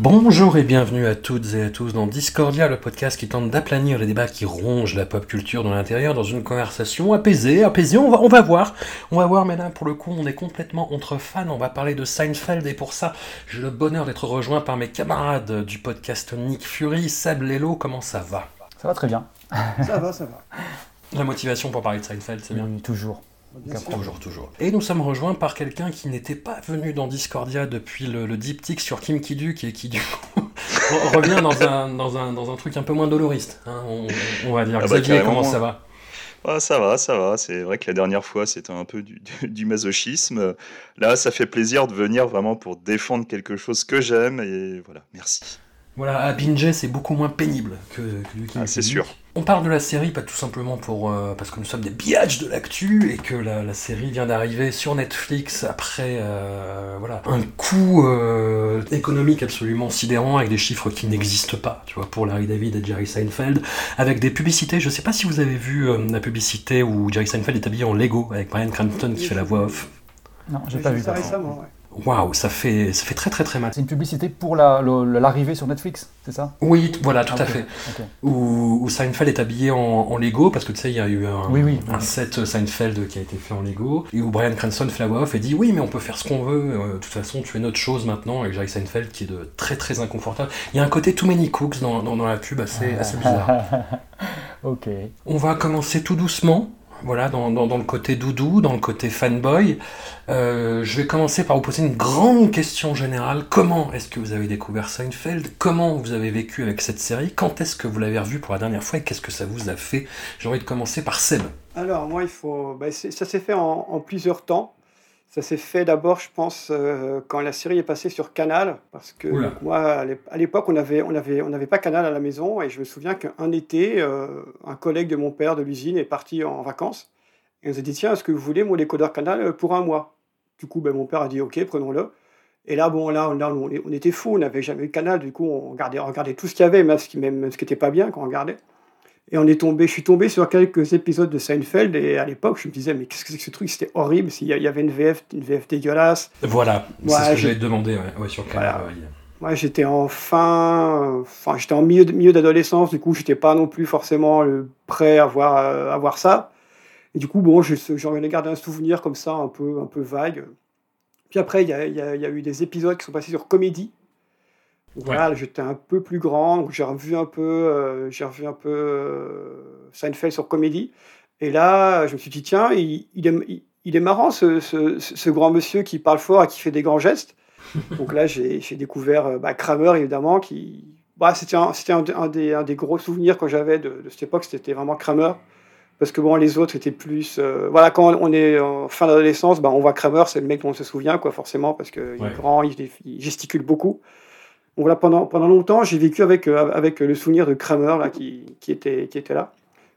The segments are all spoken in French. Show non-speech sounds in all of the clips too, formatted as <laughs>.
Bonjour et bienvenue à toutes et à tous dans Discordia, le podcast qui tente d'aplanir les débats qui rongent la pop culture dans l'intérieur dans une conversation apaisée. Apaisée, on va, on va voir. On va voir, mais là, pour le coup, on est complètement entre fans. On va parler de Seinfeld et pour ça, j'ai le bonheur d'être rejoint par mes camarades du podcast Nick Fury. Seb Lelo, comment ça va? Ça va très bien. Ça va, ça va. La motivation pour parler de Seinfeld, c'est bien toujours. Bien. Toujours, toujours. Et nous sommes rejoints par quelqu'un qui n'était pas venu dans Discordia depuis le, le diptyque sur Kim Kiduk et qui du coup <laughs> revient dans un, dans, un, dans un truc un peu moins doloriste, hein, on, on va dire. Ah bah, Xavier, comment ça va? Ah, ça va, ça va. C'est vrai que la dernière fois, c'était un peu du, du- du masochisme. Là, ça fait plaisir de venir vraiment pour défendre quelque chose que j'aime. Et voilà, merci. Voilà, à binger, c'est beaucoup moins pénible que, Kim Ah, c'est sûr. On parle de la série, pas tout simplement pour euh, parce que nous sommes des biatchs de l'actu et que la, la série vient d'arriver sur Netflix après euh, voilà un coût euh, économique absolument sidérant avec des chiffres qui n'existent pas, tu vois, pour Larry David et Jerry Seinfeld, avec des publicités. Je sais pas si vous avez vu euh, la publicité où Jerry Seinfeld est habillé en Lego avec Brian Cranston qui fait la voix off. Non, j'ai pas vu ça ça. récemment, ouais. Waouh, ça fait ça fait très très très mal. C'est une publicité pour la- l'arrivée sur Netflix, c'est ça? Oui, voilà, tout Ah, à fait. où, où Seinfeld est habillé en, en Lego, parce que tu sais, il y a eu un, Oui, oui, un oui. set Seinfeld qui a été fait en Lego, et où Brian Cranston fait la voix off et dit Oui, mais on peut faire ce qu'on veut, euh, de toute façon, tu fais notre chose maintenant, avec Jerry Seinfeld qui est de très très inconfortable. Il y a un côté too many cooks dans, dans, dans la pub assez, <laughs> assez bizarre. ok. On va commencer tout doucement. Voilà, dans, dans, le côté doudou, dans le côté fanboy. Euh, je vais commencer par vous poser une grande question générale. Comment est-ce que vous avez découvert Seinfeld? Comment vous avez vécu avec cette série? Quand est-ce que vous l'avez revue pour la dernière fois Et qu'est-ce que ça vous a fait? J'ai envie de commencer par Seb. Alors, moi, il faut. bah, ça s'est fait en, en plusieurs temps. Ça s'est fait d'abord, je pense, euh, quand la série est passée sur Canal. Parce que donc, moi, à l'ép- à l'époque, on n'avait on avait, on avait pas Canal à la maison. Et je me souviens qu'un été, euh, un collègue de mon père de l'usine est parti en vacances. Et on s'est dit tiens, est-ce que vous voulez mon décodeur Canal euh, pour un mois? Du coup, ben, mon père a dit ok, prenons-le. Et là, bon, là, là, on, on était fous, on n'avait jamais eu Canal. Du coup, on regardait, on regardait tout ce qu'il y avait, même ce qui même n'était pas bien quand on regardait. Et on est tombé, je suis tombé sur quelques épisodes de Seinfeld et à l'époque, je me disais, mais qu'est-ce que c'est que ce truc? C'était horrible. Il y avait une VF, une VF dégueulasse. Voilà, c'est ce que te demander ouais, ouais, sur. Voilà. Moi, j'étais en fin, enfin, j'étais en milieu, d'adolescence. Du coup, j'étais pas non plus forcément prêt à voir, euh, à voir ça. Et du coup, bon, je- j'en ai gardé un souvenir comme ça, un peu, un peu vague. Puis après, il y a, y a- y a eu des épisodes qui sont passés sur Comédie. Voilà, j'étais un peu plus grand, donc j'ai revu un peu, euh, j'ai revu un peu euh, Seinfeld sur Comédie. Et là, je me suis dit, tiens, il, il est, il, il est marrant ce, ce, ce grand monsieur qui parle fort et qui fait des grands gestes. <laughs> Donc là, j'ai découvert euh, bah, Kramer, évidemment, qui. Bah, c'était un, un, un des, un des gros souvenirs que j'avais de, de cette époque, c'était vraiment Kramer. Parce que bon, les autres étaient plus. euh, voilà, quand on est en fin d'adolescence, bah, on voit Kramer, c'est le mec dont on se souvient, quoi, forcément, parce qu'il Ouais. est grand, il, il gesticule beaucoup. Donc voilà, pendant, pendant longtemps, j'ai vécu avec, euh, avec le souvenir de Kramer là, qui, qui, était, qui était là.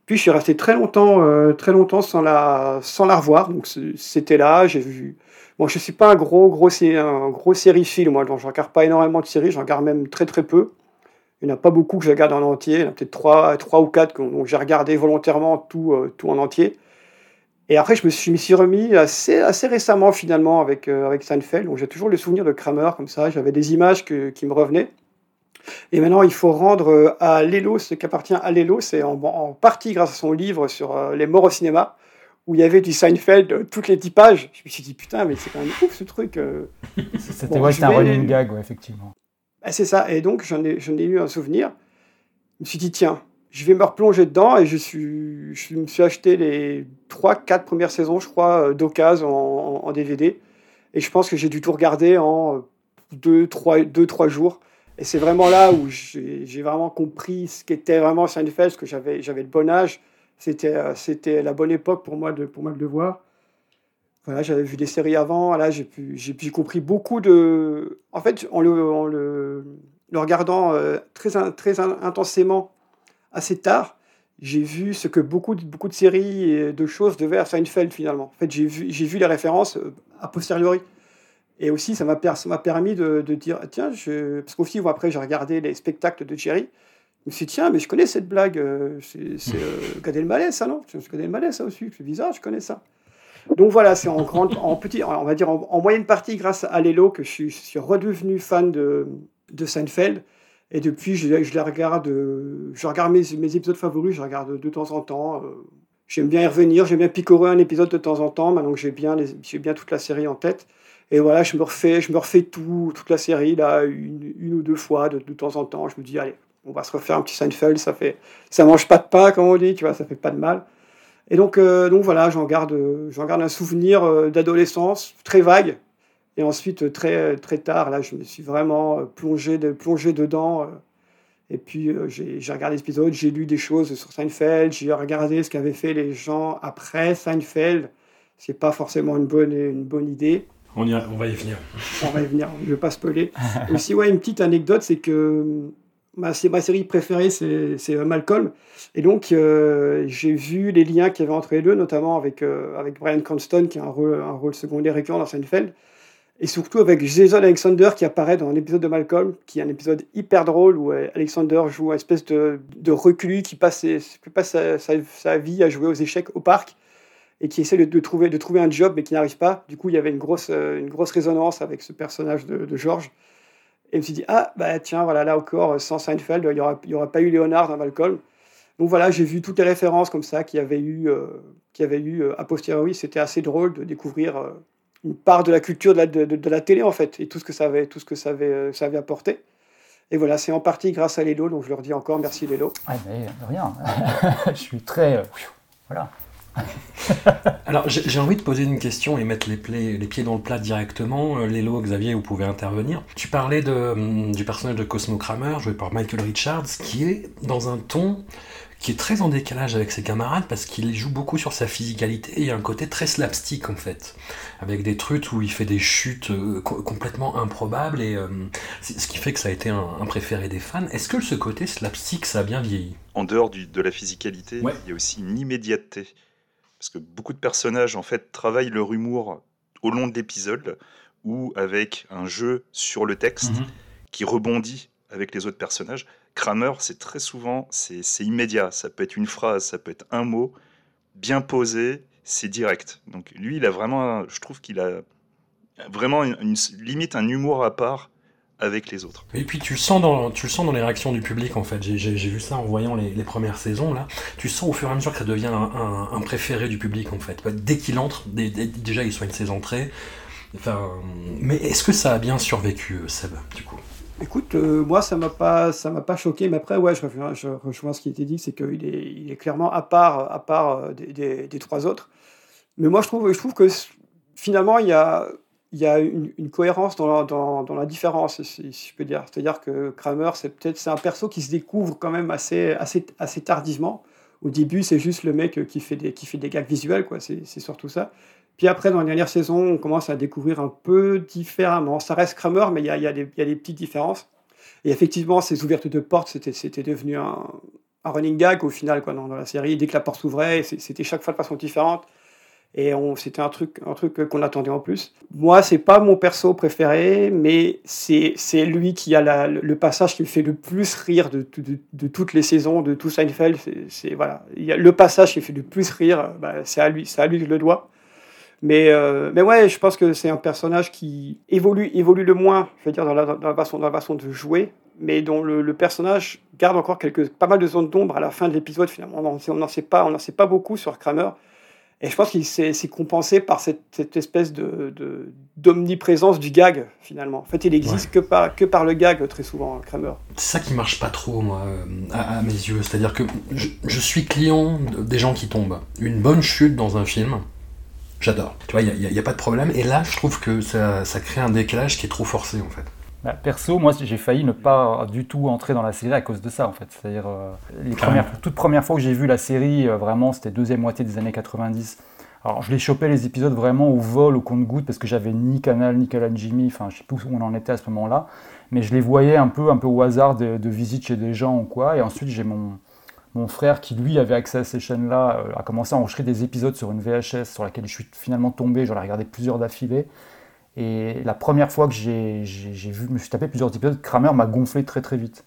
Puis je suis resté très longtemps, euh, très longtemps sans la, sans la revoir. Donc c'était là, j'ai vu. Bon, je suis pas un gros, gros, un gros sériephile, moi. Donc je regarde pas énormément de séries, j'en regarde même très, très peu. Il n'y en a pas beaucoup que je regarde en entier. Il y en a peut-être trois, trois ou quatre que j'ai regardé volontairement tout, euh, tout en entier. Et après, je me suis, suis remis assez, assez récemment, finalement, avec, euh, avec Seinfeld. Donc j'ai toujours le souvenir de Kramer, comme ça. J'avais des images que- qui me revenaient. Et maintenant, il faut rendre euh, à Lelo ce qui appartient à Lelo. C'est en, en partie grâce à son livre sur euh, les morts au cinéma, où il y avait du Seinfeld euh, toutes les dix pages. Je me suis dit, putain, mais c'est quand même ouf ce truc. C'était Bon, ouais, un running gag, ouais, effectivement. Bah, c'est ça. Et donc, j'en ai, j'en ai eu un souvenir. Je me suis dit, tiens, je vais me replonger dedans et je, me suis acheté les 3-4 premières saisons, je crois, euh, d'occasion en, DVD. Et je pense que j'ai dû tout regarder en 2-3 jours. Et c'est vraiment là où j'ai vraiment compris ce qu'était vraiment Seinfeld, parce que j'avais le bon âge. C'était c'était la bonne époque pour moi de, pour moi le voir. Voilà, j'avais vu des séries avant. Là, j'ai compris beaucoup de. En fait, en le, regardant euh, très, très intensément assez tard, j'ai vu ce que beaucoup de, beaucoup de séries et de choses devaient à Seinfeld finalement. En fait, j'ai vu, vu les références euh, a posteriori. Et aussi, ça m'a, permis de, dire, tiens, je... parce qu'aussi, après, j'ai regardé les spectacles de Jerry. Je me suis dit, tiens, mais je connais cette blague. Euh, c'est, c'est euh, Gad Elmaleh, ça, non? Je connais Elmaleh, ça aussi. C'est bizarre, je connais ça. Donc voilà, c'est en, grande, en petit, on va dire en, moyenne partie grâce à Lelo que je suis, je suis redevenu fan de, de Seinfeld. Et depuis, je, regarde, euh, je regarde mes, épisodes favoris, je regarde de temps en temps. Euh, j'aime bien y revenir, j'aime bien picorer un épisode de temps en temps, maintenant que j'ai bien, bien toute la série en tête. Et voilà, je me refais, je me refais tout, toute la série, là, une, ou deux fois, de, de, temps en temps. Je me dis, allez, on va se refaire un petit Seinfeld, ça fait, ça mange pas de pain, comme on dit, tu vois, ça fait pas de mal. Et donc, euh, donc voilà, j'en garde, j'en garde un souvenir d'adolescence très vague, et ensuite, très, très tard, là, je me suis vraiment euh, plongé, de, plongé dedans. Euh. Et puis, euh, j'ai regardé l'épisode, j'ai lu des choses sur Seinfeld, j'ai regardé ce qu'avaient fait les gens après Seinfeld. C'est pas forcément une bonne, une bonne idée. On, y on va y venir. On va y venir, je ne vais pas spoiler. <laughs> Aussi, ouais, une petite anecdote, c'est que ma, ma série préférée, c'est Malcolm. Et donc, j'ai vu les liens qu'il y avait entre les deux, notamment avec, avec Brian Cranston, qui a un rôle, un rôle secondaire récurrent dans Seinfeld. Et surtout avec Jason Alexander qui apparaît dans un épisode de Malcolm, qui est un épisode hyper drôle où euh, Alexander joue une espèce de, de reclus qui passe, passe sa, vie à jouer aux échecs au parc et qui essaie de, trouver, de trouver un job mais qui n'arrive pas. Du coup, il y avait une grosse, euh, une grosse résonance avec ce personnage de, de George. Et je me suis dit, ah, bah tiens, voilà, là encore, sans Seinfeld, il n'y aurait, y aurait pas eu Léonard dans Malcolm. Donc voilà, j'ai vu toutes les références comme ça qu'il y avait eu, euh, qui avait eu a posteriori. C'était assez drôle de découvrir une part de la culture de la, de, la, télé en fait et tout ce que ça avait, tout ce que ça avait, euh, ça avait apporté. Et voilà, c'est en partie grâce à Lélo, donc je leur dis encore merci Lélo. Ah, mais rien, <laughs> je suis très. Euh, voilà. <laughs> Alors j'ai envie de poser une question et mettre les, les pieds dans le plat directement. Euh, Lélo, Xavier, vous pouvez intervenir. Tu parlais de, hum, du personnage de Cosmo Kramer, joué par Michael Richards, qui est dans un ton qui est très en décalage avec ses camarades parce qu'il joue beaucoup sur sa physicalité et il y a un côté très slapstick en fait, avec des trucs où il fait des chutes euh, complètement improbables et euh, ce qui fait que ça a été un, préféré des fans. Est-ce que ce côté slapstick ça a bien vieilli? En dehors du, de la physicalité, il y a aussi une immédiateté parce que beaucoup de personnages en fait travaillent leur humour au long de l'épisode ou avec un jeu sur le texte mhm. qui rebondit avec les autres personnages. Kramer, c'est très souvent, c'est immédiat. Ça peut être une phrase, ça peut être un mot, bien posé, c'est direct. Donc lui, il a vraiment, je trouve qu'il a vraiment une, limite un humour à part avec les autres. Et puis tu le sens dans, tu sens dans les réactions du public en fait. J'ai vu ça en voyant les, premières saisons là. Tu sens au fur et à mesure que ça devient un, préféré du public en fait. Dès qu'il entre, déjà il soigne ses entrées. Mais est-ce que ça a bien survécu, Seb, du coup? Écoute, euh, moi, ça m'a pas, ça m'a pas choqué, mais après, ouais, je rejoins, ce qui a été dit, c'est qu'il est, il est clairement à part, à part euh, des, trois autres. Mais moi, je trouve, je trouve que finalement, il y a, il y a une, cohérence dans la, différence, si, je peux dire. C'est-à-dire que Kramer, c'est peut-être, un perso qui se découvre quand même assez, assez, assez tardivement. Au début, c'est juste le mec qui fait des, qui fait des gags visuels, c'est surtout ça. Puis après, dans la dernière saison, on commence à découvrir un peu différemment. Ça reste Kramer, mais il y a, des petites différences. Et effectivement, ces ouvertures de portes, c'était devenu un, un, running gag au final dans, la série. Dès que la porte s'ouvrait, c'était chaque fois de façon différente. Et c'était un truc, qu'on attendait en plus. Moi, c'est pas mon perso préféré, mais c'est lui qui a le passage qui me fait le plus rire de, de toutes les saisons, de tout Seinfeld. Voilà, le passage qui me fait le plus rire, bah, c'est à lui que je le dois. Mais, euh, mais ouais, je pense que c'est un personnage qui évolue, évolue le moins, je veux dire, dans la, dans la, façon, dans la façon de jouer, mais dont le, le personnage garde encore quelques, pas mal de zones d'ombre à la fin de l'épisode, finalement. On n'en sait pas, on sait pas beaucoup sur Kramer. Et je pense qu'il s'est compensé par cette, cette espèce de d'omniprésence du gag, finalement. En fait, il existe que, par, que par le gag, très souvent, Kramer. C'est ça qui marche pas trop, moi, à, mes yeux. C'est-à-dire que je, suis client des gens qui tombent. Une bonne chute dans un film, j'adore. Tu vois, il n'y a, pas de problème. Et là, je trouve que ça, ça crée un décalage qui est trop forcé, en fait. Bah, perso, moi, j'ai failli ne pas du tout entrer dans la série à cause de ça, en fait. C'est-à-dire, euh, les premières, toutes premières fois que j'ai vu la série, euh, vraiment, c'était deuxième moitié des années 90. Alors, je l'ai chopé les épisodes vraiment au vol, au compte-goutte, parce que j'avais ni Canal, ni Canal Jimmy, enfin, je sais plus où on en était à ce moment-là. Mais je les voyais un peu, un peu au hasard de, de visite chez des gens ou quoi. Et ensuite, j'ai mon, mon frère qui, lui, avait accès à ces chaînes-là, euh, a commencé à enregistrer des épisodes sur une VHS sur laquelle je suis finalement tombé. J'en ai regardé plusieurs d'affilée. Et la première fois que j'ai vu, me suis tapé plusieurs épisodes, Kramer m'a gonflé très très vite.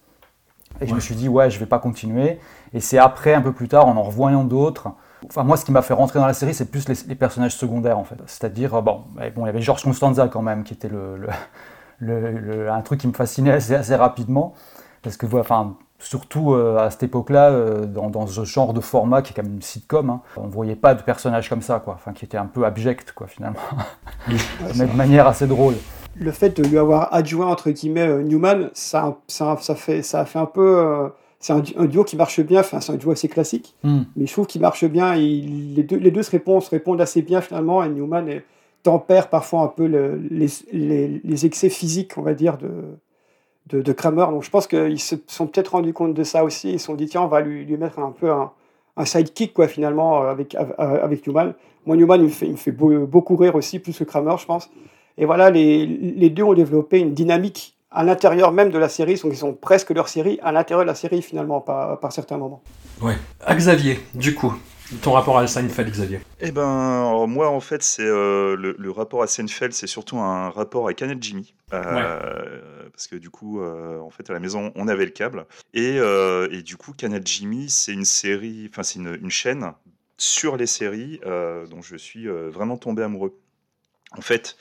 Et je me suis dit, ouais, je vais pas continuer. Et c'est après, un peu plus tard, en en revoyant d'autres. Enfin, moi, ce qui m'a fait rentrer dans la série, c'est plus les, personnages secondaires, en fait. C'est-à-dire, bon, bon, il y avait George Constanza quand même, qui était <laughs> le, le, un truc qui me fascinait assez, assez rapidement. Parce que, enfin, Surtout euh, à cette époque-là, euh, dans, ce genre de format qui est quand même une sitcom, hein, on ne voyait pas de personnages comme ça, quoi, enfin, qui était un peu abject, quoi, finalement, <laughs> mais de manière assez drôle. Le fait de lui avoir adjoint, entre guillemets, euh, Newman, ça, ça, ça, fait, ça a fait un peu... c'est un, duo qui marche bien, enfin, c'est un duo assez classique, hmm. mais je trouve qu'il marche bien, les, deux, les deux se répondent, se répondent assez bien, finalement, et Newman tempère parfois un peu les, les, les excès physiques, on va dire, de, de, de, Kramer. Donc je pense qu'ils se sont peut-être rendus compte de ça aussi. Ils se sont dit, tiens, on va lui, lui mettre un peu un, un sidekick, quoi, finalement, euh, avec, avec Newman. Moi, Newman, il me fait, il me fait beaucoup rire aussi, plus que Kramer, je pense. Et voilà, les, les deux ont développé une dynamique à l'intérieur même de la série, donc ils sont presque leur série, à l'intérieur de la série, finalement, par, par certains moments. Ouais. À Xavier, du coup, ton rapport à Seinfeld, Xavier Eh ben, moi, en fait, c'est euh, le, rapport à Seinfeld, c'est surtout un rapport à Canet Jimmy. Euh, parce que du coup, euh, en fait, à la maison, on avait le câble. Et, et du coup, Canal Jimmy, c'est une série, enfin, c'est une, chaîne sur les séries dont je suis vraiment tombé amoureux. En fait,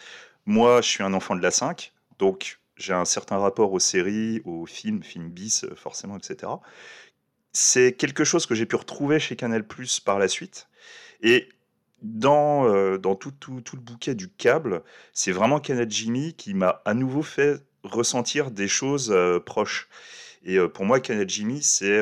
moi, je suis un enfant de la 5, donc j'ai un certain rapport aux séries, aux films, films bis, forcément, etc c'est quelque chose que j'ai pu retrouver chez Canal Plus par la suite. Et dans, euh, dans tout, tout, tout, le bouquet du câble, c'est vraiment Canal Jimmy qui m'a à nouveau fait ressentir des choses euh, proches. Et euh, pour moi, Canal Jimmy, c'est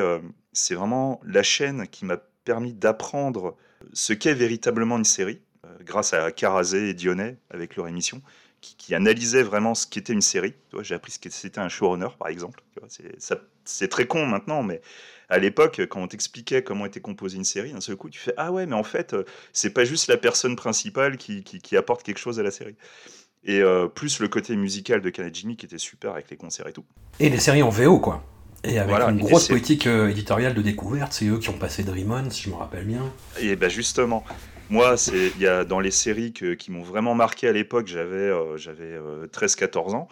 c'est vraiment la chaîne qui m'a permis d'apprendre ce qu'est véritablement une série, grâce à Carazé et Dionnet avec leur émission, qui, qui analysaient vraiment ce qu'était une série. J'ai appris ce que c'était un showrunner, par exemple. C'est très con maintenant, mais à l'époque, quand on t'expliquait comment était composée une série, d'un seul coup, tu fais Ah ouais, mais en fait, euh, c'est pas juste la personne principale qui, qui, apporte quelque chose à la série. Et euh, plus le côté musical de Jimmy qui était super avec les concerts et tout. Et les séries en VO, quoi. Et avec une grosse politique euh, éditoriale de découverte, c'est eux qui ont passé Dream On, si je me rappelle bien. Et ben justement, moi, il y a dans les séries qui m'ont vraiment marqué à l'époque, j'avais j'avais 13-14 ans.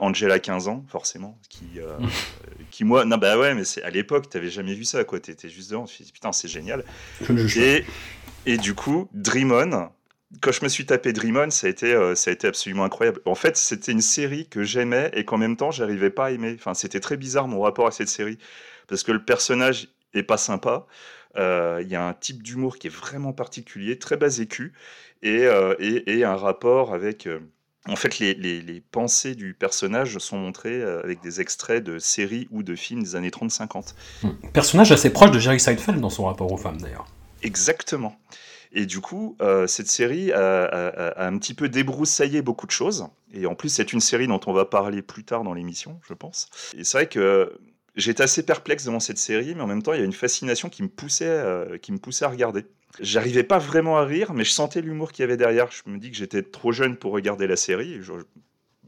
Angela 15 ans forcément qui <laughs> qui moi non bah ouais mais à l'époque t'avais jamais vu ça quoi t'étais juste devant tu putain c'est génial et et du coup Dream On quand je me suis tapé Dream On ça a été euh, ça a été absolument incroyable en fait c'était une série que j'aimais et qu'en même temps j'arrivais pas à aimer enfin c'était très bizarre mon rapport à cette série parce que le personnage est pas sympa euh, il y a un type d'humour qui est vraiment particulier très bas écu et, euh, et, et un rapport avec en fait, les, pensées du personnage sont montrées avec des extraits de séries ou de films des années 30-50. Hmm. Personnage assez proche de Jerry Seinfeld dans son rapport aux femmes, d'ailleurs. Exactement. Et du coup, euh, cette série a, un petit peu débroussaillé beaucoup de choses. Et en plus, c'est une série dont on va parler plus tard dans l'émission, je pense. Et c'est vrai que j'étais assez perplexe devant cette série, mais en même temps, il y a une fascination qui me poussait, euh, qui me poussait à regarder. J'arrivais pas vraiment à rire, mais je sentais l'humour qu'il y avait derrière. Je me dis que j'étais trop jeune pour regarder la série.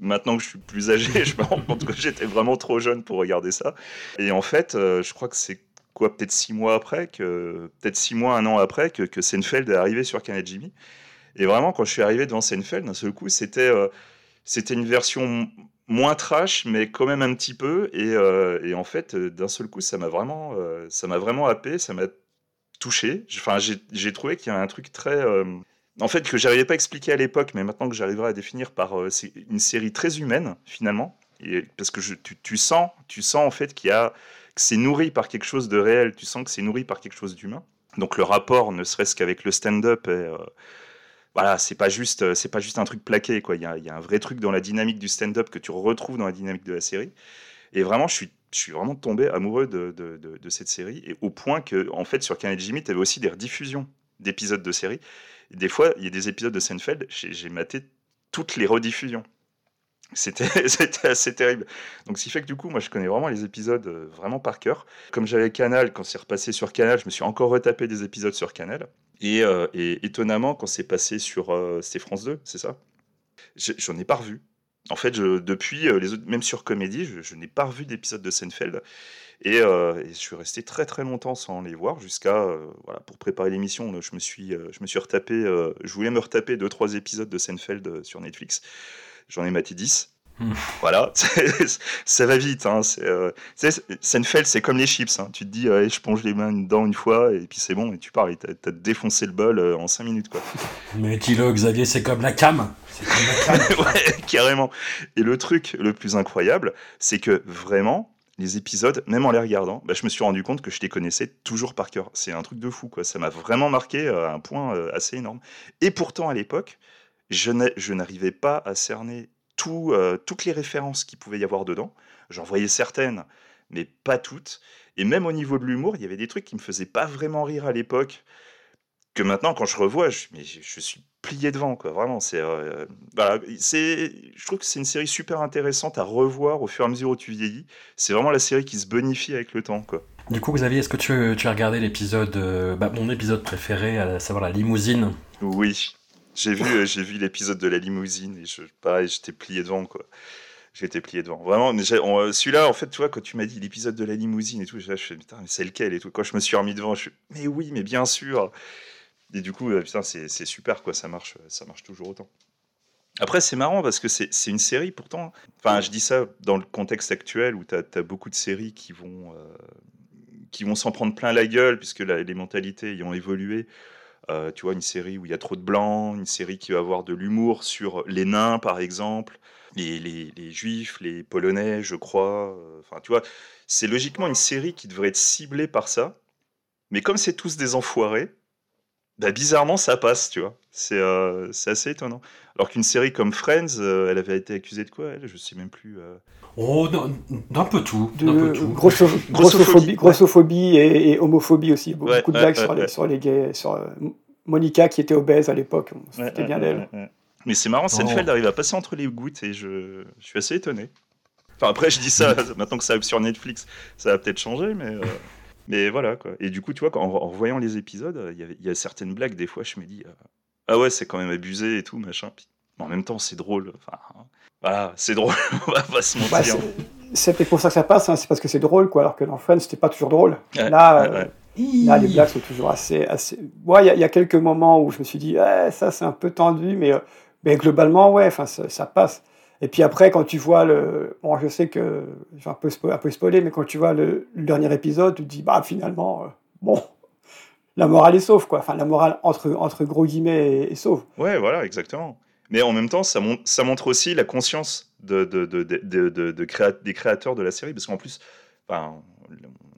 maintenant que je suis plus âgé, <laughs> je me rends compte que j'étais vraiment trop jeune pour regarder ça. Et en fait, euh, je crois que c'est peut-être six mois après, peut-être six mois, un an après, que, que Seinfeld est arrivé sur Canet Jimmy. Et vraiment, quand je suis arrivé devant Seinfeld, d'un seul coup, c'était euh, une version moins trash, mais quand même un petit peu. Et, euh, en fait, d'un seul coup, ça m'a vraiment, ça m'a vraiment happé, ça m'a touché. Enfin, j'ai trouvé qu'il y a un truc très. Euh, en fait, que j'arrivais pas à expliquer à l'époque, mais maintenant que j'arriverai à définir par. Euh, une série très humaine, finalement. Parce que je, tu, sens, tu sens en fait qu'il y a. c'est nourri par quelque chose de réel, tu sens que c'est nourri par quelque chose d'humain. Donc le rapport, ne serait-ce qu'avec le stand-up, est, voilà, c'est pas juste, c'est pas juste un truc plaqué, quoi. Il y a, un vrai truc dans la dynamique du stand-up que tu retrouves dans la dynamique de la série. Et vraiment, je suis, vraiment tombé amoureux de, cette série, et au point que, en fait, sur Canal Jimmy, tu avais aussi des rediffusions d'épisodes de série. des fois, il y a des épisodes de Seinfeld, j'ai maté toutes les rediffusions. <laughs> C'était assez terrible. Donc, ce qui fait que du coup, moi, je connais vraiment les épisodes euh, vraiment par cœur. Comme j'avais Canal, quand c'est repassé sur Canal, je me suis encore retapé des épisodes sur Canal. Et, euh, étonnamment, quand c'est passé sur euh, France 2, c'est ça? J'en ai pas revu. En fait, depuis, euh, même sur Comédie, je, n'ai pas revu d'épisode de Seinfeld. Et, je suis resté très très longtemps sans les voir jusqu'à voilà pour préparer l'émission je je me suis retapé je voulais me retaper deux trois épisodes de Seinfeld sur Netflix j'en ai maté 10 Hmm. Voilà, <laughs> ça va vite. Hein. Euh, Seinfeld, c'est comme les chips. Hein. Tu te dis, je plonge les mains dedans une fois, et puis c'est bon, et tu pars. T'as as défoncé le bol euh, en 5 minutes. Quoi. <laughs> Mais dis-le, Xavier, c'est comme la cam. Comme la cam. <laughs> ouais, carrément. Et le truc le plus incroyable, c'est que vraiment, les épisodes, même en les regardant, bah, je me suis rendu compte que je les connaissais toujours par cœur. C'est un truc de fou, quoi. Ça m'a vraiment marqué euh, à un point euh, assez énorme. Et pourtant, à l'époque, je n'arrivais pas à cerner euh, toutes les références qu'il pouvait y avoir dedans. J'en voyais certaines, mais pas toutes. Et même au niveau de l'humour, il y avait des trucs qui me faisaient pas vraiment rire à l'époque. Que maintenant, quand je revois, je, mais je, suis plié devant, quoi. Vraiment, c'est, euh, c'est, je trouve que c'est une série super intéressante à revoir au fur et à mesure où tu vieillis. C'est vraiment la série qui se bonifie avec le temps, quoi. Du coup, Xavier, est-ce que tu, tu as regardé l'épisode, euh, bah, mon épisode préféré, à savoir la limousine? Oui, j'ai vu, euh, j'ai vu l'épisode de la limousine et je, pareil, j'étais plié devant quoi. J'étais plié devant. Vraiment, euh, celui-là, en fait, tu vois, quand tu m'as dit l'épisode de la limousine et tout, je me suis putain, mais c'est lequel et tout. Quand je me suis remis devant, je suis, mais oui, mais bien sûr. Et du coup, euh, putain, c'est super quoi, ça marche, ça marche toujours autant. Après, c'est marrant parce que c'est une série pourtant. Enfin, je dis ça dans le contexte actuel où tu as, beaucoup de séries qui vont, vont s'en prendre plein la gueule puisque les mentalités y ont évolué. Euh, tu vois, une série où il y a trop de blancs, une série qui va avoir de l'humour sur les nains, par exemple, les, les, juifs, les polonais, je crois. Euh, enfin, tu vois, c'est logiquement une série qui devrait être ciblée par ça. Mais comme c'est tous des enfoirés, bah, bizarrement, ça passe, tu vois. C'est euh, assez étonnant. Alors qu'une série comme Friends, elle avait été accusée de quoi, elle? Je sais même plus. Oh, d'un peu tout. De grossophobie, grossophobie et, homophobie aussi. Beaucoup de blagues sur, les, sur, les, gays. Sur euh, Monica qui était obèse à l'époque. C'était bien d'elle. Mais c'est marrant, Seinfeld oh. arrive à passer entre les gouttes et je, je suis assez étonné. Enfin, après, je dis ça, maintenant que ça arrive sur Netflix, ça va peut-être changer, mais, euh, mais voilà. Quoi. Et du coup, tu vois, en, en revoyant les épisodes, il y, a certaines blagues, des fois, je me dis, euh, ah ouais, c'est quand même abusé et tout, machin. Puis, en même temps, c'est drôle. Enfin, voilà, c'est drôle, <laughs> on va pas se mentir. Bah, c'est pour ça que ça passe, hein, c'est parce que c'est drôle, quoi, alors que dans Fun, c'était pas toujours drôle. là, euh, là, les blagues sont toujours assez. assez... il y, a quelques moments où je me suis dit, eh, ça, c'est un peu tendu, mais, euh, mais globalement, ouais, ça, ça passe. Et puis après, quand tu vois le. Bon, je sais que j'ai un peu, un peu spoilé, mais quand tu vois le, dernier épisode, tu te dis, bah finalement, euh, bon, la morale est sauve, quoi. Enfin, la morale, entre, entre gros guillemets, est, est sauve. Ouais, voilà, exactement. Mais en même temps, ça, ça montre aussi la conscience de, de, de, de des créateurs de la série, parce qu'en plus, enfin,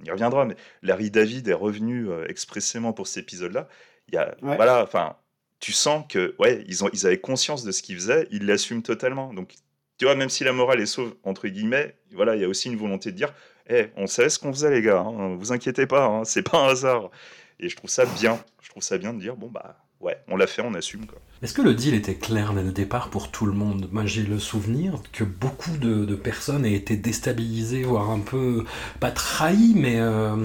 on y reviendra, mais Larry David est revenu euh, expressément pour cet épisode-là. Il y a, voilà, enfin, tu sens que, ouais, ils, ont, ils avaient conscience de ce qu'ils faisaient, ils l'assument totalement. Donc, tu vois, même si la morale est sauve, entre guillemets, voilà, il y a aussi une volonté de dire, eh, on savait ce qu'on faisait, les gars, hein, vous inquiétez pas, hein, c'est pas un hasard. Et je trouve ça bien, je trouve ça bien de dire, bon, bah, ouais, on l'a fait, on assume, quoi. Est-ce que le deal était clair dès le départ pour tout le monde? Moi j'ai le souvenir que beaucoup de, personnes aient été déstabilisées, voire un peu, pas trahies, mais euh,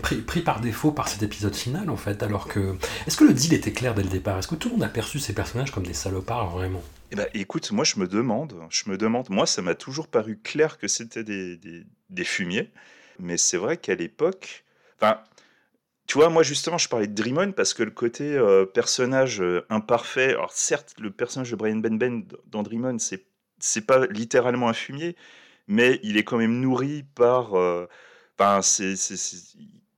pris, par défaut par cet épisode final en fait. Alors que. Est-ce que le deal était clair dès le départ? Est-ce que tout le monde a perçu ces personnages comme des salopards vraiment? Eh ben, écoute, moi je me demande, je me demande, moi ça m'a toujours paru clair que c'était des, des, des fumiers, mais c'est vrai qu'à l'époque, enfin, tu vois, moi justement, je parlais de Dream parce que le côté euh, personnage euh, imparfait, alors certes, le personnage de Brian Benben dans Dream c'est c'est pas littéralement un fumier, mais il est quand même nourri par. Euh,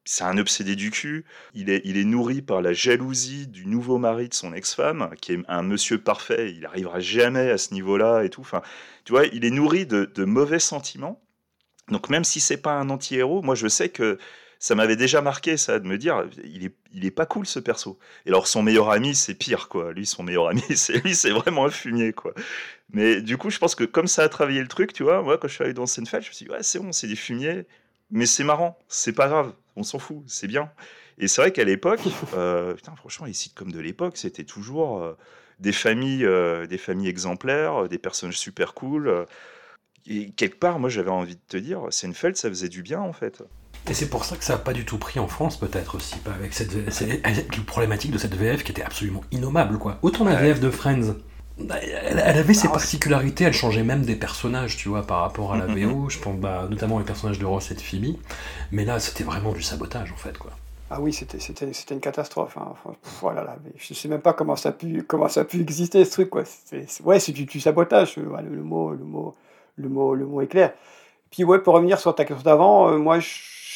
c'est un obsédé du cul. Il est, il est nourri par la jalousie du nouveau mari de son ex-femme, qui est un monsieur parfait. Il arrivera jamais à ce niveau-là et tout. Enfin, tu vois, il est nourri de, de mauvais sentiments. Donc même si c'est pas un anti-héros, moi je sais que ça m'avait déjà marqué ça de me dire il est il est pas cool ce perso. Et alors son meilleur ami c'est pire quoi. Lui son meilleur ami <laughs> c'est lui c'est vraiment un fumier quoi. Mais du coup je pense que comme ça a travaillé le truc tu vois moi quand je suis allé dans Seinfeld je me suis dit ouais c'est bon c'est des fumiers mais c'est marrant c'est pas grave on s'en fout c'est bien. Et c'est vrai qu'à l'époque <laughs> euh, putain franchement les sitcoms de l'époque c'était toujours euh, des familles euh, des familles exemplaires des personnages super cool. et quelque part, moi, j'avais envie de te dire, Seinfeld, ça faisait du bien, en fait. Et c'est pour ça que ça n'a pas du tout pris en France, peut-être aussi, avec cette problématique de cette VF qui était absolument innommable, quoi. Autant la VF de Friends, elle, avait ses particularités, elle changeait même des personnages, tu vois, par rapport à la VO, je pense bah, notamment les personnages de Ross et de Phoebe, mais là, c'était vraiment du sabotage, en fait, quoi. Ah oui, c'était, une catastrophe. Hein. voilà, là, je sais même pas comment ça a pu, comment ça a pu exister, ce truc, quoi. C'est, ouais, c'est du, sabotage, le, mot, le, mot, le, mot, le mot est clair. Puis ouais, pour revenir sur ta question d'avant, euh, moi, je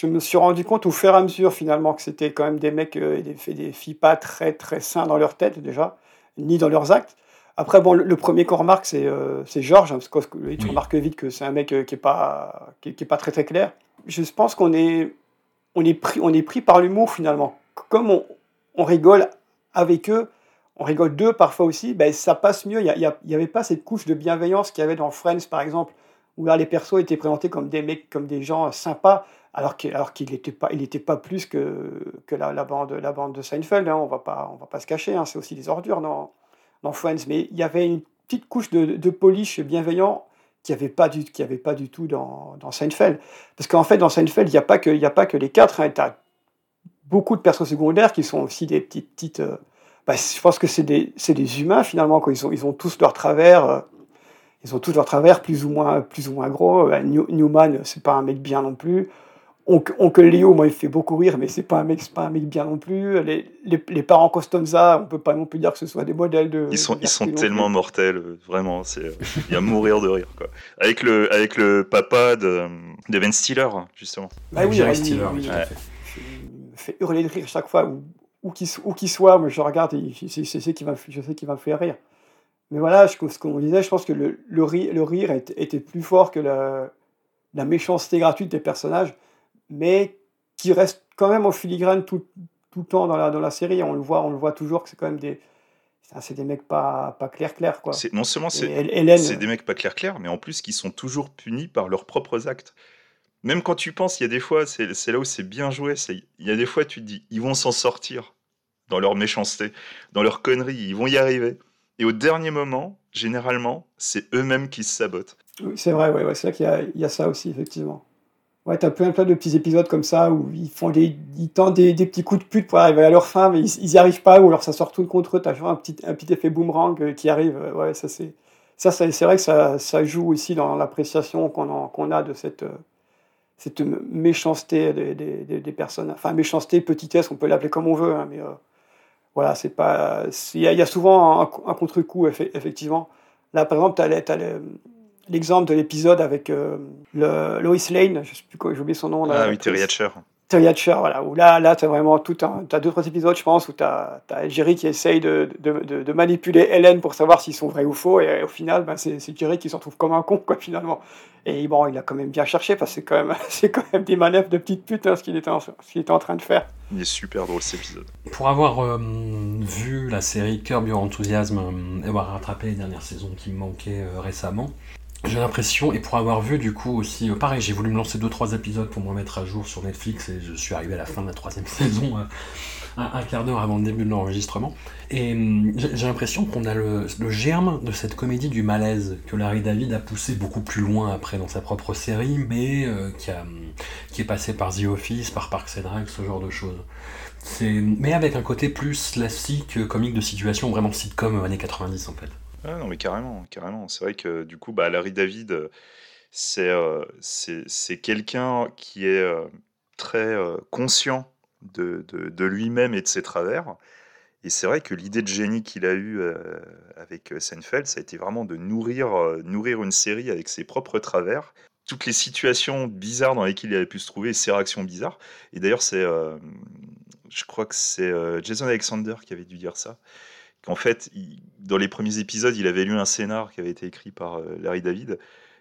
je me suis rendu compte au fur et à mesure finalement que c'était quand même des mecs euh, et des, des, filles pas très très sains dans leur tête déjà, ni dans leurs actes. Après, bon, le, premier qu'on remarque, c'est euh, Georges, hein, parce que tu remarques vite que c'est un mec euh, qui n'est pas, qui, est pas très très clair. Je pense qu'on est, on est, pris, on est pris par l'humour finalement. Comme on, on, rigole avec eux, on rigole d'eux parfois aussi, ben, ça passe mieux. Il n'y y avait pas cette couche de bienveillance qu'il y avait dans Friends par exemple, où là les persos étaient présentés comme des mecs, comme des gens sympas alors qu'il n'était pas, plus que, la, bande, de Seinfeld, hein, on on va pas se cacher, hein, c'est aussi des ordures dans, dans Friends, mais il y avait une petite couche de, de polish bienveillant qui n'y avait, pas du, avait pas du tout dans, Seinfeld. Parce qu'en fait, dans Seinfeld, il n'y a, pas que, a pas que les quatre, hein, tu as beaucoup de personnes secondaires qui sont aussi des petites... euh, bah, je pense que c'est des, humains finalement, quoi. Ils, ont, tous leur travers. Euh, ils ont tous leur travers plus ou moins, gros. Euh, Newman, c'est pas un mec bien non plus. Oncle Léo, moi, il fait beaucoup rire, mais c'est pas un mec, pas un mec bien non plus. Les, les, parents Costanza, on peut pas non plus dire que ce soit des modèles de. Ils sont, ils sont tellement mortels, vraiment. C'est, il y a mourir de rire, quoi. Avec le, avec le papa de, de Ben Stiller, justement. Bah oui, Jerry Stiller, il, fait hurler de rire chaque fois, où, où qu'il soit. Moi, je regarde, et je, sais qu'il va, je sais qu'il va me faire rire. Mais voilà, ce qu'on disait, je pense que le, le, rire, le rire était plus fort que la, la méchanceté gratuite des personnages mais qui reste quand même en filigrane tout, tout le temps dans la, dans la série. On le voit, on le voit toujours que c'est quand même des, c'est des mecs pas, pas clair clair quoi. Non seulement c'est des mecs pas clair clair, mais en plus qui sont toujours punis par leurs propres actes. Même quand tu penses, il y a des fois, c'est là où c'est bien joué, il y a des fois tu te dis, ils vont s'en sortir dans leur méchanceté, dans leur conneries, ils vont y arriver. Et au dernier moment, généralement, c'est eux-mêmes qui se sabotent. Oui, c'est vrai, ouais, ouais c'est là qu'il y, y, a ça aussi, effectivement. Ouais, t'as plein, plein de petits épisodes comme ça où ils font des, ils tentent des, petits coups de pute pour arriver à leur fin, mais ils, ils y arrivent pas, ou alors ça sort tout contre eux. T'as un petit, un petit effet boomerang euh, qui arrive. Euh, ouais, ça c'est, ça, c'est vrai que ça, ça joue aussi dans l'appréciation qu'on qu'on a de cette, euh, cette méchanceté des, des, des, personnes. Enfin, méchanceté, petitesse, on peut l'appeler comme on veut, hein, mais voilà, c'est pas. Il y, a souvent un, un contre-coup, effectivement. Là, par exemple, t'as, as, l'exemple de l'épisode avec euh, le Lois Lane, je sais plus quoi, j'ai oublié son nom. Là, ah oui, Terry Hatcher. Terry Hatcher, voilà, où là, là tu as vraiment tout un. Tu as deux, trois épisodes, je pense, où tu as, as, Jerry qui essaye de, de, de, manipuler Hélène pour savoir s'ils sont vrais ou faux, et, au final, ben, c'est Jerry qui se retrouve comme un con, quoi, finalement. Et bon, il a quand même bien cherché, parce que c'est quand, même, <laughs> quand même des manœuvres de petite pute, hein, ce qu'il était, en, était en train de faire. Il est super drôle cet épisode. Pour avoir euh, vu la série Curb Your Enthusiasm euh, et avoir rattrapé les dernières saisons qui me manquaient récemment, j'ai l'impression, et pour avoir vu du coup aussi, euh, pareil, j'ai voulu me lancer 2-3 épisodes pour me mettre à jour sur Netflix et je suis arrivé à la fin de la troisième <laughs> saison, euh, un, quart d'heure avant le début de l'enregistrement. Et hum, j'ai l'impression qu'on a le, germe de cette comédie du malaise que Larry David a poussé beaucoup plus loin après dans sa propre série, mais euh, qui, a, qui est passé par The Office, par Parks and Rec, ce genre de choses. Mais avec un côté plus classique, comique de situation, vraiment sitcom années 90 en fait. Ah non, mais carrément, carrément. C'est vrai que du coup, bah, Larry David, euh, c'est euh, c'est quelqu'un qui est euh, très conscient de, de, lui-même et de ses travers. Et c'est vrai que l'idée de génie qu'il a eue avec Seinfeld, ça a été vraiment de nourrir, nourrir une série avec ses propres travers, toutes les situations bizarres dans lesquelles il avait pu se trouver, ses réactions bizarres. Et d'ailleurs, c'est, je crois que c'est Jason Alexander qui avait dû dire ça qu'en fait, dans les premiers épisodes, il avait lu un scénar qui avait été écrit par euh, Larry David.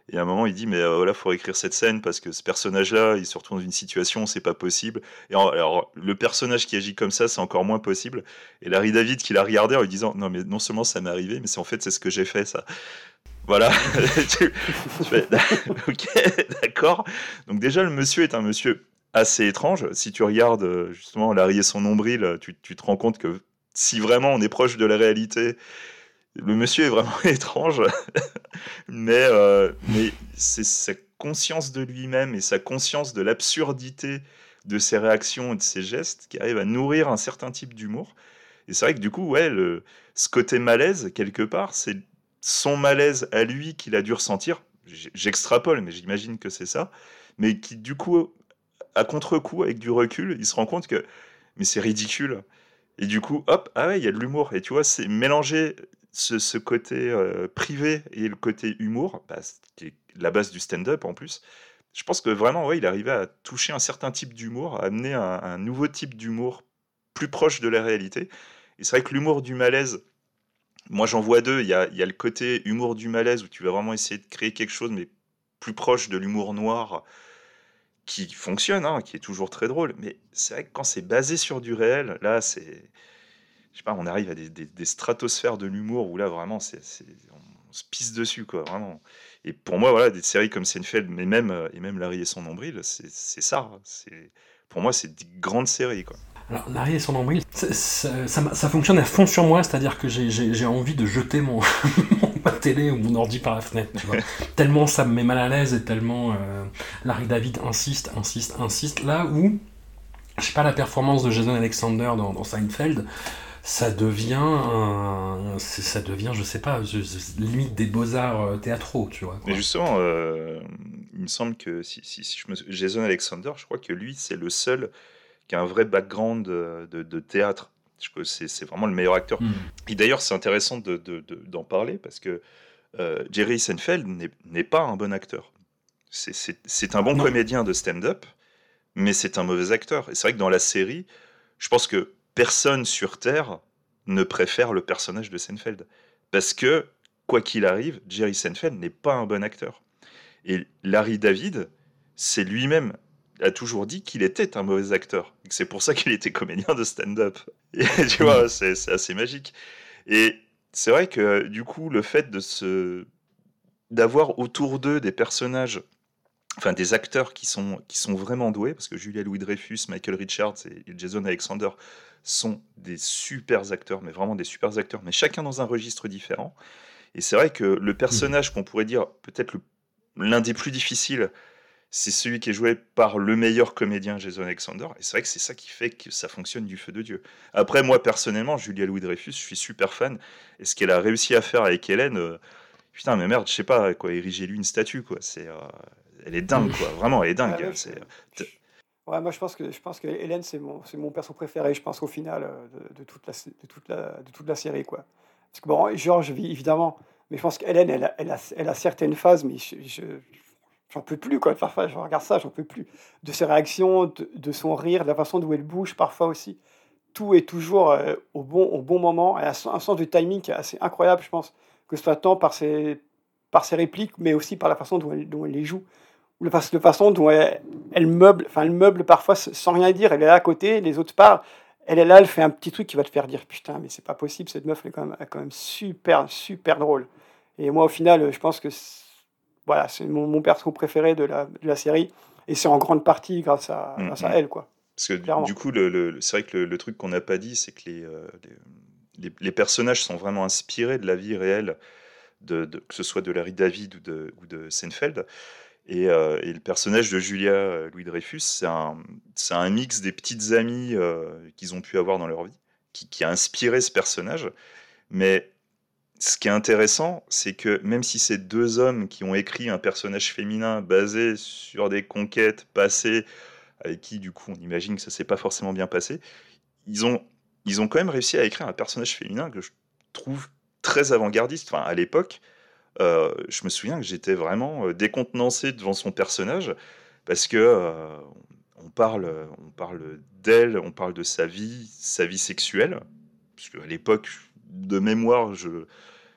Et à un moment, il dit, mais euh, voilà, faut écrire cette scène parce que ce personnage-là, il se retrouve dans une situation, c'est pas possible. Et alors, le personnage qui agit comme ça, c'est encore moins possible. Et Larry David qui l'a regardé en lui disant, non, mais non seulement ça m'est arrivé, mais c'est en fait, c'est ce que j'ai fait, ça. Voilà. <laughs> <laughs> ok, d'accord. Donc déjà, le monsieur est un monsieur assez étrange. Si tu regardes euh, justement Larry et son nombril, tu, tu te rends compte que si vraiment on est proche de la réalité, le monsieur est vraiment <laughs> étrange, mais, euh, mais c'est sa conscience de lui-même et sa conscience de l'absurdité de ses réactions et de ses gestes qui arrive à nourrir un certain type d'humour. Et c'est vrai que du coup, ouais, le, ce côté malaise, quelque part, c'est son malaise à lui qu'il a dû ressentir. J'extrapole, mais j'imagine que c'est ça. Mais qui, du coup, à contre-coup, avec du recul, il se rend compte que mais c'est ridicule. Et du coup, hop, ah ouais, il y a de l'humour. Et tu vois, c'est mélanger ce, côté euh, privé et le côté humour, bah, qui est la base du stand-up en plus. Je pense que vraiment, ouais, il arrivait à toucher un certain type d'humour, à amener un, nouveau type d'humour plus proche de la réalité. Et c'est vrai que l'humour du malaise, moi j'en vois deux. Il y a, il y a le côté humour du malaise où tu vas vraiment essayer de créer quelque chose, mais plus proche de l'humour noir, qui fonctionne, hein, qui est toujours très drôle. Mais c'est vrai que quand c'est basé sur du réel, là, c'est. Je sais pas, on arrive à des, stratosphères de l'humour où là, vraiment, c'est, on se pisse dessus, quoi, vraiment. Et pour moi, voilà, des séries comme Seinfeld, mais même, et même Larry et son nombril, c'est, ça. C'est, pour moi, c'est des grandes séries, quoi. Alors, Larry et son nombril, ça, ça, fonctionne à fond sur moi, c'est-à-dire que j'ai envie de jeter mon, <laughs> ma télé ou mon ordi par la fenêtre, tu vois. <laughs> tellement ça me met mal à l'aise et tellement euh, Larry David insiste, insiste, insiste. Là où, je sais pas, la performance de Jason Alexander dans, Seinfeld, ça devient, un, ça devient, je sais pas, limite des beaux-arts euh, théâtraux, tu vois. Mais justement, euh, il me semble que si, si, je me... Jason Alexander, je crois que lui, c'est le seul qui a un vrai background de, de théâtre c'est vraiment le meilleur acteur. Hmm. Et d'ailleurs, c'est intéressant d'en de, parler parce que euh, Jerry Seinfeld n'est pas un bon acteur. C'est un bon comédien de stand-up, mais c'est un mauvais acteur. Et c'est vrai que dans la série, je pense que personne sur Terre ne préfère le personnage de Seinfeld. Parce que, quoi qu'il arrive, Jerry Seinfeld n'est pas un bon acteur. Et Larry David, c'est lui-même a toujours dit qu'il était un mauvais acteur. C'est pour ça qu'il était comédien de stand-up. <laughs> tu vois, c'est assez magique. Et c'est vrai que du coup, le fait de se d'avoir autour d'eux des personnages, enfin des acteurs qui sont qui sont vraiment doués, parce que Julia Louis Dreyfus, Michael Richards et Jason Alexander sont des super acteurs, mais vraiment des super acteurs, mais chacun dans un registre différent. Et c'est vrai que le personnage qu'on pourrait dire peut-être l'un des plus difficiles c'est celui qui est joué par le meilleur comédien Jason Alexander. Et c'est vrai que c'est ça qui fait que ça fonctionne du feu de Dieu. Après, moi, personnellement, Julia Louis-Dreyfus, je suis super fan. Et ce qu'elle a réussi à faire avec Hélène, euh, putain, mais merde, je sais pas, quoi, ériger lui une statue, quoi. C'est, euh, elle est dingue, quoi. Vraiment, elle est dingue. <laughs> Ouais, c'est, ouais, moi, je pense que, je pense que Hélène, c'est mon, c'est mon perso préféré, je pense, au final, euh, de, toute, la, de, toute, la, de toute la série, quoi. Parce que, bon, Georges, évidemment, mais je pense qu'Hélène, elle a, elle, a, elle a certaines phases, mais je j'en peux plus, quoi. Parfois, je regarde ça, j'en peux plus. De ses réactions, de, son rire, de la façon dont elle bouge, parfois aussi. Tout est toujours euh, au, bon, au bon moment. Elle a un sens du timing qui est assez incroyable, je pense, que ce soit tant par ses, par ses répliques, mais aussi par la façon dont elle, les joue. Ou la, façon dont elle, meuble, enfin, elle meuble parfois sans rien dire. Elle est là à côté, les autres parlent. Elle est là, elle fait un petit truc qui va te faire dire Putain, mais c'est pas possible, cette meuf, est quand même, quand même super, super drôle. Et moi, au final, je pense que voilà, c'est mon, mon, perso préféré de la, de la série. Et c'est en grande partie grâce à, mm, grâce à mm. elle, quoi. Parce que du coup, le, c'est vrai que le, truc qu'on n'a pas dit, c'est que euh, les, les, personnages sont vraiment inspirés de la vie réelle, de, que ce soit de Larry David ou de, ou de Seinfeld. Et, euh, et, le personnage de Julia euh, Louis Dreyfus, c'est un, un mix des petites amies qu'ils ont pu avoir dans leur vie, qui, qui, a inspiré ce personnage. Mais ce qui est intéressant, c'est que même si c'est deux hommes qui ont écrit un personnage féminin basé sur des conquêtes passées, avec qui du coup on imagine que ça s'est pas forcément bien passé, ils ont, ils ont quand même réussi à écrire un personnage féminin que je trouve très avant-gardiste. Enfin, à l'époque, euh, je me souviens que j'étais vraiment euh, décontenancé devant son personnage parce que euh, on parle, on parle d'elle, on parle de sa vie, sa vie sexuelle, parce qu'à l'époque, de mémoire, je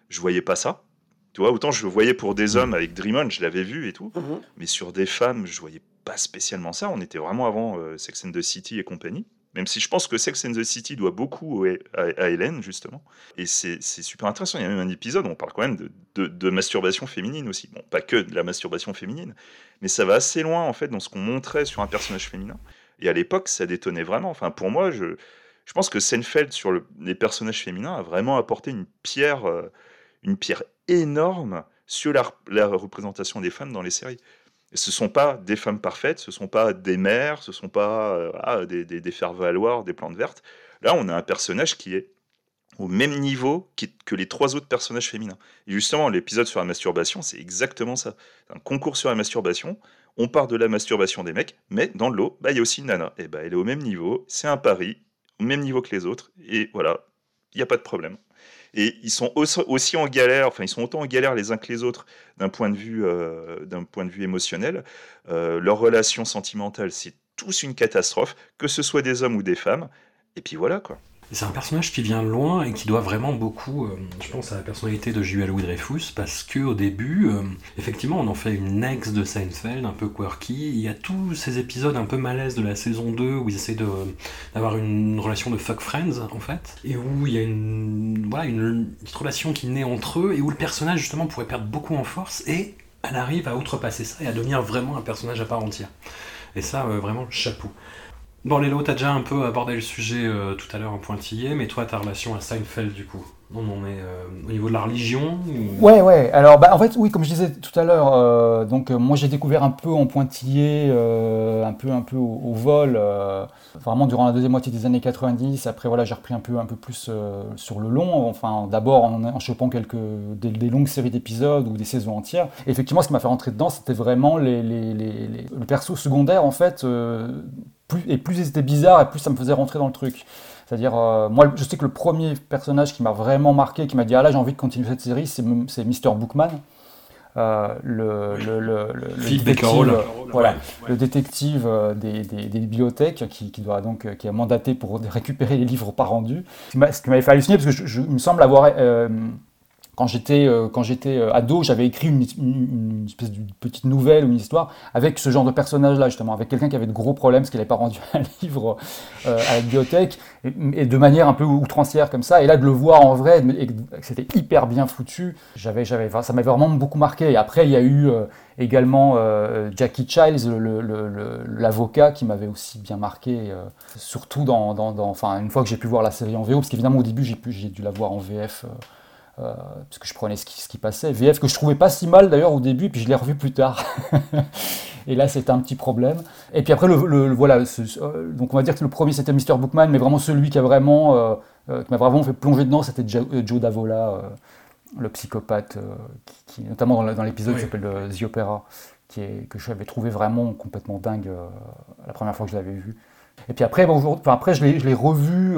je voyais pas ça. Tu vois, autant je le voyais pour des hommes avec Dream On, je l'avais vu et tout, mhm. mais sur des femmes, je voyais pas spécialement ça. On était vraiment avant euh, Sex and the City et compagnie. Même si je pense que Sex and the City doit beaucoup à, Hélène, justement. Et c'est super intéressant. Il y a même un épisode où on parle quand même de, de, masturbation féminine aussi. Bon, pas que de la masturbation féminine, mais ça va assez loin, en fait, dans ce qu'on montrait sur un personnage féminin. Et à l'époque, ça détonnait vraiment. Enfin, pour moi, je, je pense que Seinfeld, sur les personnages féminins, a vraiment apporté une pierre, euh, une pierre énorme sur la, représentation des femmes dans les séries. Ce ne sont pas des femmes parfaites, ce ne sont pas des mères, ce ne sont pas euh, des, faire-valoir, des plantes vertes. Là, on a un personnage qui est au même niveau que les trois autres personnages féminins. Et justement, l'épisode sur la masturbation, c'est exactement ça. Un concours sur la masturbation, on part de la masturbation des mecs, mais dans l'eau, bah, il y a aussi une nana. Et bah, elle est au même niveau, c'est un pari, au même niveau que les autres, et voilà, il n'y a pas de problème. Et ils sont aussi en galère, enfin ils sont autant en galère les uns que les autres d'un point de vue, euh, d'un point de vue émotionnel. Euh, leur relation sentimentale, c'est tous une catastrophe, que ce soit des hommes ou des femmes. Et puis voilà quoi. C'est un personnage qui vient loin et qui doit vraiment beaucoup, euh, je pense, à la personnalité de Louis Dreyfus, parce que au début, euh, effectivement, on en fait une ex de Seinfeld, un peu quirky. Il y a tous ces épisodes un peu malaise de la saison 2 où ils essaient d'avoir une relation de fuck friends, en fait, et où il y a une, relation qui naît entre eux et où le personnage, justement, pourrait perdre beaucoup en force et elle arrive à outrepasser ça et à devenir vraiment un personnage à part entière. Et ça, euh, vraiment, chapeau. Bon, Lélo, t'as déjà un peu abordé le sujet euh, tout à l'heure en pointillé, mais toi, ta relation à Seinfeld, du coup, on en est euh, au niveau de la religion Ouais, ouais. Alors, bah, en fait, oui, comme je disais tout à l'heure, euh, donc moi j'ai découvert un peu en pointillé, un peu, un peu au, vol, vraiment durant la deuxième moitié des années 90. Après, voilà, j'ai repris un peu, un peu plus sur le long. Enfin, d'abord en, en, chopant quelques des, longues séries d'épisodes ou des saisons entières. Et effectivement, ce qui m'a fait rentrer dedans, c'était vraiment les, les, les, le perso secondaire, en fait et plus c'était bizarre, et plus ça me faisait rentrer dans le truc. C'est-à-dire, euh, moi, je sais que le premier personnage qui m'a vraiment marqué, qui m'a dit Ah là, j'ai envy de continuer cette série, c'est Mr. Bookman. Euh, le, le, le, le, détective, voilà, le détective euh, des, des, bibliothèques qui, qui, doit donc qui est mandaté pour <laughs> récupérer les livres pas rendus. Ce qui m'avait fait halluciner parce que je, il me semble avoir quand j'étais euh, euh, ado, j'avais écrit une, espèce de petite nouvelle ou une histoire avec ce genre de personnage-là justement, avec quelqu'un qui avait de gros problèmes parce qu'il n'avait pas rendu <laughs> un livre euh, à la bibliothèque et, de manière un peu outrancière comme ça. Et là de le voir en vrai, et, c'était hyper bien foutu. J'avais j'avais ça m'avait vraiment beaucoup marqué. Et après il y a eu également Jackie Childs, l'avocat, qui m'avait aussi bien marqué, surtout dans, une fois que j'ai pu voir la série en VO, parce qu'évidemment au début j'ai dû la voir en VF. Euh, parce que je prenais ce qui, ce qui, passait. VF que je trouvais pas si mal d'ailleurs au début, puis je l'ai revu plus tard. <laughs> et là, c'était un petit problème. Et puis après, le, voilà, euh, donc on va dire que le premier c'était Mr. Bookman, mais vraiment celui qui a vraiment, euh, qui m'a vraiment fait plonger dedans, c'était Joe, Davola, le psychopathe, qui, notamment dans l'épisode qui s'appelle The Opera, qui est, que j'avais trouvé vraiment complètement dingue la première fois que je l'avais vu. Et puis après, bon, enfin, après je l'ai revu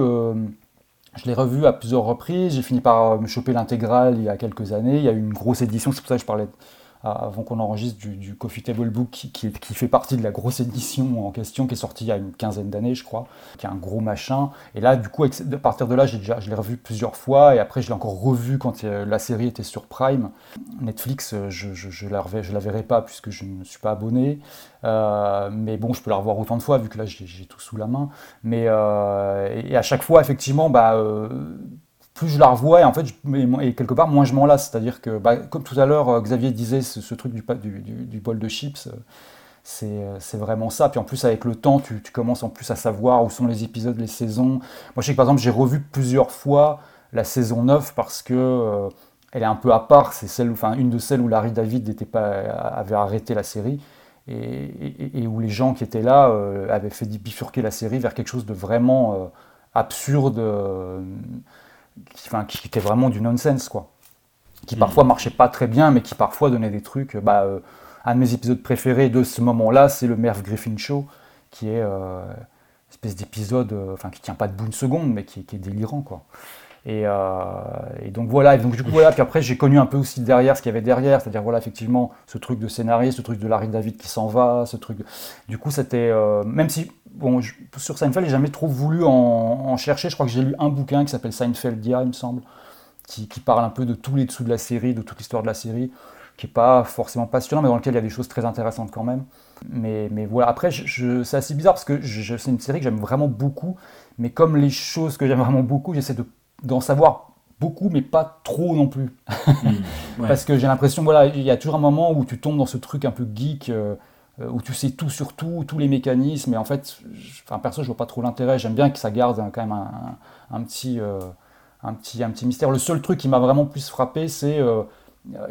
je l'ai revu à plusieurs reprises, j'ai fini par me choper l'intégrale il y a quelques années. Il y a eu une grosse édition, c'est pour ça que je parlais avant qu'on enregistre du, Coffee Table Book qui, fait partie de la grosse édition en question qui est sortie il y a une quinzaine d'années je crois, qui est un gros machin. Et là du coup à partir de là déjà, je l'ai revu plusieurs fois et après je l'ai encore revu quand euh, la série était sur Prime. Netflix euh, je, je, je la, je la verrai pas puisque je ne suis pas abonné. Euh, mais bon je peux la revoir autant de fois vu que là j'ai tout sous la main. Mais et, à chaque fois effectivement bah plus je la revois et en fait, et quelque part, moins je m'en lasse. C'est-à-dire que, bah, comme tout à l'heure, euh, Xavier disait ce, truc du, bol de chips, euh, euh, c'est vraiment ça. Puis en plus, avec le temps, tu, commences en plus à savoir où sont les épisodes, les saisons. Moi, je sais que par exemple, j'ai revu plusieurs fois la saison 9 parce que elle est un peu à part. C'est celle, enfin, une de celles où Larry David pas, avait arrêté la série. Et, où les gens qui étaient là avaient fait bifurquer la série vers quelque chose de vraiment absurde qui, enfin, qui était vraiment du nonsense, quoi. Qui mm. parfois marchait pas très bien, mais qui parfois donnait des trucs. Bah, euh, un de mes épisodes préférés de ce moment-là, c'est le Merv Griffin Show, qui est euh, une espèce d'épisode, euh, enfin, qui tient pas debout une seconde, mais qui, est délirant, quoi. Et, et, donc voilà, et donc du coup voilà, puis après j'ai connu un peu aussi derrière ce qu'il y avait derrière, c'est-à-dire voilà effectivement ce truc de scénariste, ce truc de Larry David qui s'en va, ce truc. Du coup c'était, même si bon, sur Seinfeld, j'ai jamais trop voulu en, chercher. Je crois que j'ai lu un bouquin qui s'appelle Seinfeldia, il me semble, qui, qui, parle un peu de tous les dessous de la série, de toute l'histoire de la série, qui n'est pas forcément passionnant, mais dans lequel il y a des choses très intéressantes quand même. Mais, mais voilà, après, c'est assez bizarre parce que c'est une série que j'aime vraiment beaucoup, mais comme les choses que j'aime vraiment beaucoup, j'essaie d'en savoir beaucoup, mais pas trop non plus. Hmm, <laughs> parce que j'ai l'impression, voilà, il y a toujours un moment où tu tombes dans ce truc un peu geek. Euh, euh, où tu sais tout sur tout, tous les mécanismes, et en fait, enfin, perso, je vois pas trop l'intérêt. J'aime bien que ça garde quand même un, petit, euh, un, petit, un petit mystère. Le seul truc qui m'a vraiment plus frappé, c'est euh,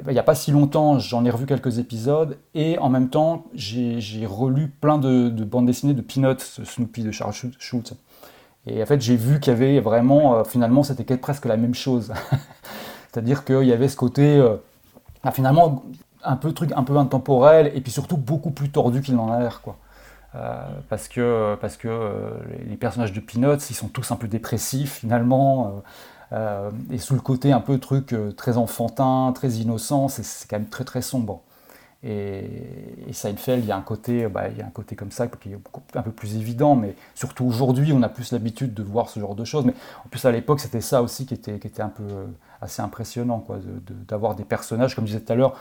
il n'y a pas si longtemps, j'en ai revu quelques épisodes, et en même temps, j'ai relu plein de, bandes dessinées de Peanuts, Snoopy de Charles Schultz. Et en fait, j'ai vu qu'il y avait vraiment, finalement, c'était presque la même chose. <laughs> C'est-à-dire qu'il y avait ce côté, ah, finalement, un peu truc un peu intemporel et puis surtout beaucoup plus tordu qu'il n'en a l'air quoi. Euh, parce que, parce que euh, les personnages de Peanuts, ils sont tous un peu dépressifs finalement, euh, et sous le côté un peu truc très enfantin, très innocent, c'est quand même très très sombre. Et, et, Seinfeld, il y a un côté, bah, il y a un côté comme ça qui est un peu plus évident, mais surtout aujourd'hui, on a plus l'habitude de voir ce genre de choses. Mais en plus à l'époque, c'était ça aussi qui était, qui était un peu assez impressionnant, quoi, d'avoir des personnages, comme je disais tout à l'heure,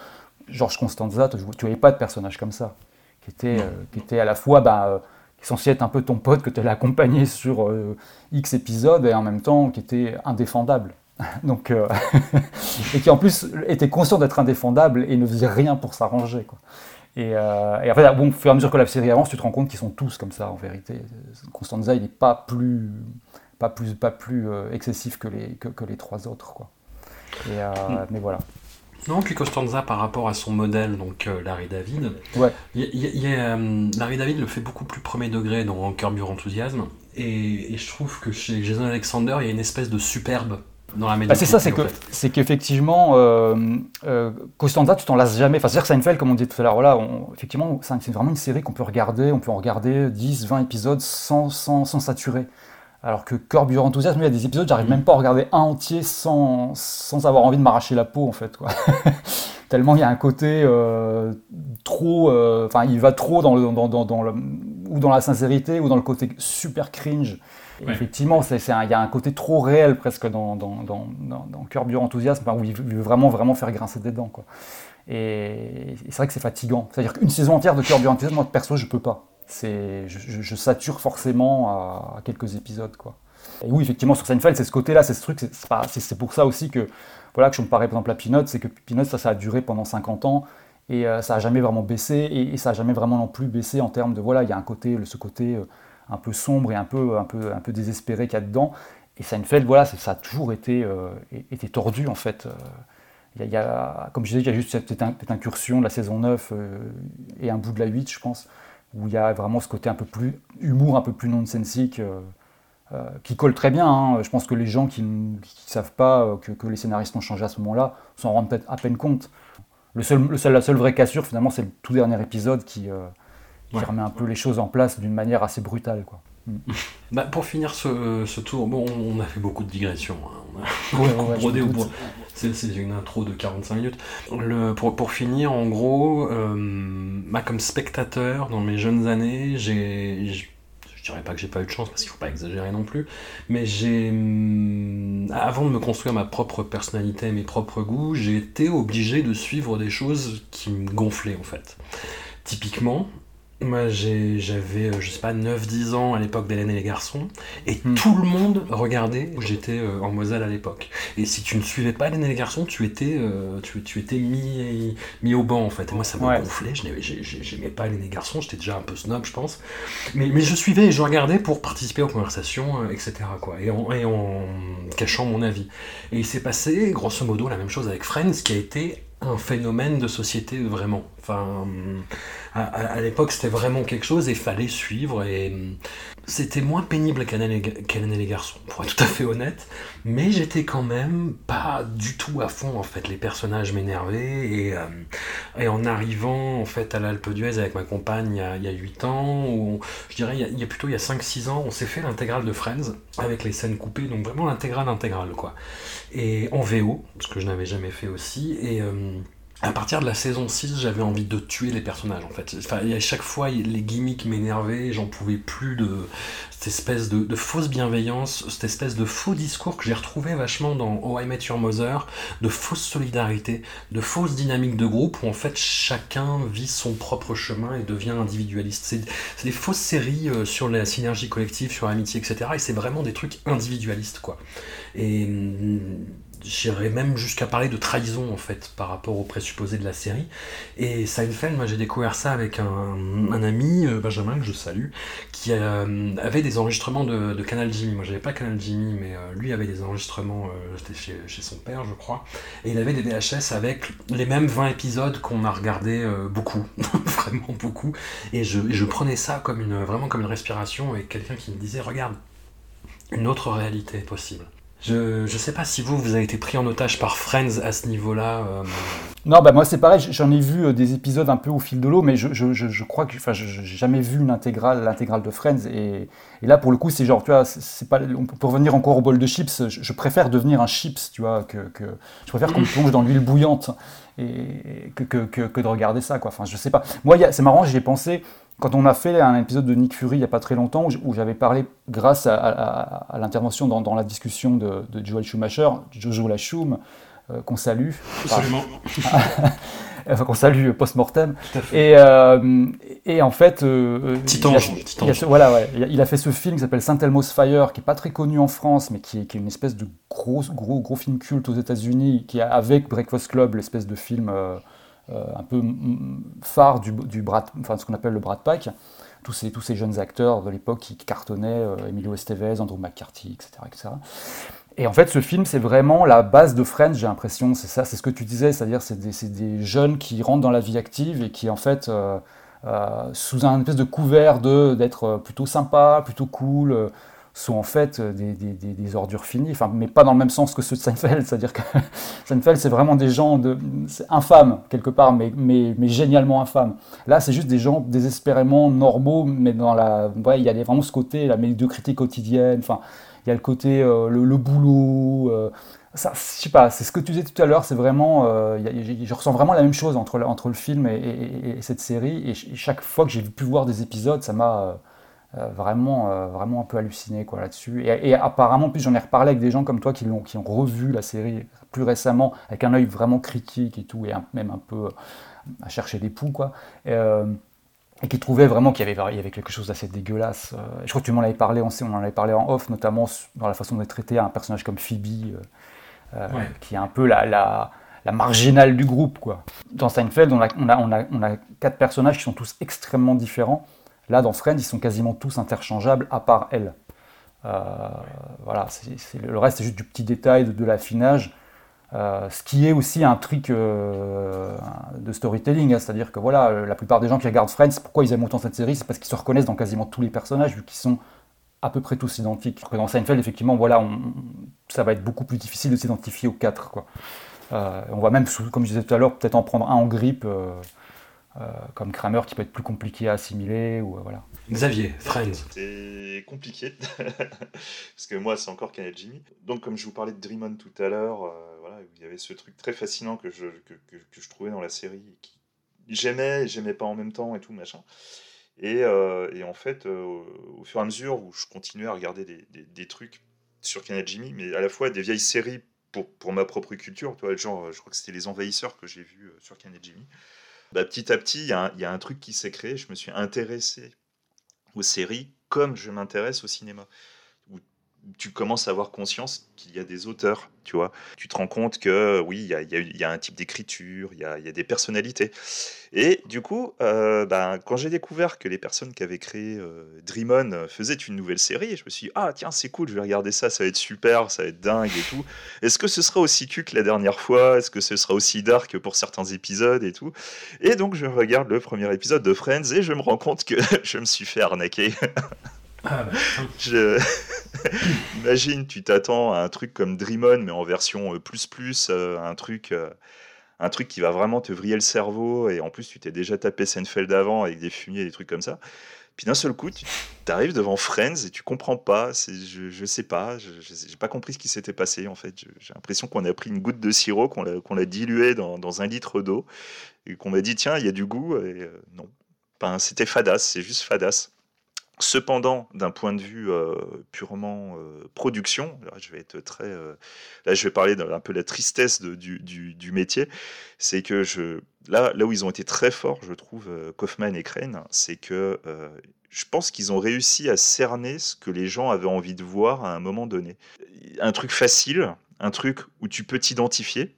Georges Constanza, tu voyais pas de personnage comme ça, qui était, euh, qui à la fois bah, euh, censé être un peu ton pote que tu allais accompagner sur euh, X épisodes et en même temps qui était indéfendable. <laughs> Donc, <laughs> et qui en plus était conscient d'être indéfendable et ne faisait rien pour s'arranger. Et, et, en fait, bon, au fur et à mesure que la série avance, tu te rends compte qu'ils sont tous comme ça en vérité. Constanza, il n'est pas plus, pas plus, pas plus excessif que les, que, les trois autres. Quoi. Et, mm. Mais voilà. Non, puis Costanza par rapport à son modèle, donc euh, Larry David. Ouais. Euh, Larry David le fait beaucoup plus premier degré dans Curb Your Enthusiasm. Et, je trouve que chez Jason Alexander, il y a une espèce de superbe dans la médiation. Bah, c'est ça, c'est que c'est qu'effectivement, euh, euh, Costanza, tu t'en lasses jamais. Enfin, c'est-à-dire Seinfeld, comme on dit tout à l'heure, voilà, effectivement, c'est vraiment une série qu'on peut regarder, on peut en regarder 10, 20 épisodes sans, sans, sans saturer. Alors que Curb Your Enthusiasm, il y a des épisodes, j'arrive même pas à regarder un entier sans, sans avoir envie de m'arracher la peau, en fait. Quoi. <laughs> Tellement il y a un côté euh, trop. Enfin, il va trop dans, le, dans, dans, dans le, ou dans la sincérité, ou dans le côté super cringe. Effectivement, c'est, il y a un côté trop réel presque dans, dans, dans, dans Curb Your Enthusiasm, où il veut vraiment, vraiment faire grincer des dents. Quoi. Et, c'est vrai que c'est fatigant. C'est-à-dire qu'une saison entière de Curb Your Enthusiasm, moi, perso, je peux pas c'est, je, sature forcément à, quelques épisodes. Quoi. Et oui, effectivement, sur Seinfeld, c'est ce côté-là, c'est ce truc, c'est, pour ça aussi que, voilà, que je me parais par exemple à Peanuts, c'est que Peanuts, ça, ça a duré pendant 50 ans, et euh, ça n'a jamais vraiment baissé, et, ça n'a jamais vraiment non plus baissé en termes de, voilà, il y a un côté, ce côté euh, un peu sombre et un peu, un peu, un peu désespéré qu'il y a dedans. Et Seinfeld, voilà, ça a toujours été, euh, été tordu, en fait. Il y, a, comme je disais, il y a juste cette, incursion de la saison 9 et un bout de la 8, je pense, où il y a vraiment ce côté un peu plus humour, un peu plus nonsensique, euh, euh, qui colle très bien. Hein. Je pense que les gens qui ne savent pas euh, que, les scénaristes ont changé à ce moment-là s'en rendent peut-être à peine compte. Le seul, le seul, la seule vraie cassure, finalement, c'est le tout dernier épisode qui, remet un peu les choses en place d'une manière assez brutale. Quoi. Mm. <laughs> Bah, pour finir ce, tour, bon, on a fait beaucoup de digressions. Hein. On a <laughs> au bout. C'est une intro de 45 minutes. Le, pour, pour finir, en gros, euh, bah, comme spectateur, dans mes jeunes années, j'ai. Je dirais pas que j'ai pas eu de chance parce qu'il faut pas exagérer non plus, mais j'ai. Mm, avant de me construire ma propre personnalité, mes propres goûts, j'ai été obligé de suivre des choses qui me gonflaient en fait. Typiquement, moi, j'avais, euh, je sais pas, 9-10 ans à l'époque d'Hélène et les garçons, et hmm. tout le monde regardait où j'étais euh, en Moselle à l'époque. Et si tu ne suivais pas Hélène et les garçons, tu étais, euh, tu, tu, étais mis, mis au banc en fait. Et moi, ça me gonflait, je n'aimais pas Hélène et les garçons, j'étais déjà un peu snob, je pense. Mais, mais je suivais et je regardais pour participer aux conversations, etc. Quoi, et, en, et en cachant mon avis. Et il s'est passé, grosso modo, la même chose avec Friends, qui a été un phénomène de société vraiment. Enfin, à, l'époque, c'était vraiment quelque chose et fallait suivre. Et c'était moins pénible qu'Hélène et les garçons, pour être tout à fait honnête. Mais j'étais quand même pas du tout à fond, en fait. Les personnages m'énervaient. Et, et, en arrivant, en fait, à l'Alpe d'Huez avec ma compagne il y a, 8 ans, ou je dirais, il y a, plutôt il y a 5-6 ans, on s'est fait l'intégrale de Friends avec les scènes coupées. Donc vraiment l'intégrale intégrale, quoi. Et en VO, ce que je n'avais jamais fait aussi. Et. Hum, à partir de la saison 6, j'avais envie de tuer les personnages en fait. Enfin, à chaque fois, les gimmicks m'énervaient, j'en pouvais plus de cette espèce de, fausse bienveillance, cette espèce de faux discours que j'ai retrouvé vachement dans Oh I Met Your Mother, de fausse solidarité, de fausse dynamique de groupe où en fait chacun vit son propre chemin et devient individualiste. C'est des fausses séries euh, sur la synergie collective, sur l'amitié, etc. Et c'est vraiment des trucs individualistes quoi. Et hum, j'irais même jusqu'à parler de trahison en fait par rapport aux présupposés de la série. Et Seinfeld, moi j'ai découvert ça avec un, ami, euh, Benjamin, que je salue, qui euh, avait des enregistrements de, Canal Jimmy. Moi j'avais pas Canal Jimmy, mais euh, lui avait des enregistrements, c'était chez, son père je crois, et il avait des VHS avec les mêmes 20 épisodes qu'on a regardé beaucoup, <laughs> vraiment beaucoup. Et je, je, prenais ça comme une, vraiment comme une respiration et quelqu'un qui me disait regarde, une autre réalité est possible. Je ne sais pas si vous, vous avez été pris en otage par Friends à ce niveau-là. Euh. Non, bah moi c'est pareil, j'en ai vu euh, des épisodes un peu au fil de l'eau, mais je, je, je, crois que enfin, j'ai jamais vu une intégrale, l'intégrale de Friends. Et, et, là, pour le coup, c'est genre, tu vois, c'est pas, pour revenir encore au bol de chips, je, préfère devenir un chips, tu vois, que, que je préfère qu'on me plonge dans l'huile bouillante et, que, que, que, de regarder ça, quoi. Enfin, je sais pas. Moi, c'est marrant, j'y ai pensé quand on a fait un épisode de Nick Fury il n'y a pas très longtemps, où j'avais parlé, grâce à, l'intervention dans, la discussion de, Joel Schumacher, Jojo Lachum, euh, qu'on salue. Absolument. <laughs> enfin, qu'on salue post-mortem. Et, euh, et, en fait. Euh, Titan. Il, a, voilà, ouais, il a fait ce film qui s'appelle Saint Elmo's Fire, qui n'est pas très connu en France, mais qui est, qui est, une espèce de gros, gros, gros film culte aux États-Unis, qui a avec Breakfast Club, l'espèce de film. Euh, un peu phare du, du enfin, ce qu'on appelle le Brad Pack. Tous ces, tous ces jeunes acteurs de l'époque qui, cartonnaient, euh, Emilio Estevez, Andrew McCarthy, etc. etc. Et en fait, ce film, c'est vraiment la base de Friends, j'ai l'impression. C'est ça, c'est ce que tu disais, c'est-à-dire c'est des, des, jeunes qui rentrent dans la vie active et qui, en fait, euh, sous un espèce de couvert de d'être plutôt sympa, plutôt cool, sont en fait euh, des, des, des, ordures finies, enfin, mais pas dans le même sens que ceux de Seinfeld, <laughs> c'est-à-dire que Seinfeld, c'est vraiment des gens de, infâmes, quelque part, mais, mais, mais génialement infâmes. Là, c'est juste des gens désespérément normaux, mais dans la... Ouais, il y a vraiment ce côté, la médiocrité quotidienne, enfin, il y a le côté, euh, le, boulot... Euh, ça, je sais pas, c'est ce que tu disais tout à l'heure, c'est vraiment, je ressens vraiment la même chose entre, entre le film et cette série, et, chaque fois que j'ai pu voir des épisodes, ça m'a euh, vraiment, euh, vraiment un peu halluciné quoi, là-dessus. Et, apparemment, puis j'en ai reparlé avec des gens comme toi qui, ont, qui ont revu la série plus récemment, avec un œil vraiment critique et tout, et même un peu euh, à chercher des poux, quoi. Et, qui trouvaient vraiment qu'il y avait, y avait quelque chose d'assez dégueulasse. je crois que tu m'en avais parlé, on, on en avait parlé en off, notamment dans la façon de traiter un personnage comme Phoebe, qui est un peu la, la, la, marginale du groupe. Quoi. Dans Seinfeld, on a, on, a, on, a, on a quatre personnages qui sont tous extrêmement différents, Là, dans Friends, ils sont quasiment tous interchangeables, à part elle. Euh, voilà, le reste, c'est juste du petit détail, de, l'affinage. Euh, ce qui est aussi un truc euh, de storytelling, hein. c'est-à-dire que voilà, la plupart des gens qui regardent Friends, pourquoi ils aiment autant cette série, c'est parce qu'ils se reconnaissent dans quasiment tous les personnages, vu qu'ils sont à peu près tous identiques. Dans Seinfeld, effectivement, voilà, ça va être beaucoup plus difficile de s'identifier aux quatre. On va même, comme je disais tout à l'heure, peut-être en prendre un en grippe. Euh, comme Kramer qui peut être plus compliqué à assimiler. Ou, euh, voilà. Xavier, Friends. C'est compliqué, <laughs> parce que moi c'est encore Canal Jimmy. Donc comme je vous parlais de Dream On tout à l'heure, euh, voilà, il y avait ce truc très fascinant que je, que, que, je trouvais dans la série, qui j'aimais et j'aimais pas en même temps et tout, machin. Et, et en fait, au fur et à mesure où je continuais à regarder des, des, des, trucs sur Canal Jimmy, mais à la fois des vieilles séries pour, pour ma propre culture, tu vois, genre, je crois que c'était Les Envahisseurs que j'ai vu sur Canal Jimmy. Bah, petit à petit, il y, a un truc qui s'est créé. Je me suis intéressé aux séries comme je m'intéresse au cinéma tu commences à avoir conscience qu'il y a des auteurs, tu vois. Tu te rends compte que oui, il y a, y a, un type d'écriture, il y a, y a, des personnalités. Et du coup, euh, ben, quand j'ai découvert que les personnes qui avaient créé euh, Dream On faisaient une nouvelle série, je me suis dit, ah tiens, c'est cool, je vais regarder ça, ça va être super, ça va être dingue et tout. Est-ce que ce sera aussi cul que la dernière fois? Est-ce que ce sera aussi dark pour certains épisodes et tout? Et donc, je regarde le premier épisode de Friends et je me rends compte que <laughs> je me suis fait arnaquer. Ah, bah. <laughs> <laughs> Imagine, tu t'attends à un truc comme Dream On, mais en version euh, plus plus, euh, un truc, euh, un truc qui va vraiment te vriller le cerveau, et en plus tu t'es déjà tapé Seinfeld avant avec des fumiers et des trucs comme ça. Puis d'un seul coup, tu arrives devant Friends et tu comprends pas. Je, sais pas, je n'ai pas compris ce qui s'était passé en fait. J'ai l'impression qu'on a pris une goutte de sirop, qu'on l'a dilué dans, un litre d'eau et qu'on m'a dit tiens, il y a du goût. Et non, c'était fadasse, c'est juste fadasse. Cependant, d'un point de vue euh, purement euh, production, là, je vais être très, là je vais parler d'un peu la tristesse du, du, du, métier, c'est que je, là, là où ils ont été très forts, je trouve, Kaufman et Crane, c'est que je pense qu'ils ont réussi à cerner ce que les gens avaient envie de voir à un moment donné. Un truc facile, un truc où tu peux t'identifier,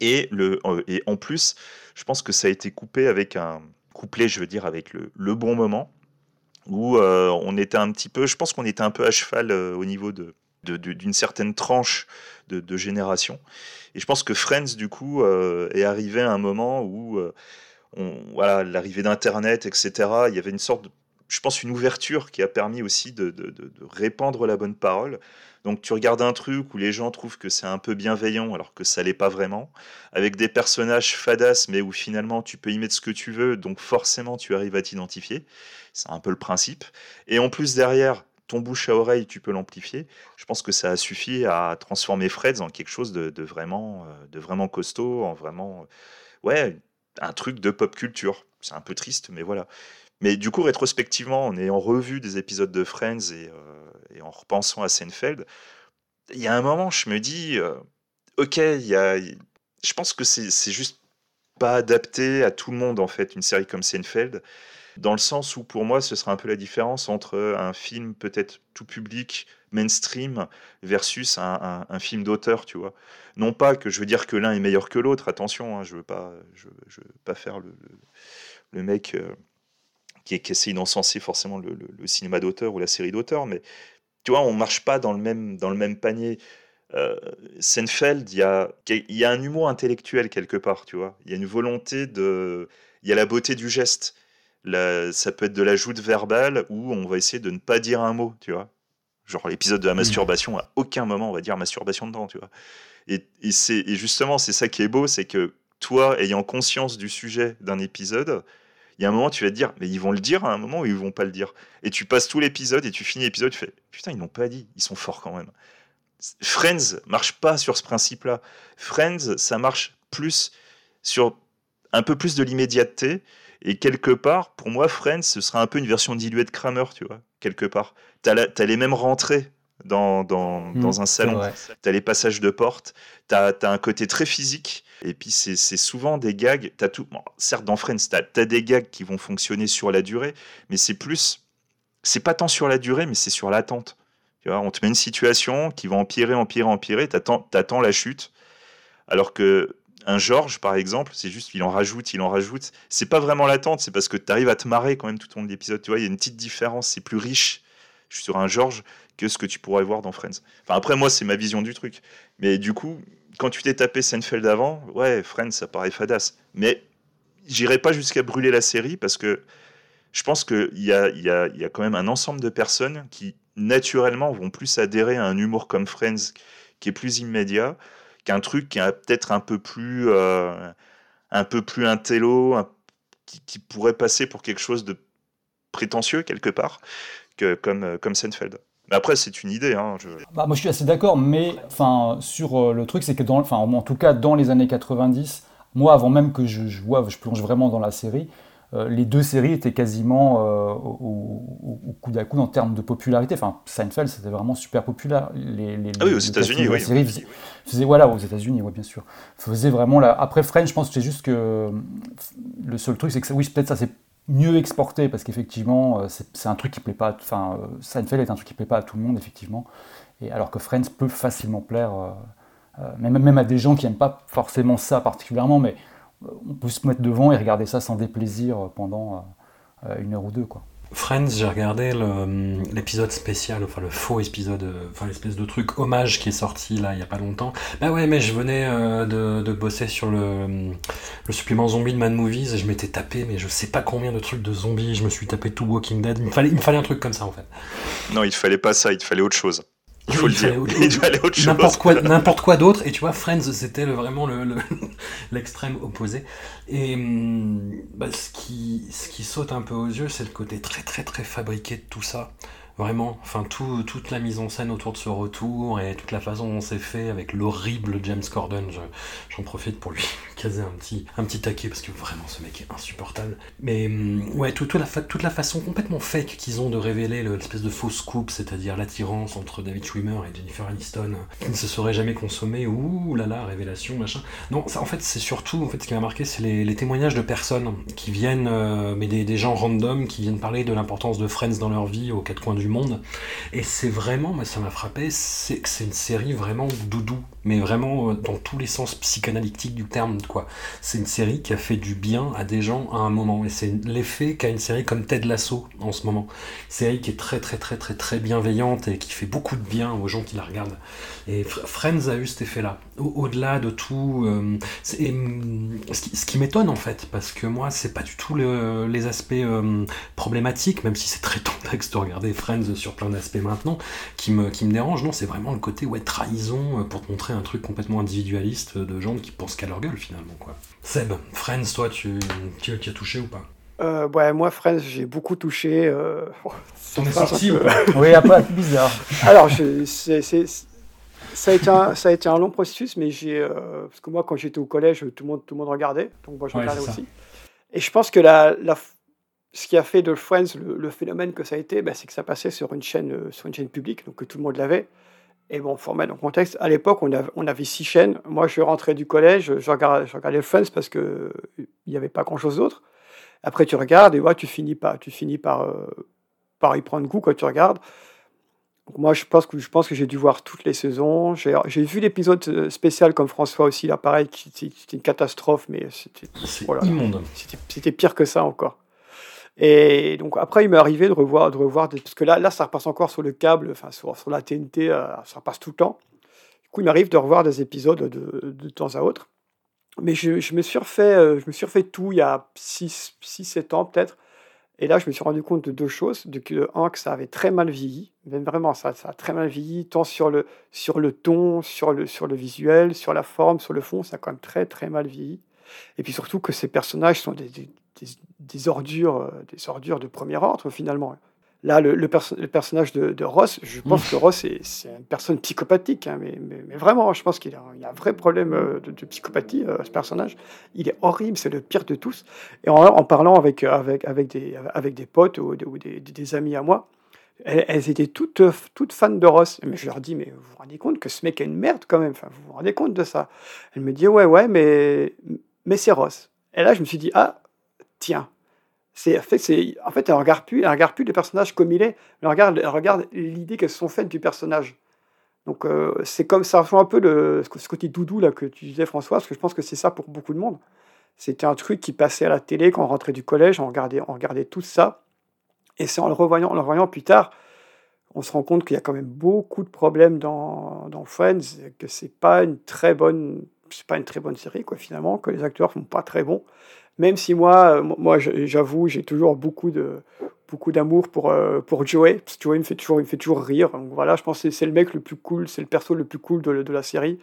et, le, et en plus, je pense que ça a été coupé avec un couplé, je veux dire, avec le, le bon moment, où euh, on était un petit peu, je pense qu'on était un peu à cheval euh, au niveau de, d'une certaine tranche de, génération. Et je pense que Friends, du coup, euh, est arrivé à un moment où, on, voilà, l'arrivée d'Internet, etc., il y avait une sorte de je pense, une ouverture qui a permis aussi de, répandre la bonne parole. Donc tu regardes un truc où les gens trouvent que c'est un peu bienveillant alors que ça l'est pas vraiment, avec des personnages fadas mais où finalement tu peux y mettre ce que tu veux, donc forcément tu arrives à t'identifier. C'est un peu le principe. Et en plus derrière, ton bouche à oreille, tu peux l'amplifier. Je pense que ça a suffi à transformer Freds en quelque chose de, vraiment, euh, de vraiment costaud, en vraiment, ouais, un truc de pop culture. C'est un peu triste, mais voilà. Mais du coup, rétrospectivement, en ayant revu des épisodes de Friends et, euh, en repensant à Seinfeld, il y a un moment, je me dis, euh, ok, il y a, je pense que c'est juste pas adapté à tout le monde, en fait, une série comme Seinfeld, dans le sens où, pour moi, ce sera un peu la différence entre un film peut-être tout public, mainstream, versus un, film d'auteur, tu vois. Non pas que je veux dire que l'un est meilleur que l'autre, attention, hein, je veux pas, je, veux pas faire le, le, mec... Euh, qui, qui essaye d'encenser forcément le, cinéma d'auteur ou la série d'auteur, mais tu vois, on marche pas dans le même, dans le même panier. Euh, Seinfeld, il y a, y a un humour intellectuel quelque part, tu vois. Il y a une volonté de. Il y a la beauté du geste. ça peut être de la joute verbale où on va essayer de ne pas dire un mot, tu vois. Genre l'épisode de la masturbation, à aucun moment on va dire masturbation dedans, tu vois. Et, et, et justement, c'est ça qui est beau, c'est que toi, ayant conscience du sujet d'un épisode, il y a un moment, tu vas te dire, mais ils vont le dire à un moment ou ils vont pas le dire? Et tu passes tout l'épisode et tu finis l'épisode, tu fais, putain, ils n'ont pas dit, ils sont forts quand même. Friends marche pas sur ce principe-là. Friends, ça marche plus sur un peu plus de l'immédiateté. Et quelque part, pour moi, Friends, ce sera un peu une version diluée de Kramer, tu vois, quelque part. Tu as, les mêmes rentrées dans, dans, mmh, dans un salon. Tu as les passages de porte. Tu as, un côté très physique. Et puis, c'est souvent des gags. As tout, certes, dans Friends, tu as, des gags qui vont fonctionner sur la durée, mais c'est plus. C'est pas tant sur la durée, mais c'est sur l'attente. Tu vois, on te met une situation qui va empirer, empirer, empirer. Tu attends, la chute. Alors que un George, par exemple, c'est juste qu'il en rajoute, il en rajoute. C'est pas vraiment l'attente, c'est parce que tu arrives à te marrer quand même tout au long de l'épisode. Tu vois, il y a une petite différence, c'est plus riche sur un George que ce que tu pourrais voir dans Friends. Enfin, après, moi, c'est ma vision du truc. Mais du coup, quand tu t'es tapé Seinfeld avant, ouais, Friends, ça paraît fadasse. Mais j'irai pas jusqu'à brûler la série parce que je pense qu'il y a, a, a quand même un ensemble de personnes qui, naturellement, vont plus adhérer à un humour comme Friends, qui est plus immédiat, qu'un truc qui est peut-être un peu plus, euh, un peu plus intello, qui, qui, pourrait passer pour quelque chose de prétentieux quelque part, que, comme, euh, comme Seinfeld. Mais après, c'est une idée. Hein, bah, moi, je suis assez d'accord, mais enfin, sur euh, le truc, c'est que, dans, enfin, en tout cas, dans les années 90, moi, avant même que je, je, je plonge vraiment dans la série, euh, les deux séries étaient quasiment euh, au, au, coude à coude en termes de popularité. Enfin, Seinfeld, c'était vraiment super populaire. Les, les, ah oui, aux États-Unis, oui. Série faisait, voilà, aux États-Unis, oui, bien sûr. Faisait vraiment la... Après Friends, je pense que c'est juste que le seul truc, c'est que oui, peut-être ça c'est mieux exporté parce qu'effectivement euh, c'est un truc qui plaît pas enfin euh, Seinfeld est un truc qui plaît pas à tout le monde effectivement et alors que Friends peut facilement plaire euh, même, même à des gens qui n'aiment pas forcément ça particulièrement mais on peut se mettre devant et regarder ça sans déplaisir pendant une heure ou deux quoi. Friends, j'ai regardé l'épisode spécial, enfin le faux épisode, enfin l'espèce de truc hommage qui est sorti là il y a pas longtemps. Bah ouais, mais je venais euh, de, de, bosser sur le, le supplément zombie de Mad Movies et je m'étais tapé, mais je sais pas combien de trucs de zombies. Je me suis tapé tout Walking Dead. Il me fallait, il me fallait un truc comme ça en fait. Non, il fallait pas ça, il fallait autre chose. Il faut le dire. Il doit aller autre chose. N'importe quoi, n'importe quoi d'autre. Et tu vois, Friends, c'était vraiment <laughs> l'extrême le, opposé. Et hum, bah, ce, qui, ce qui saute un peu aux yeux, c'est le côté très, très, très fabriqué de tout ça. Vraiment, enfin tout, toute la mise en scène autour de ce retour et toute la façon dont c'est fait avec l'horrible James Corden, j'en profite pour lui <laughs> caser un petit, un petit taquet parce que vraiment ce mec est insupportable. Mais hum, ouais, toute, la, toute la façon complètement fake qu'ils ont de révéler l'espèce de fausse coupe, c'est-à-dire l'attirance entre David Schwimmer et Jennifer Aniston, qui ne se serait jamais consommé, ouh là là, révélation, machin. Non, en fait c'est surtout, en fait ce qui m'a marqué, c'est les, témoignages de personnes qui viennent, euh, mais des, des gens random, qui viennent parler de l'importance de Friends dans leur vie aux quatre coins du monde. Et c'est vraiment, moi ça m'a frappé, c'est que c'est une série vraiment doudou, mais vraiment euh, dans tous les sens psychanalytiques du terme, quoi. C'est une série qui a fait du bien à des gens à un moment, et c'est l'effet qu'a une série comme Ted Lasso en ce moment. Une série qui est très très très très très bienveillante et qui fait beaucoup de bien aux gens qui la regardent. Et Friends a eu cet effet-là. Au-delà de tout, euh, hum, ce qui, m'étonne en fait, parce que moi, c'est pas du tout les aspects euh, problématiques, même si c'est très <laughs> complexe de regarder Friends sur plein d'aspects maintenant, qui me, qui me dérange. Non, c'est vraiment le côté ouais, trahison pour te montrer un truc complètement individualiste de gens qui pensent qu'à leur gueule finalement. Quoi. Seb, Friends, toi, tu, tu, as touché ou pas? Euh, ouais, moi, Friends, j'ai beaucoup touché. Euh... <laughs> T'en es sorti ou pas? Oui, après, bizarre. <laughs> Alors, c'est ça a, été un, ça a été un long processus, mais j'ai. Euh, parce que moi, quand j'étais au collège, tout le monde, tout le monde regardait. Donc, moi, je regardais aussi. Et je pense que la, la, ce qui a fait de Friends le, phénomène que ça a été, bah, c'est que ça passait sur une, chaîne, euh, sur une chaîne publique, donc que tout le monde l'avait. Et bon, pour mettre dans le contexte, à l'époque, on, avait, on avait six chaînes. Moi, je rentrais du collège, je regardais, je regardais Friends parce qu'il n'y avait pas grand-chose d'autre. Après, tu regardes et ouais, tu finis, pas, tu finis par, euh, par y prendre goût quand tu regardes moi, je pense que, je pense que j'ai dû voir toutes les saisons. J'ai vu l'épisode euh, spécial comme François aussi, là, pareil, c'était une catastrophe, mais c'était immonde. C'était pire que ça encore. Et donc après, il m'est arrivé de revoir, de revoir, parce que là, là, ça repasse encore sur le câble, enfin sur, la TNT, euh, ça repasse tout le temps. Du coup, il m'arrive de revoir des épisodes de, de temps à autre. Mais je, me suis refait, euh, je me suis refait tout il y a 6-7 ans peut-être. Et là, je me suis rendu compte de deux choses. De que, un, que ça avait très mal vieilli. Vraiment, ça, ça a très mal vieilli, tant sur le, sur le ton, sur le, sur le visuel, sur la forme, sur le fond. Ça a quand même très, très mal vieilli. Et puis surtout que ces personnages sont des, des, des, ordures, euh, des ordures de premier ordre, finalement. Là, le, le, personnage de, Ross, je pense que Ross, c'est une personne psychopathique, hein, mais, mais, vraiment, je pense qu'il y a un vrai problème euh, de, psychopathie, euh, ce personnage. Il est horrible, c'est le pire de tous. Et en, parlant avec, avec, avec, des, avec des potes ou, des, des, amis à moi, elles, étaient toutes, toutes fans de Ross. Mais je leur dis, mais vous vous rendez compte que ce mec est une merde quand même enfin, Vous vous rendez compte de ça? Elle me dit, ouais, ouais, mais, mais c'est Ross. Et là, je me suis dit, ah, tiens, c'est en fait, en fait elle regarde plus, elle regarde plus le personnage comme il est, elle regarde, regarde l'idée qu'elles sont faites du personnage. Donc euh, c'est comme ça un peu le, ce côté doudou là que tu disais François, parce que je pense que c'est ça pour beaucoup de monde. C'était un truc qui passait à la télé quand on rentrait du collège, on regardait, on regardait tout ça, et c'est en le revoyant, en le revoyant plus tard, on se rend compte qu'il y a quand même beaucoup de problèmes dans, dans Friends, que c'est pas pas une très bonne série quoi finalement, que les acteurs sont pas très bons. Même si moi, euh, moi j'avoue, j'ai toujours beaucoup de beaucoup d'amour pour, euh, pour Joey. Parce que Joey me fait toujours, il me fait toujours rire. Donc voilà, je pense que c'est le mec le plus cool, c'est le perso le plus cool de, la série.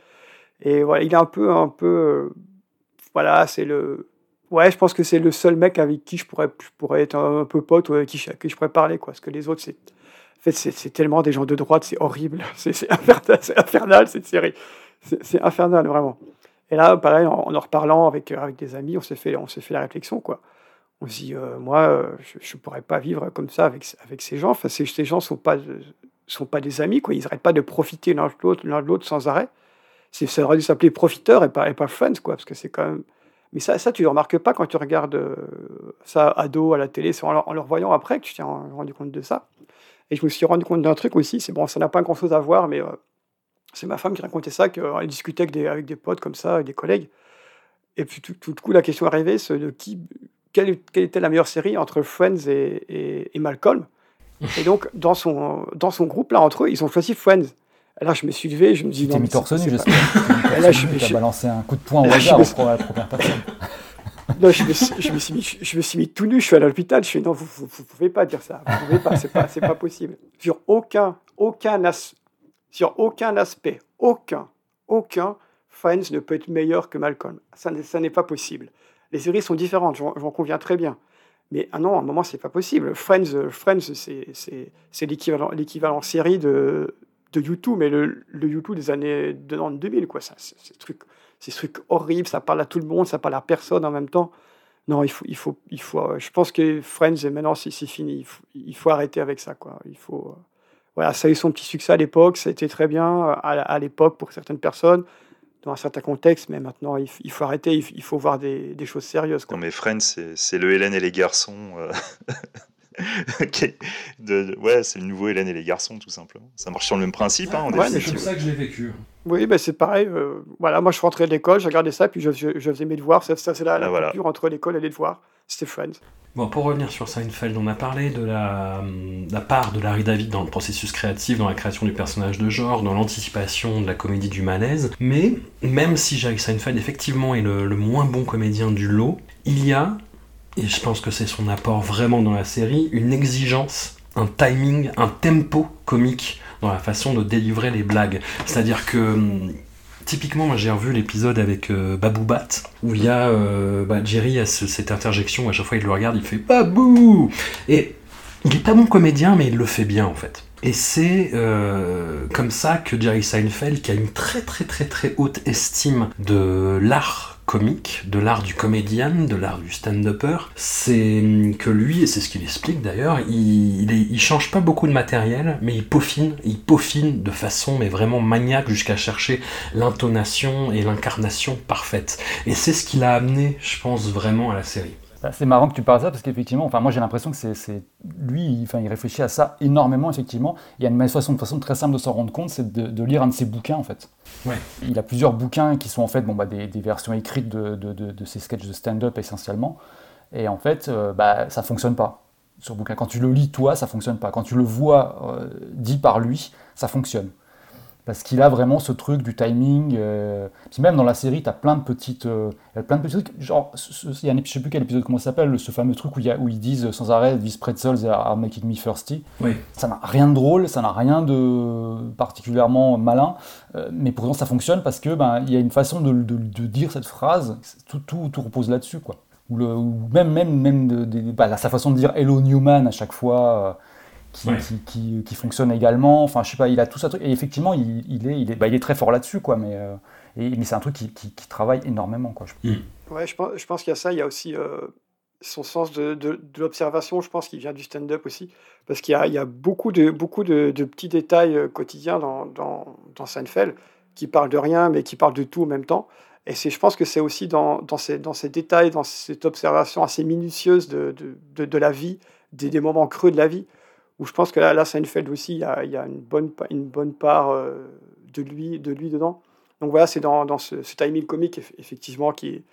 Et voilà, il est un peu, un peu, euh, voilà, c'est le, ouais, je pense que c'est le seul mec avec qui je pourrais, je pourrais être un, peu pote ou avec qui, qui je pourrais parler, quoi. Parce que les autres, c'est, en fait, c'est tellement des gens de droite, c'est horrible, <laughs> c'est infernal, infernal cette série, c'est infernal vraiment. Et là, pareil, en, en reparlant avec, euh, avec des amis, on s'est fait, fait la réflexion, quoi. On se dit, euh, moi, euh, je ne pourrais pas vivre comme ça avec, avec ces gens. Enfin, ces, ces gens ne sont pas, sont pas des amis, quoi. Ils n'arrêtent pas de profiter l'un de l'autre, l'un de l'autre sans arrêt. Ça aurait dû s'appeler profiteur et pas, et pas friends, quoi, parce que c'est quand même... Mais ça, ça tu ne remarques pas quand tu regardes ça ado à la télé, c'est en, en, le voyant après que tu t'es rendu compte de ça. Et je me suis rendu compte d'un truc aussi, c'est bon, ça n'a pas grand-chose à voir, mais c'est ma femme qui racontait ça, qu'elle discutait avec des, avec des potes comme ça, avec des collègues. Et puis tout, tout, coup, la question arrivait, c'est de qui, quelle, quelle, était la meilleure série entre Friends et, et, Malcolm. <laughs> Et donc, dans son, dans son groupe, là, entre eux, ils ont choisi Friends. Et là, je me suis levé, je me dis... Tu t'es mis torse nu, j'espère. <laughs> Là, je me balancé un coup de poing au hasard pour la première personne. <laughs> Non, je me, suis, je, me suis mis, je me suis mis tout nu, je suis allé à l'hôpital, je suis non, vous ne pouvez pas dire ça, vous pouvez pas, c'est pas, pas possible. Sur aucun, aucun as, Sur aucun aspect, aucun, aucun, Friends ne peut être meilleur que Malcolm. Ça, n'est pas possible. Les séries sont différentes, j'en conviens très bien. Mais ah non, à un moment, c'est pas possible. Friends, Friends c'est l'équivalent série de, de YouTube, mais le, le YouTube des années 2000, quoi. C'est ce truc, ces trucs horribles, ça parle à tout le monde, ça parle à personne en même temps. Non, il faut, il faut, il faut. Je pense que Friends, maintenant, c'est fini. Il faut, il faut, arrêter avec ça, quoi. Il faut. Voilà, ça a eu son petit succès à l'époque, ça a été très bien à, à l'époque pour certaines personnes dans un certain contexte, mais maintenant il, faut arrêter, il, faut voir des, des choses sérieuses. Quoi. Non mais Friends, c'est le Hélène et les garçons. <laughs> <laughs> Euh, de, ouais, c'est le nouveau Hélène et les garçons, tout simplement. Ça marche sur le même principe. Hein, ouais, c'est comme ça que je l'ai vécu. Oui, ben c'est pareil. Euh, voilà, moi je rentrais de l'école, je regardais ça, puis je, je, faisais mes devoirs. Ça, c'est la, la ah, entre l'école et les devoirs. C'était Friends. Bon, pour revenir sur Seinfeld, on a parlé de la, la, part de Larry David dans le processus créatif, dans la création du personnage de genre, dans l'anticipation de la comédie du malaise. Mais même si Jerry Seinfeld effectivement est le, le moins bon comédien du lot, il y a et je pense que c'est son apport vraiment dans la série, une exigence, un timing, un tempo comique dans la façon de délivrer les blagues. C'est-à-dire que hum, typiquement, moi j'ai revu l'épisode avec euh, Babou Bat, où il y a euh, bah, Jerry a cette interjection, à chaque fois il le regarde, il fait Babou Et il est pas bon comédien, mais il le fait bien en fait. Et c'est euh, comme ça que Jerry Seinfeld, qui a une très très très très haute estime de l'art comique, de l'art du comédien, de l'art du stand-upper, c'est que lui, et c'est ce qu'il explique d'ailleurs, il, il, change pas beaucoup de matériel, mais il peaufine, il peaufine de façon mais vraiment maniaque jusqu'à chercher l'intonation et l'incarnation parfaite. Et c'est ce qui l'a amené, je pense, vraiment à la série. Bah, c'est marrant que tu parles de ça parce qu'effectivement, enfin, moi j'ai l'impression que c'est lui, il, enfin, il réfléchit à ça énormément, effectivement. Il y a une façon, façon très simple de s'en rendre compte, c'est de, lire un de ses bouquins en fait. Ouais. Il a plusieurs bouquins qui sont en fait bon, bah, des, versions écrites de, de, ses sketchs de stand-up essentiellement. Et en fait, euh, bah, ça fonctionne pas sur bouquin. Quand tu le lis toi, ça fonctionne pas. Quand tu le vois euh, dit par lui, ça fonctionne parce qu'il a vraiment ce truc du timing. Euh, puis même dans la série, tu as plein de petites, euh, plein de petits trucs. Genre, il y a un, je sais plus quel épisode comment ça s'appelle, ce fameux truc où, y a, où ils disent sans arrêt "These pretzels are making me thirsty". Oui. Ça n'a rien de drôle, ça n'a rien de particulièrement malin, euh, mais pourtant ça fonctionne parce que ben il y a une façon de, de, dire cette phrase. Tout, tout, tout repose là-dessus, quoi. Ou, le, ou, même même même de, bah, sa façon de dire "Hello Newman" à chaque fois qui, qui, fonctionne également. Enfin, je sais pas, il a tout ça. Et effectivement, il, est, il, est, bah, il est très fort là-dessus, quoi. Mais, euh, mais c'est un truc qui, travaille énormément, quoi. Je... Mm. Ouais, je pense, je pense qu'il y a ça. Il y a aussi euh, son sens de, de, l'observation. Je pense qu'il vient du stand-up aussi, parce qu'il y a, il y a beaucoup de beaucoup de, petits détails euh, quotidiens dans, dans, dans Seinfeld qui parlent de rien, mais qui parlent de tout en même temps. Et c'est, je pense que c'est aussi dans, dans, ces, dans ces détails, dans cette observation assez minutieuse de, de, de la vie, des, des moments creux de la vie, où je pense que là, là Seinfeld aussi, il y a, il y a une, bonne, une bonne part euh, de, lui, de lui dedans. Donc voilà, c'est dans, ce, timing comique, effectivement, qui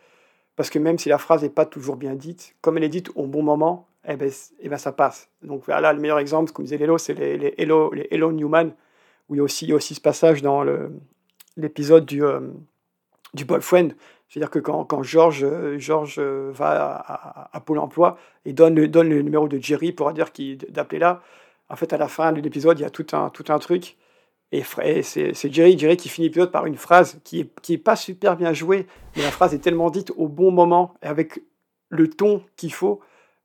parce que même si la phrase n'est pas toujours bien dite, comme elle est dite au bon moment, eh ben, eh ben ça passe. Donc voilà, le meilleur exemple, comme disait Lélo, c'est les, Hello, les Hello Newman, où il y a aussi, aussi ce passage dans l'épisode du, euh, du boyfriend, c'est-à-dire que quand, quand Georges George va à, Pôle emploi et donne, donne le numéro de Jerry pour dire d'appeler là, en fait, à la fin de l'épisode, il y a tout un, tout un truc. Et, c'est Jerry, Jerry qui finit l'épisode par une phrase qui n'est qui est pas super bien jouée, mais la phrase est tellement dite au bon moment et avec le ton qu'il faut.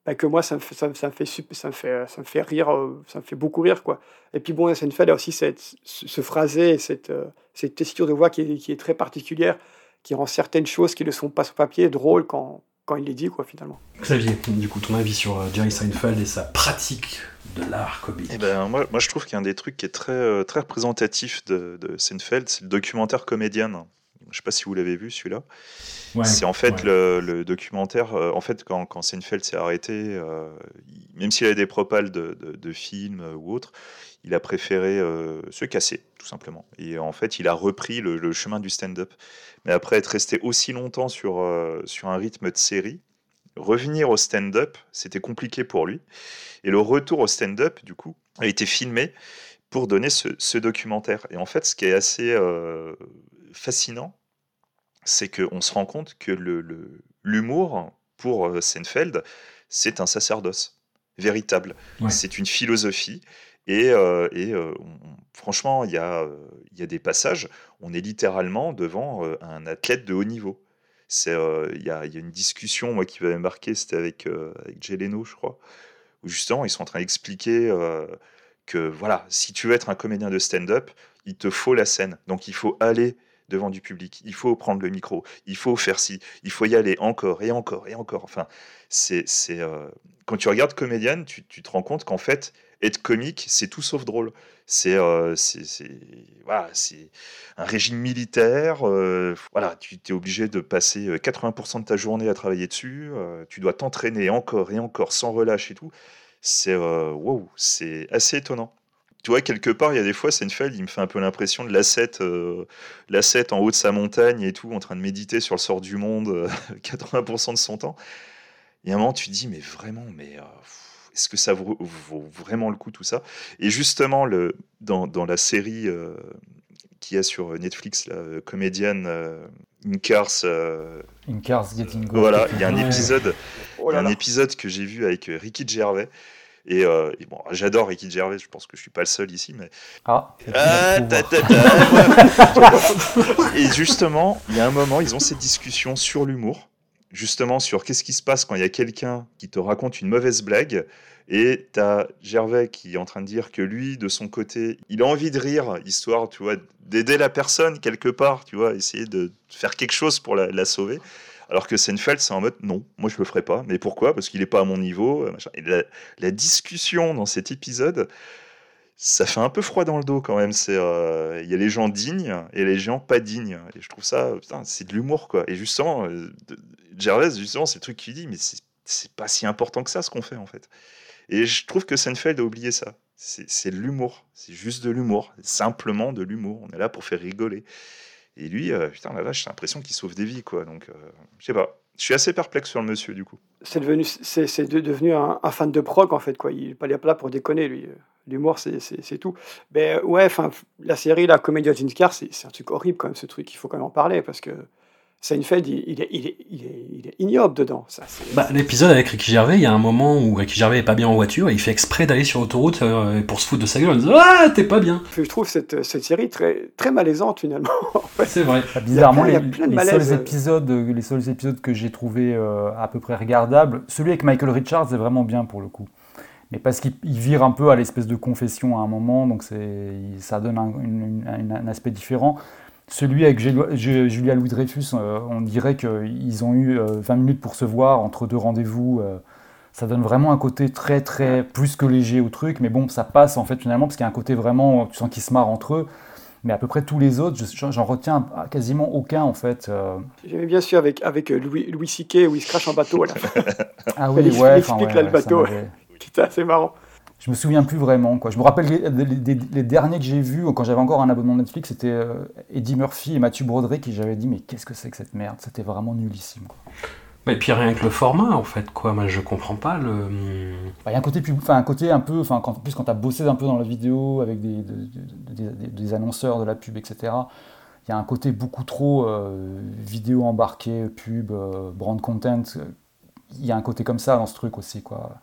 Bah, que moi, ça me, fait, ça, me fait, rire, euh, ça me fait beaucoup rire. quoi. Et puis bon, y a aussi cette, ce phrasé, cette, euh, cette texture de voix qui est, qui est très particulière qui rend certaines choses qui ne sont pas sur papier drôles quand, quand il les dit, quoi, finalement. Xavier, du coup, ton avis sur euh, Jerry Seinfeld et sa pratique de l'art comique eh ben, moi, moi, je trouve qu'un des trucs qui est très, euh, très représentatif de, de Seinfeld, c'est le documentaire comédien. Je ne sais pas si vous l'avez vu, celui-là. c'est en fait le, le, documentaire. Euh, en fait, quand, quand Seinfeld s'est arrêté, même s'il avait des propales de, de, de films ou autres, il a préféré se casser, tout simplement. Et en fait, il a repris le, le chemin du stand-up. Mais après être resté aussi longtemps sur, euh, sur un rythme de série, revenir au stand-up, c'était compliqué pour lui. Et le retour au stand-up, du coup, a été filmé pour donner ce, documentaire. Et en fait, ce qui est assez euh, fascinant, c'est qu'on se rend compte que l'humour, le, pour euh, Seinfeld, c'est un sacerdoce véritable. C'est une philosophie. Et, et franchement, il y a, des passages, on est littéralement devant un athlète de haut niveau. Il y, a, une discussion moi, qui m'avait marqué, c'était avec, avec Jay je crois, où justement ils sont en train d'expliquer que voilà, si tu veux être un comédien de stand-up, il te faut la scène. Donc il faut aller devant du public, il faut prendre le micro, il faut faire ci, il faut y aller encore et encore et encore. Enfin, c'est euh, quand tu regardes comédienne, tu, te rends compte qu'en fait, être comique, c'est tout sauf drôle. C'est euh, un régime militaire. Euh, voilà, tu es obligé de passer 80% de ta journée à travailler dessus. tu dois t'entraîner encore et encore sans relâche et tout c'est c'est assez étonnant. Tu vois, quelque part, il y a des fois, Seinfeld, il me fait un peu l'impression de l'asset, euh, l'asset en haut de sa montagne et tout, en train de méditer sur le sort du monde 80% euh, <laughs> de son temps. Et à un moment, tu te dis, mais vraiment, mais est-ce que ça vaut, vraiment le coup tout ça? Et justement, le, dans, dans la série qu'il y a sur Netflix, la comédienne In Cars. In Cars Getting Go. Voilà, il y a un épisode, oh un épisode que j'ai vu avec Ricky Gervais euh, et, bon, j'adore Ricky Gervais, je pense que je suis pas le seul ici, mais. Ah, ah <laughs> Et justement, il y a un moment, ils ont cette discussion sur l'humour, justement sur qu'est-ce qui se passe quand il y a quelqu'un qui te raconte une mauvaise blague. Et tu as Gervais qui est en train de dire que lui, de son côté, il a envie de rire, histoire, tu vois, d'aider la personne quelque part, tu vois, essayer de faire quelque chose pour la sauver. Alors que Seinfeld, c'est en mode non, moi je le ferai pas. Mais pourquoi? Parce qu'il n'est pas à mon niveau. Euh, la, discussion dans cet épisode, ça fait un peu froid dans le dos quand même. C'est euh, il y a les gens dignes et les gens pas dignes. Et je trouve ça, c'est de l'humour quoi. Et justement, euh, Gervais, justement, c'est le truc qu'il dit, mais c'est pas si important que ça ce qu'on fait en fait. Et je trouve que Seinfeld a oublié ça. C'est de l'humour. C'est juste de l'humour. Simplement de l'humour. On est là pour faire rigoler. Et lui, euh, putain, la vache, j'ai l'impression qu'il sauve des vies, quoi. Donc, euh, je sais pas. Je suis assez perplexe sur le monsieur, du coup. C'est devenu, c'est, devenu un, fan de prog, en fait, quoi. Il n'est pas là pour déconner, lui. L'humour, c'est, tout. Mais ouais, enfin, la série, la comédie Car, c'est, c'est un truc horrible, quand même, ce truc. Il faut quand même en parler, parce que Seinfeld, il, il, est, il, est, il, est, ignoble dedans. Ça, bah, L'épisode avec Ricky Gervais, il y a un moment où Ricky Gervais est pas bien en voiture et il fait exprès d'aller sur l'autoroute euh, pour se foutre de sa gueule en disant Ah, t'es pas bien. Je trouve cette, cette série très, très malaisante finalement. <laughs> C'est vrai. bizarrement, les, seuls épisodes, les seuls épisodes que j'ai trouvé euh, à peu près regardables, celui avec Michael Richards est vraiment bien pour le coup. Mais parce qu'il vire un peu à l'espèce de confession à un moment, donc ça donne un, un aspect différent. Celui avec Julia Louis-Dreyfus, euh, on dirait qu'ils ont eu 20 euh, minutes pour se voir entre deux rendez-vous. Euh, ça donne vraiment un côté très, très plus que léger au truc. Mais bon, ça passe en fait finalement, parce qu'il y a un côté vraiment, tu sens qu'ils se marrent entre eux. Mais à peu près tous les autres, j'en retiens quasiment aucun en fait. J'aimais bien sûr avec, avec Louis, Louis C.K. où il se crache en bateau à la fin. ah <laughs> oui, il, ouais. explique là le bateau. C'était assez <laughs> marrant. Je me souviens plus vraiment. Quoi. Je me rappelle les, derniers que j'ai vus quand j'avais encore un abonnement Netflix, c'était euh, Eddie Murphy et Mathieu Broderick qui j'avais dit mais qu'est-ce que c'est que cette merde? C'était vraiment nullissime. Quoi. Et puis rien que le format en fait quoi, moi je comprends pas le. Bah, il y a un côté, enfin un côté un peu, enfin en plus quand tu as bossé un peu dans la vidéo avec des, des, annonceurs de la pub etc. Il y a un côté beaucoup trop euh, vidéo embarquée, pub, euh, brand content. Il y a un côté comme ça dans ce truc aussi quoi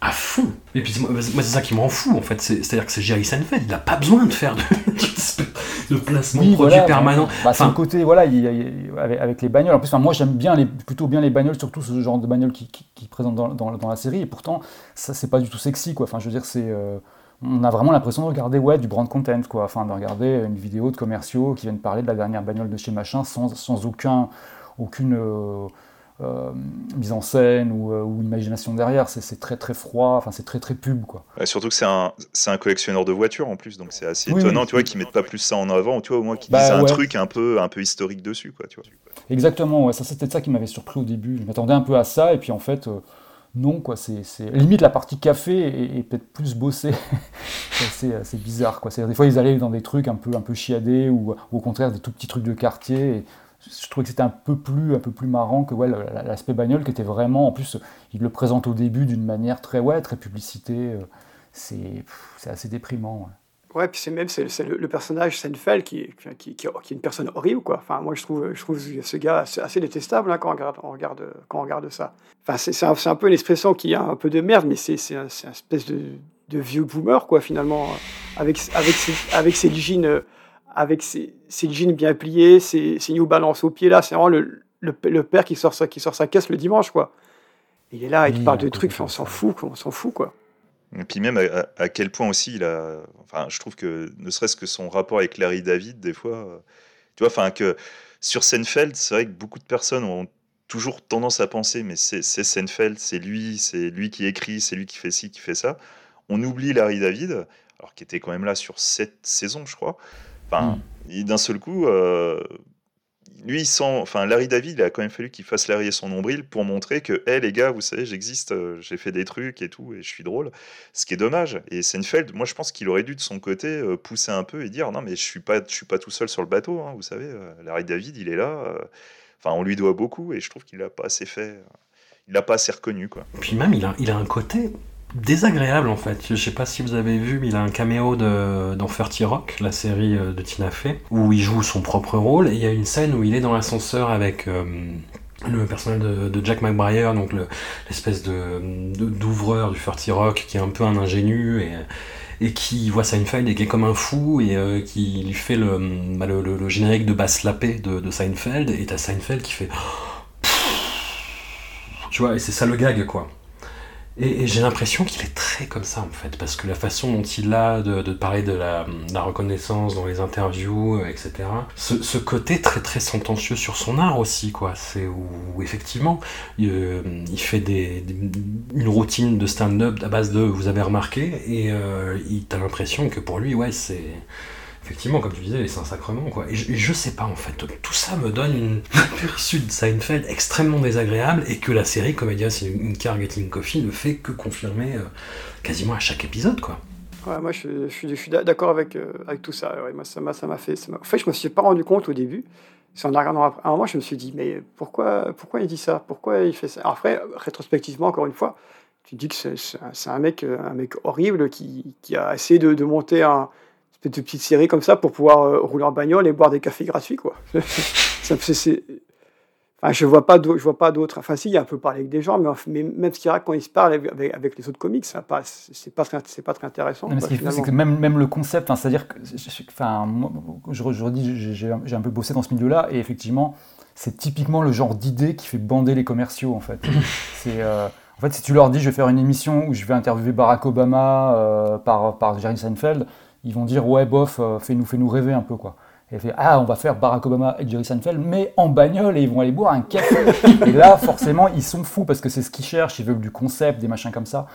à fond. Et puis moi, c'est ça qui m'en fout en fait. C'est-à-dire que c'est Jerry Seinfeld, il n'a pas besoin de faire de, de placement de produit permanent. Bah, c'est le côté, voilà, avec, les bagnoles. En plus, moi j'aime bien les, plutôt bien les bagnoles, surtout ce genre de bagnoles qui, qui, présentent dans, dans, la série. Et pourtant, ça c'est pas du tout sexy quoi. Enfin, je veux dire, c'est. Euh, on a vraiment l'impression de regarder ouais, du brand content, quoi. Enfin, de regarder une vidéo de commerciaux qui viennent parler de la dernière bagnole de chez machin sans, sans aucun, aucune. Euh, euh, mise en scène euh, ou, imagination derrière. C'est très très froid, enfin c'est très très pub quoi. surtout que c'est un, un, collectionneur de voitures en plus, donc c'est assez étonnant, tu vois, qu'ils mettent pas plus ça en avant, ou tu vois, au moins qu'ils bah, disent un truc un peu, un peu historique dessus, quoi, tu vois. Exactement, ouais, ça c'était ça qui m'avait surpris au début. Je m'attendais un peu à ça, et puis en fait. Euh, non, quoi, c'est limite la partie café est, peut-être plus bossée. <laughs> c'est bizarre, quoi. Des fois, ils allaient dans des trucs un peu, un peu chiadés ou, au contraire des tout petits trucs de quartier. Et je trouvais que c'était un peu plus un peu plus marrant que ouais, l'aspect bagnole qui était vraiment en plus il le présente au début d'une manière très ouais très publicité euh, c'est assez déprimant ouais. puis c'est même c'est le, personnage Seinfeld qui, qui, qui, est une personne horrible quoi enfin moi je trouve je trouve ce gars assez, détestable hein, quand on regarde, quand on regarde ça enfin c'est un, un, peu une expression qui a un peu de merde mais c'est un, une espèce de de vieux boomer, quoi, finalement, avec, avec, ses, avec ses jeans, euh, avec ses, ses, jeans bien pliés, ses, ses New Balance au pied, là, c'est vraiment le, le, père qui sort, sa, qui sort sa caisse le dimanche, quoi. Il est là, il te parle de trucs, on s'en fout, on s'en fout, quoi. Et puis même à, quel point aussi il a, enfin, je trouve que ne serait-ce que son rapport avec Larry David, des fois, euh, tu vois, enfin que sur Seinfeld, c'est vrai que beaucoup de personnes ont toujours tendance à penser, mais c'est Seinfeld, c'est lui, c'est lui qui écrit, c'est lui qui fait ci, qui fait ça. On oublie Larry David, alors qui était quand même là sur sept saisons, je crois. Enfin, hmm. d'un seul coup, euh, lui, sans, enfin, Larry David, il a quand même fallu qu'il fasse Larry et son nombril pour montrer que, hé les gars, vous savez, j'existe, euh, j'ai fait des trucs et tout, et je suis drôle. Ce qui est dommage. Et Seinfeld, moi, je pense qu'il aurait dû de son côté euh, pousser un peu et dire, non, mais je suis pas, je suis pas tout seul sur le bateau, hein, vous savez. Larry David, il est là. Enfin, on lui doit beaucoup, et je trouve qu'il l'a pas assez fait. Il l'a pas assez reconnu, quoi. Puis même, il a, il a un côté désagréable en fait. Je sais pas si vous avez vu, mais il a un caméo de, dans 30 Rock, la série euh, de Tina Fey, où il joue son propre rôle. Et il y a une scène où il est dans l'ascenseur avec euh, le personnage de, Jack McBrayer, donc l'espèce de, d'ouvreur du 30 Rock, qui est un peu un ingénu et qui voit Seinfeld et qui est comme un fou et euh, qui lui fait bah, le, le, générique de basse lapée de, de Seinfeld et t'as Seinfeld qui fait <gasps> tu vois et c'est ça le gag quoi et, j'ai l'impression qu'il est très comme ça en fait, parce que la façon dont il a de, parler de la, reconnaissance dans les interviews, euh, etc. Ce, côté très très sentencieux sur son art aussi, quoi. C'est où, effectivement euh, il fait des, une routine de stand-up à base de vous avez remarqué, et euh, t'as l'impression que pour lui, ouais, c'est effectivement, comme tu disais, c'est un sacrement, quoi. Et je, sais pas, en fait, tout ça me donne une aperçu de Seinfeld extrêmement désagréable et que la série Comédia, c'est une car getting coffee, ne fait que confirmer euh, quasiment à chaque épisode, quoi. Ouais, moi, je, suis d'accord avec, euh, avec tout ça. moi, ça m'a, ça m'a fait. En fait, je me suis pas rendu compte au début. C'est en regardant après. À un moment, je me suis dit, mais pourquoi, pourquoi il dit ça? Pourquoi il fait ça? Après, rétrospectivement, encore une fois, tu dis que c'est, un mec, un mec horrible qui, qui a essayé de monter un de petites séries comme ça pour pouvoir euh, rouler en bagnole et boire des cafés gratuits quoi. <laughs> enfin, je vois pas je vois pas d'autres. Enfin si, il y a un peu parler avec des gens, mais, mais même ce qu'il raconte quand il se parle avec, avec, les autres comics, c'est pas c'est pas c'est pas très intéressant. ce c'est que même même le concept, c'est-à-dire que enfin moi, je, redis j'ai un peu bossé dans ce milieu-là et effectivement c'est typiquement le genre d'idée qui fait bander les commerciaux en fait. <laughs> c'est euh, en fait, si tu leur dis je vais faire une émission où je vais interviewer Barack Obama euh, par, par Jerry Seinfeld, ils vont dire ouais bof, euh, fais-nous fais -nous rêver un peu quoi. Et fait, ah, on va faire Barack Obama et Jerry Seinfeld, mais en bagnole, et ils vont aller boire un café. <laughs> et là, forcément, ils sont fous parce que c'est ce qu'ils cherchent, ils veulent du concept, des machins comme ça.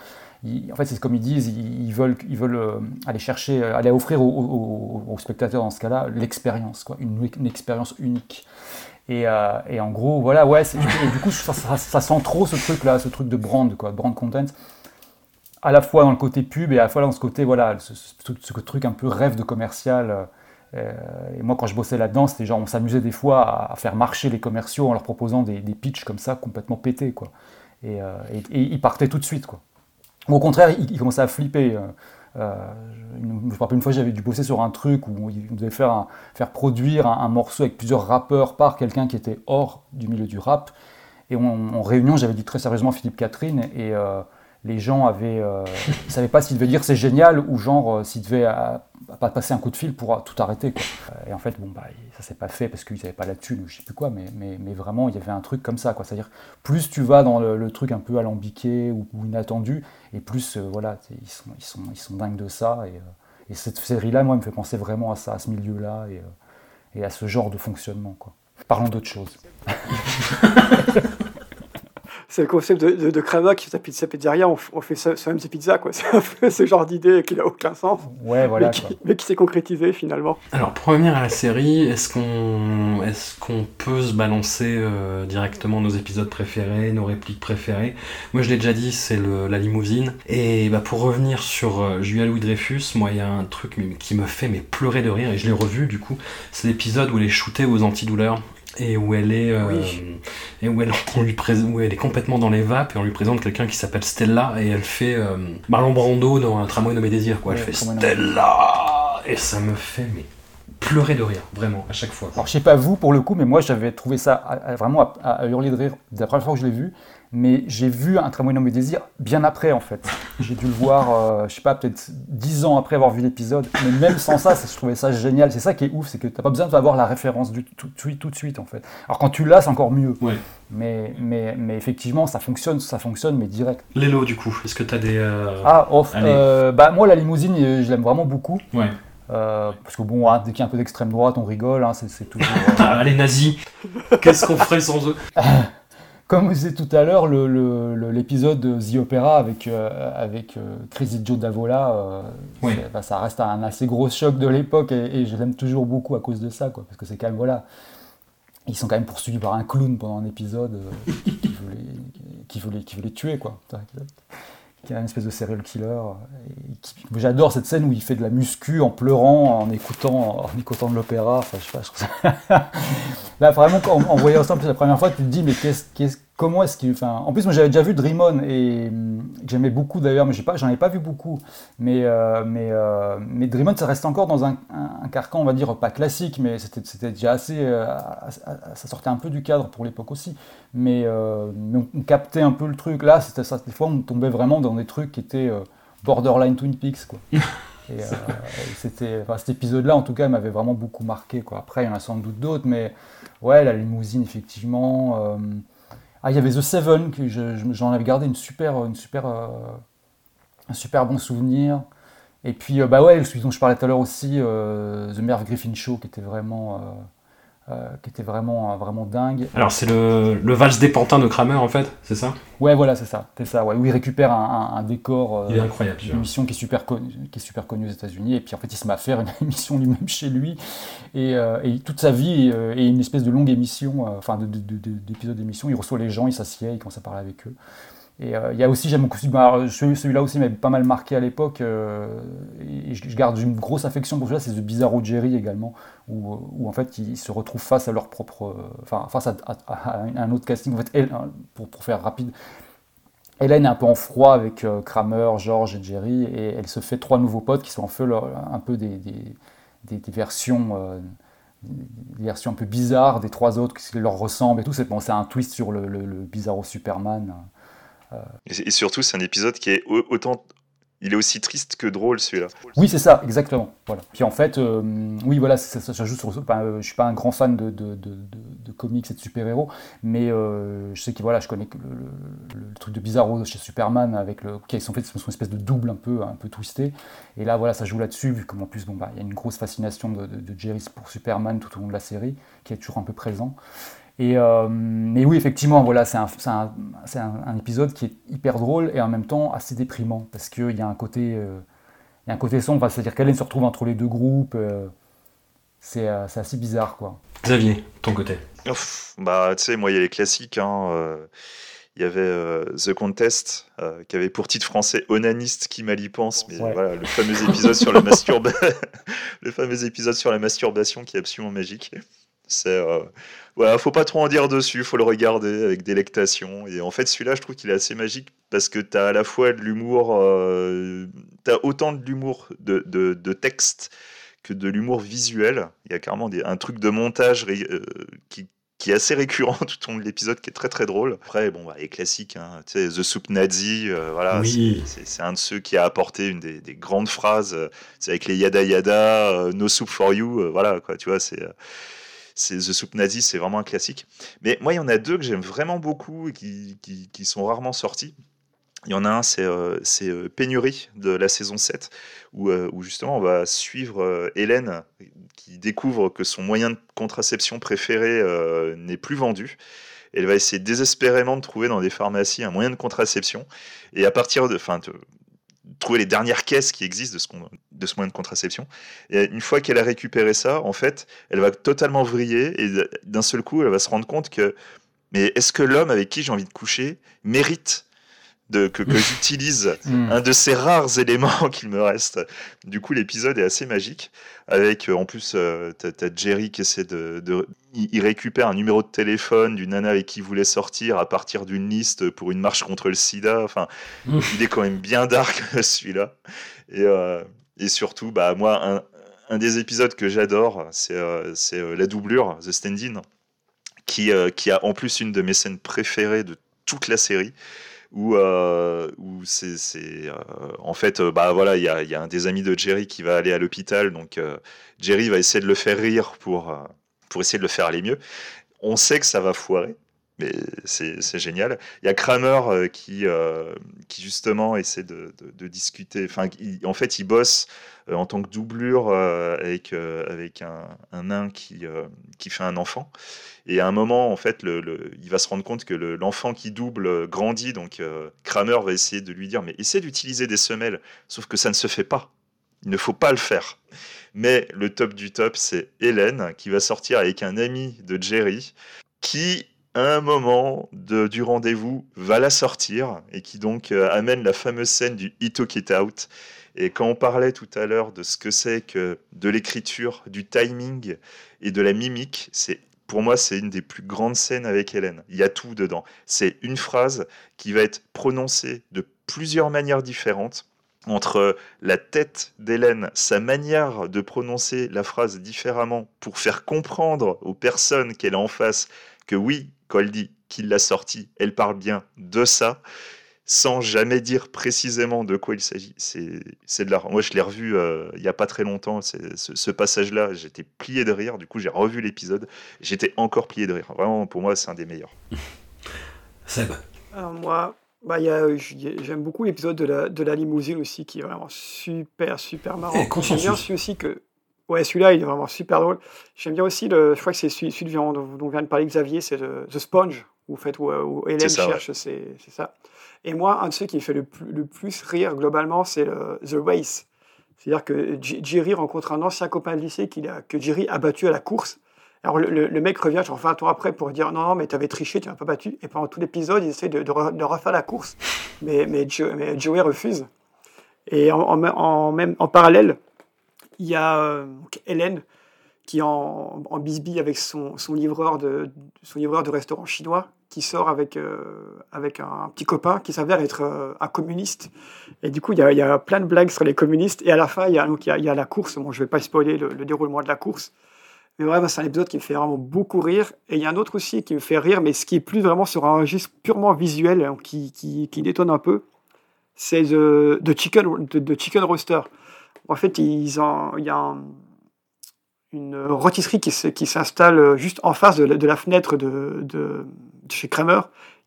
en fait, c'est comme ils disent, ils, veulent, ils veulent euh, aller chercher, euh, aller offrir aux, spectateurs, dans ce cas-là, l'expérience, quoi, une, expérience unique. Et, et, en gros, voilà, ouais, du coup, ça, ça, sent trop ce truc-là, ce truc de brand, quoi, brand content à la fois dans le côté pub et à la fois dans ce côté, voilà, ce, truc un peu rêve de commercial. Euh, et moi, quand je bossais là-dedans, c'était genre, on s'amusait des fois à, faire marcher les commerciaux en leur proposant des, des pitchs comme ça, complètement pétés, quoi. Et, euh, ils partaient tout de suite, quoi. Au contraire, ils, commençaient à flipper. Euh, je me rappelle une fois, j'avais dû bosser sur un truc où on devait faire, faire produire un, morceau avec plusieurs rappeurs par quelqu'un qui était hors du milieu du rap. Et en réunion, j'avais dit très sérieusement Philippe Catherine, et les gens avaient, euh, <laughs> savaient pas s'ils devaient dire c'est génial ou genre euh, s'ils devaient euh, pas passer un coup de fil pour tout arrêter. Quoi. Et en fait, bon, bah, ça s'est pas fait parce qu'ils n'avaient pas la thune ou je sais plus quoi, mais, mais, mais, vraiment, il y avait un truc comme ça. Quoi. C'est-à-dire, plus tu vas dans le, truc un peu alambiqué ou, inattendu, et plus, voilà, ils sont, ils, sont, ils sont dingues de ça. Et, et cette série-là, moi, me fait penser vraiment à ça, à ce milieu-là et, et à ce genre de fonctionnement. Quoi. Parlons d'autre chose. <laughs> c'est le concept de, de, de qui fait sa pizza pizzeria, on, on fait soi-même ses pizzas, quoi. <laughs> C'est un peu ce genre d'idée qui n'a aucun sens. Ouais, voilà. Mais qui, s'est concrétisé finalement. Alors, pour revenir à la série, est-ce qu'on est qu'on peut se balancer euh, directement nos épisodes préférés, nos répliques préférées? Moi, je l'ai déjà dit, c'est la limousine. Et bah, pour revenir sur euh, Julia Louis Dreyfus, moi, il y a un truc qui me fait mais pleurer de rire, et je l'ai revu du coup. C'est l'épisode où elle est shootée aux antidouleurs et où elle est euh, et où elle, on lui où elle est complètement dans les vapes et on lui présente quelqu'un qui s'appelle Stella et elle fait euh, Marlon Brando dans un tramway nommé Désir quoi. Elle fait Stella et ça me fait mais pleurer de rire, vraiment, à chaque fois. Alors je sais pas vous pour le coup, mais moi j'avais trouvé ça vraiment à, hurler de rire. La première fois que je l'ai vu mais j'ai vu Un tramway nommé Désir bien après en fait. J'ai dû le voir, euh, je sais pas, peut-être dix ans après avoir vu l'épisode, mais même sans ça, je trouvais ça génial. C'est ça qui est ouf, c'est que tu n'as pas besoin d'avoir la référence du, tout, tout, de suite en fait. Alors quand tu l'as, c'est encore mieux. Mais, mais, mais effectivement, ça fonctionne, ça fonctionne, mais direct. Lélo, du coup, est-ce que tu as des. Euh, ah, off. Euh, bah, moi, la limousine, je l'aime vraiment beaucoup. Ouais. parce que bon, hein, dès qu'il y a un peu d'extrême droite, on rigole, hein, c'est toujours. <laughs> Ah, les nazis Qu'est-ce qu'on ferait sans eux? <laughs> comme vous disait tout à l'heure, l'épisode de The Opera avec, euh, avec euh, Crazy Joe Davola, euh, ça reste un assez gros choc de l'époque et, je l'aime toujours beaucoup à cause de ça, quoi, parce que c'est quand même, voilà, ils sont quand même poursuivis par un clown pendant un épisode qui, voulait, qui, voulait, qui voulait tuer, quoi qui est une espèce de serial killer. J'adore cette scène où il fait de la muscu en pleurant, en écoutant, en écoutant de l'opéra. Enfin, je sais pas, je ça... <laughs> Là, vraiment, en, voyant ça la première fois, tu te dis, mais qu'est-ce, qu'est-ce, comment est-ce qu'il. Enfin, en plus, moi, j'avais déjà vu Dream On et hum, j'aimais beaucoup d'ailleurs, mais j'ai pas, j'en ai pas vu beaucoup. Mais, euh, mais, euh, mais Dream On, ça reste encore dans un, un, carcan, on va dire, pas classique, mais c'était, c'était déjà assez. Euh, ça sortait un peu du cadre pour l'époque aussi. Mais, on, captait un peu le truc. Là, c'était ça. Des fois, on tombait vraiment dans des trucs qui étaient borderline Twin Peaks, quoi. <laughs> Et, c'était, enfin, cet épisode-là, en tout cas, m'avait vraiment beaucoup marqué. Quoi. Après, il y en a sans doute d'autres, mais ouais, la limousine, effectivement. Ah, il y avait The Seven, que j'en avais gardé une super, une super, euh, un super bon souvenir. Et puis, euh, bah ouais, celui dont je parlais tout à l'heure aussi, euh, The Merv Griffin Show, qui était vraiment euh, qui était vraiment, vraiment dingue. Alors c'est le, le valse des pantins de Kramer en fait, c'est ça? Ouais, voilà, c'est ça, c'est ça. Ouais, où il récupère un, un, décor. Euh, il est incroyable. Une émission qui est super connue, qui est super connue aux États-Unis, et puis en fait il se met à faire une <laughs> émission lui-même chez lui, et, euh, et, toute sa vie est une espèce de longue émission, enfin d'épisode d'émission. Il reçoit les gens, il s'assied, il commence à parler avec eux. Et euh, il y a aussi, j'aime beaucoup celui-là aussi m'avait pas mal marqué à l'époque, euh, et je garde une grosse affection pour celui-là, c'est The Bizarro Jerry également, où, où, en fait ils se retrouvent face à leur propre, enfin face à, un autre casting, en fait, elle, hein, pour, faire rapide, Hélène est un peu en froid avec euh, Kramer, George et Jerry, et elle se fait trois nouveaux potes qui sont en fait un peu des, versions versions un peu bizarres des trois autres qui leur ressemblent et tout. C'est bon, un twist sur le, Bizarro Superman. Et, surtout, c'est un épisode qui est autant. Il est aussi triste que drôle celui-là. Oui, c'est ça, exactement. Voilà. Puis en fait, euh, oui, voilà, ça, joue sur. Euh, je suis pas un grand fan de, comics et de super-héros, mais euh, je sais que je connais le, truc de Bizarro chez Superman avec le qui sont fait son espèce de double un peu un peu twisté. Et là, voilà, ça joue là-dessus, vu qu'en plus, bon, bah, il y a une grosse fascination de Jerry pour Superman tout au long de la série, qui est toujours un peu présent. Et, euh, mais oui, effectivement, voilà, c'est un, un, un, épisode qui est hyper drôle et en même temps assez déprimant parce qu'il y a un côté, euh, il y a un côté sombre, c'est-à-dire qu'Hélène se retrouve entre les deux groupes. Euh, c'est assez bizarre, quoi. Xavier, ton côté Bah, tu sais, moi, il y a les classiques. Hein, il y avait The Contest, qui avait pour titre français Onaniste qui mal y pense, mais voilà, le fameux épisode sur la <laughs> masturbation, <laughs> le fameux épisode sur la masturbation qui est absolument magique. C'est euh, voilà, faut pas trop en dire dessus, faut le regarder avec délectation. Et en fait, celui-là, je trouve qu'il est assez magique parce que tu as à la fois de l'humour, euh, tu as autant de l'humour de, de, texte que de l'humour visuel. Il y a carrément des, un truc de montage euh, qui, qui, est assez récurrent <laughs> tout au long de l'épisode, qui est très très drôle. Après, bon, bah, les classiques, hein, The Soup Nazi, voilà, c'est un de ceux qui a apporté une des, des grandes phrases. c'est avec les yada yada, no soup for you, voilà, quoi, tu vois, c'est c'est The Soup Nazi, c'est vraiment un classique. Mais moi, il y en a deux que j'aime vraiment beaucoup et qui, sont rarement sortis. Il y en a un, c'est euh, euh, Pénurie de la saison 7, où, euh, où, justement on va suivre Hélène qui découvre que son moyen de contraception préféré n'est plus vendu. Elle va essayer désespérément de trouver dans des pharmacies un moyen de contraception. Et à partir de, enfin, trouver les dernières caisses qui existent de ce, de ce moyen de contraception. Et une fois qu'elle a récupéré ça, en fait, elle va totalement vriller et d'un seul coup, elle va se rendre compte que, mais est-ce que l'homme avec qui j'ai envie de coucher mérite de, que, <laughs> j'utilise hmm. un de ces rares éléments <laughs> qu'il me reste. Du coup, l'épisode est assez magique. Avec, euh, en plus, euh, tu as, Jerry qui essaie de, Il récupère un numéro de téléphone d'une nana avec qui il voulait sortir à partir d'une liste pour une marche contre le sida. Enfin, il est quand même bien dark, <laughs> celui-là. Et, euh, et surtout, bah, moi, un, un des épisodes que j'adore, c'est la doublure, The Stand-In, qui, qui a en plus une de mes scènes préférées de toute la série où, euh, où c'est, euh, en fait, euh, bah voilà, il y a, y a, un des amis de Jerry qui va aller à l'hôpital, donc Jerry va essayer de le faire rire pour, pour essayer de le faire aller mieux. On sait que ça va foirer, mais c'est génial. Il y a Kramer qui, qui justement essaie de, discuter. En fait, il bosse en tant que doublure avec, avec un, un nain qui, qui fait un enfant. Et à un moment, en fait, il va se rendre compte que l'enfant qui double euh, grandit. Donc, euh, Kramer va essayer de lui dire Mais essaie d'utiliser des semelles. Sauf que ça ne se fait pas. Il ne faut pas le faire. Mais le top du top, c'est Hélène qui va sortir avec un ami de Jerry qui, un moment du rendez-vous, va la sortir et qui donc euh, amène la fameuse scène du It Took It Out. Et quand on parlait tout à l'heure de ce que c'est que de l'écriture, du timing et de la mimique, c'est pour moi, c'est une des plus grandes scènes avec Hélène. Il y a tout dedans. C'est une phrase qui va être prononcée de plusieurs manières différentes entre la tête d'Hélène, sa manière de prononcer la phrase différemment pour faire comprendre aux personnes qu'elle a en face que oui, dit qu'il l'a sorti, elle parle bien de ça sans jamais dire précisément de quoi il s'agit. C'est de l'art. Moi, je l'ai revu euh, il n'y a pas très longtemps, ce, ce passage-là. J'étais plié de rire. Du coup, j'ai revu l'épisode. J'étais encore plié de rire. Vraiment, pour moi, c'est un des meilleurs. <laughs> Seb Alors, moi, bah, j'aime beaucoup l'épisode de la, de la limousine aussi, qui est vraiment super, super marrant. J'aime bien aussi que. Ouais, celui-là, il est vraiment super drôle. J'aime bien aussi, le, je crois que c'est celui, celui dont, dont vient de parler Xavier, c'est The Sponge, où, fait, où, où Hélène cherche, c'est ça. Et moi, un de ceux qui me fait le plus, rire globalement, c'est The Race. C'est-à-dire que Jerry rencontre un ancien copain de lycée a, que Jerry a battu à la course. Alors le, mec revient genre 20 ans après pour dire non, non mais t'avais triché, tu m'as pas battu. Et pendant tout l'épisode, il essaie de, refaire la course, mais, mais, Joey refuse. Et en, même, en parallèle, il y a euh, Hélène qui est en, en bisbille avec son, livreur de, son livreur de restaurant chinois qui sort avec, euh, avec un petit copain qui s'avère être euh, un communiste. Et du coup, il y, a, plein de blagues sur les communistes. Et à la fin, il y a, donc, il y a, la course. Bon, je ne vais pas spoiler le, déroulement de la course. Mais vraiment, c'est un épisode qui me fait vraiment beaucoup rire. Et il y a un autre aussi qui me fait rire, mais ce qui est plus vraiment sur un registre purement visuel, hein, qui, qui, qui détonne un peu, c'est The, Chicken, de Chicken Roaster. En fait, ils ont, il y a une rôtisserie qui, s'installe juste en face de la, de la fenêtre de, de, chez Kramer,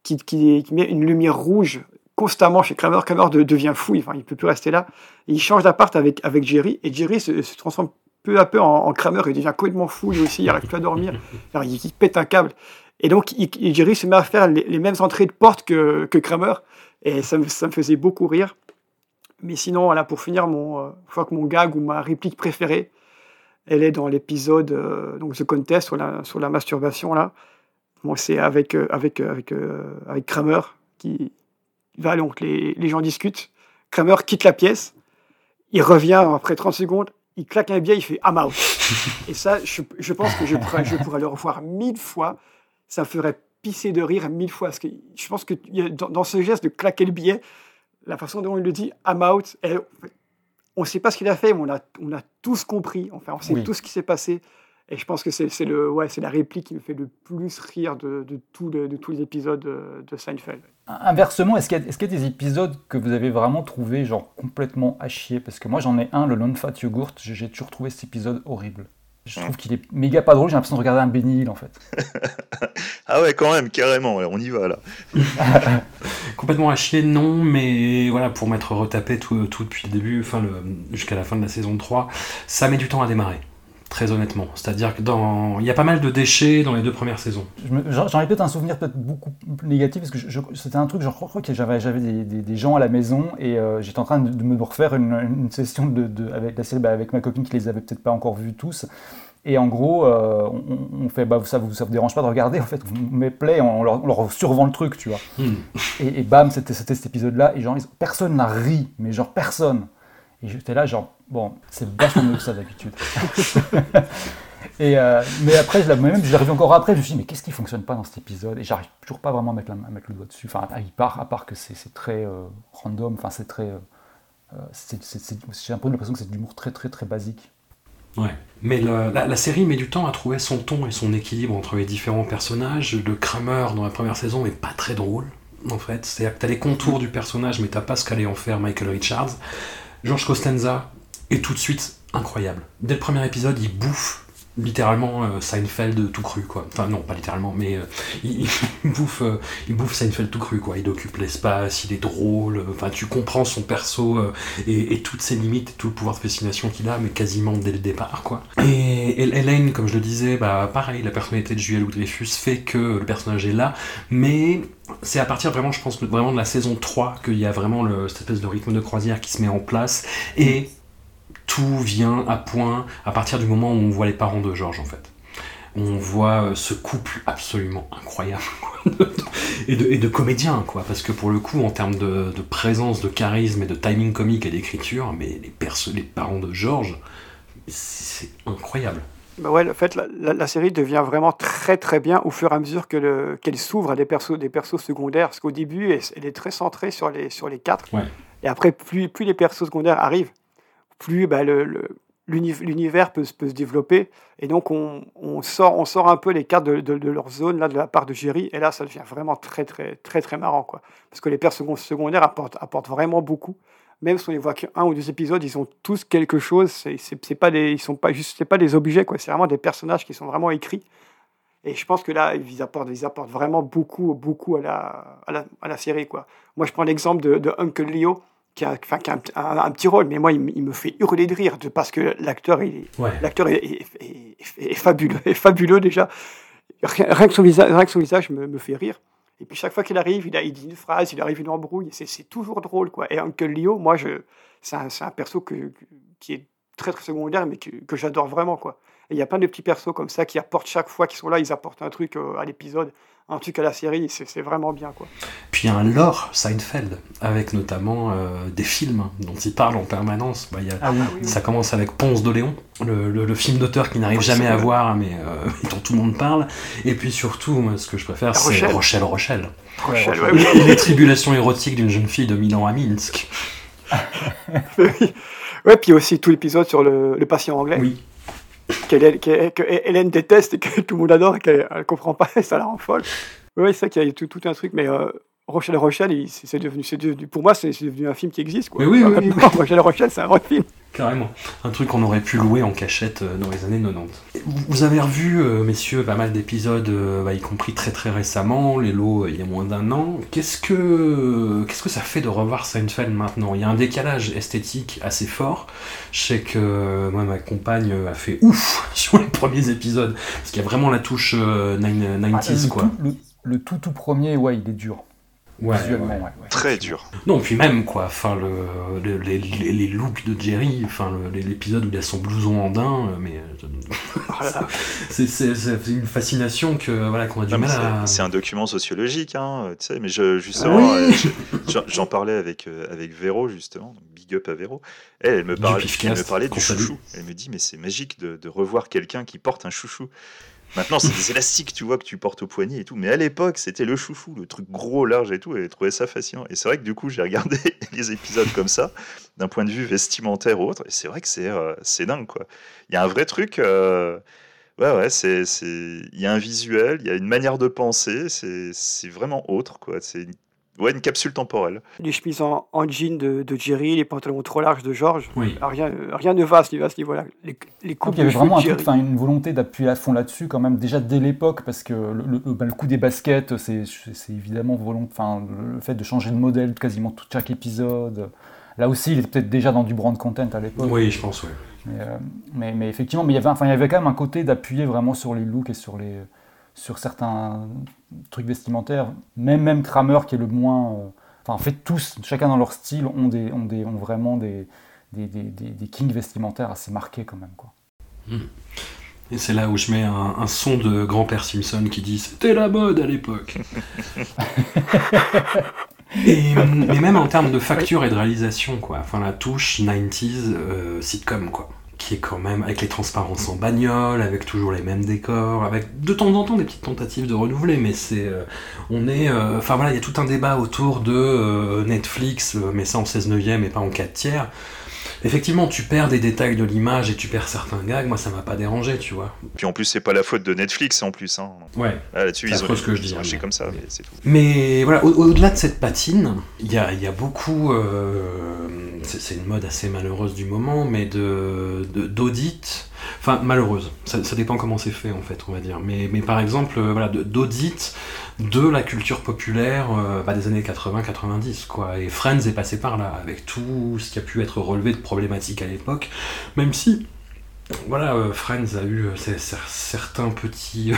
qui, qui, met une lumière rouge constamment chez Kramer. Kramer devient fou, enfin, il peut plus rester là. il change d'appart avec, avec Jerry, et Jerry se, transforme peu à peu en, Kramer, il devient complètement fou, lui aussi, il n'arrive plus à dormir, <laughs> Alors, il, pète un câble. Et donc, Jerry se met à faire les, mêmes entrées de porte que, que Kramer, et ça me, ça me, faisait beaucoup rire. Mais sinon, voilà, pour finir, mon, euh, je crois que mon gag ou ma réplique préférée, elle est dans l'épisode euh, The Contest sur la, sur la masturbation là c'est avec, euh, avec, euh, avec, euh, Kramer qui va, donc les, les gens discutent. Kramer quitte la pièce, il revient après 30 secondes, il claque un billet, il fait I'm out. <laughs> Et ça, je, pense que je pourrais, je pourrais le revoir mille fois. Ça ferait pisser de rire mille fois. Parce que je pense que dans, dans ce geste de claquer le billet, la façon dont il le dit I'm out, on ne sait pas ce qu'il a fait, mais on a, on a tous compris. Enfin, on sait tout ce qui s'est passé. Et je pense que c'est le, ouais, la réplique qui me fait le plus rire de, de, tout de tous les épisodes de, Seinfeld. Inversement, est-ce qu'il y, y, a des épisodes que vous avez vraiment trouvé genre complètement à chier? Parce que moi j'en ai un, le Non Fat Yogurt, j'ai toujours trouvé cet épisode horrible. Je trouve qu'il est méga pas drôle, j'ai l'impression de regarder un bénil en fait. <laughs> ah ouais, quand même, carrément, on y va là. <laughs> Complètement à chier, non, mais voilà, pour m'être retapé tout, tout depuis le début, enfin jusqu'à la fin de la saison 3, ça met du temps à démarrer très honnêtement. C'est-à-dire que dans, il y a pas mal de déchets dans les deux premières saisons. J'en ai peut-être un souvenir peut-être beaucoup plus négatif parce que c'était un truc, je crois que j'avais des, des, gens à la maison et euh, j'étais en train de, me refaire une, session de, avec, la, bah, avec ma copine qui les avait peut-être pas encore vus tous. Et en gros, euh, on, fait, bah, ça, vous, ça vous dérange pas de regarder, en fait, on met play, on leur, on leur survend le truc, tu vois. Hmm. Et, bam, c'était cet épisode-là, et genre, personne n'a ri, mais genre personne. Et j'étais là, genre, bon, c'est vachement mieux que ça d'habitude. <laughs> et, euh, mais après, je même, je revu encore après, je me suis dit, mais qu'est-ce qui fonctionne pas dans cet épisode? Et j'arrive toujours pas vraiment à mettre, la, mettre, le doigt dessus. Enfin, à, part, à part que c'est très euh, random, enfin, c'est très. Euh, j'ai un peu l'impression que c'est de l'humour très, très, très basique. Ouais. Mais la, série met du temps à trouver son ton et son équilibre entre les différents personnages. Le Kramer dans la première saison est pas très drôle, en fait. C'est-à-dire que t'as les contours du personnage, mais t'as pas ce qu'allait en faire Michael Richards. George Costanza est tout de suite incroyable. Dès le premier épisode, il bouffe littéralement euh, Seinfeld tout cru quoi. Enfin non, pas littéralement, mais euh, <laughs> il, bouffe, euh, il bouffe Seinfeld tout cru quoi. Il occupe l'espace, il est drôle. Enfin, tu comprends son perso et, toutes ses limites, et tout le pouvoir de fascination qu'il a, mais quasiment dès le départ quoi. Et, Elaine, comme je le disais, bah pareil, la personnalité de Julia Louis-Dreyfus fait que le personnage est là, mais c'est à partir vraiment, je pense, vraiment de la saison 3 qu'il y a vraiment le, cette espèce de rythme de croisière qui se met en place et tout vient à point à partir du moment où on voit les parents de Georges en fait. On voit euh, ce couple absolument incroyable <laughs> et, de, et de comédiens quoi, parce que pour le coup en termes de, présence, de charisme et de timing comique et d'écriture, mais les, les parents de Georges, c'est incroyable. Bah ouais, en fait, la, série devient vraiment très très bien au fur et à mesure que qu'elle s'ouvre à des persos, des persos secondaires. Parce qu'au début, elle, est très centrée sur les, sur les quatre. Et après, plus, plus les persos secondaires arrivent, plus bah, l'univers peut, peut, se développer. Et donc, on, sort, un peu les cartes de, leur zone là, de la part de Jerry. Et là, ça devient vraiment très, très, très, très marrant. Quoi. Parce que les personnages secondaires apportent, vraiment beaucoup. Même si on les voit qu'un ou deux épisodes, ils ont tous quelque chose. C'est, pas ils sont pas pas des objets, quoi. C'est vraiment des personnages qui sont vraiment écrits. Et je pense que là, ils apportent, ils apportent vraiment beaucoup, beaucoup à la, série, quoi. Moi, je prends l'exemple de Uncle Leo qui a, enfin, qui a un, petit rôle, mais moi, il, me fait hurler de rire parce que l'acteur, l'acteur est, est, fabuleux, est fabuleux déjà. Rien, que son visage, rien que son visage me, me, fait rire. Et puis chaque fois qu'il arrive, il, a, il dit une phrase, il arrive une embrouille, c'est toujours drôle. quoi. Et Uncle Leo, moi, c'est un, un, perso que, qui est très très secondaire, mais que, que j'adore vraiment. quoi. Et il y a plein de petits persos comme ça qui apportent chaque fois qu'ils sont là, ils apportent un truc euh, à l'épisode un truc à la série, c'est vraiment bien. quoi. Puis il y a un lore Seinfeld, avec notamment euh, des films dont il parle en permanence. Bah, y a, ah ça commence avec Ponce de Léon, le, le, film d'auteur qui n'arrive jamais à voir, mais euh, <laughs> dont tout le monde parle. Et puis surtout, moi, ce que je préfère, c'est Rochelle Rochelle. Rochelle, Les tribulations érotiques d'une jeune fille de Milan à Minsk. <laughs> ouais, puis aussi tout l'épisode sur le, le patient anglais. Oui que Hélène déteste et que tout le monde adore et qu'elle ne comprend pas et <laughs> ça la rend folle. Oui, c'est ça qu'il y a tout, tout, un truc, mais euh, Rochelle Rochelle, c'est devenu, devenu, pour moi, c'est devenu un film qui existe. Quoi. oui, oui, oui, <laughs> Rochelle Rochelle, c'est un vrai film. Carrément. Un truc qu'on aurait pu louer en cachette euh, dans les années 90. Vous avez revu, euh, messieurs, pas mal d'épisodes, bah, y compris très très récemment, les lots il y a moins d'un an. Qu'est-ce que, qu'est-ce que ça fait de revoir Seinfeld maintenant? Il y a un décalage esthétique assez fort. Je sais que moi, ma compagne a fait ouf <laughs> sur les premiers épisodes, parce qu'il y a vraiment la touche 90s. Ah, quoi. le tout tout premier, ouais, il est dur. Ouais, Très dur. Non, puis même, quoi, enfin, le, les, les, looks de Jerry, enfin, l'épisode où il a son blouson en daim, euh, mais. Euh, <laughs> c'est une fascination que, voilà, qu'on a du mal à. C'est un document sociologique, hein, tu sais, mais je, justement, euh, j'en parlais avec, avec Véro, justement, big up à Véro. Elle, elle me, parlait, elle me parlait du chouchou. Elle me dit, mais c'est magique de, de revoir quelqu'un qui porte un chouchou. Maintenant, c'est des élastiques, tu vois, que tu portes au poignet et tout. Mais à l'époque, c'était le chouchou, le truc gros, large et tout. Et j'ai trouvé ça fascinant. Et c'est vrai que du coup, j'ai regardé <laughs> les épisodes comme ça, d'un point de vue vestimentaire ou autre. Et c'est vrai que c'est euh, dingue, quoi. Il y a un vrai truc. Euh, ouais, ouais, c'est. Il y a un visuel, il y a une manière de penser. C'est vraiment autre, quoi. C'est Ouais, une capsule temporelle. Les chemises en, jean de, Jerry, les pantalons trop larges de George. Oui. Rien, rien ne va à ce niveau-là. Les, les coupes il y avait vraiment un une volonté d'appuyer à fond là-dessus, quand même, déjà dès l'époque, parce que le, le, bah, coup des baskets, c'est évidemment volonté. Enfin, le fait de changer de modèle quasiment tout chaque épisode. Là aussi, il était peut-être déjà dans du brand content à l'époque. Oui, je pense, oui. Mais, euh, mais, mais, effectivement, mais il y avait, enfin, il y avait quand même un côté d'appuyer vraiment sur les looks et sur les sur certains trucs vestimentaires, même, même Kramer qui est le moins. Euh, enfin, en fait, tous, chacun dans leur style, ont, des, ont, des, ont vraiment des, des, des, des, kings vestimentaires assez marqués quand même. Quoi. Hmm. Et c'est là où je mets un, son de grand-père Simpson qui dit C'était la mode à l'époque. <laughs> et, mais même en termes de facture et de réalisation, quoi. Enfin, la touche 90s euh, sitcom, quoi qui est quand même avec les transparences en bagnole, avec toujours les mêmes décors, avec de temps en temps des petites tentatives de renouveler, mais c'est, euh, on est, euh, enfin voilà, il y a tout un débat autour de euh, Netflix, mais ça en 16 neuvième et pas en 4 tiers. Effectivement, tu perds des détails de l'image et tu perds certains gags. Moi, ça m'a pas dérangé, tu vois. Puis en plus, c'est pas la faute de Netflix en plus. Hein. Ouais. Là-dessus, ils ont, ce que je dis, mais... comme ça, mais c'est tout. Mais voilà, au-delà de cette patine, il y a, y a, beaucoup. Euh, c'est une mode assez malheureuse du moment, mais de d'audit. Malheureuse. Ça, dépend comment c'est fait, en fait, on va dire. Mais, mais par exemple, euh, voilà, d'audit de la culture populaire euh, bah, des années 80-90 quoi. Et Friends est passé par là avec tout ce qui a pu être relevé de problématiques à l'époque, même si voilà, euh, Friends a eu euh, certains <laughs> petits,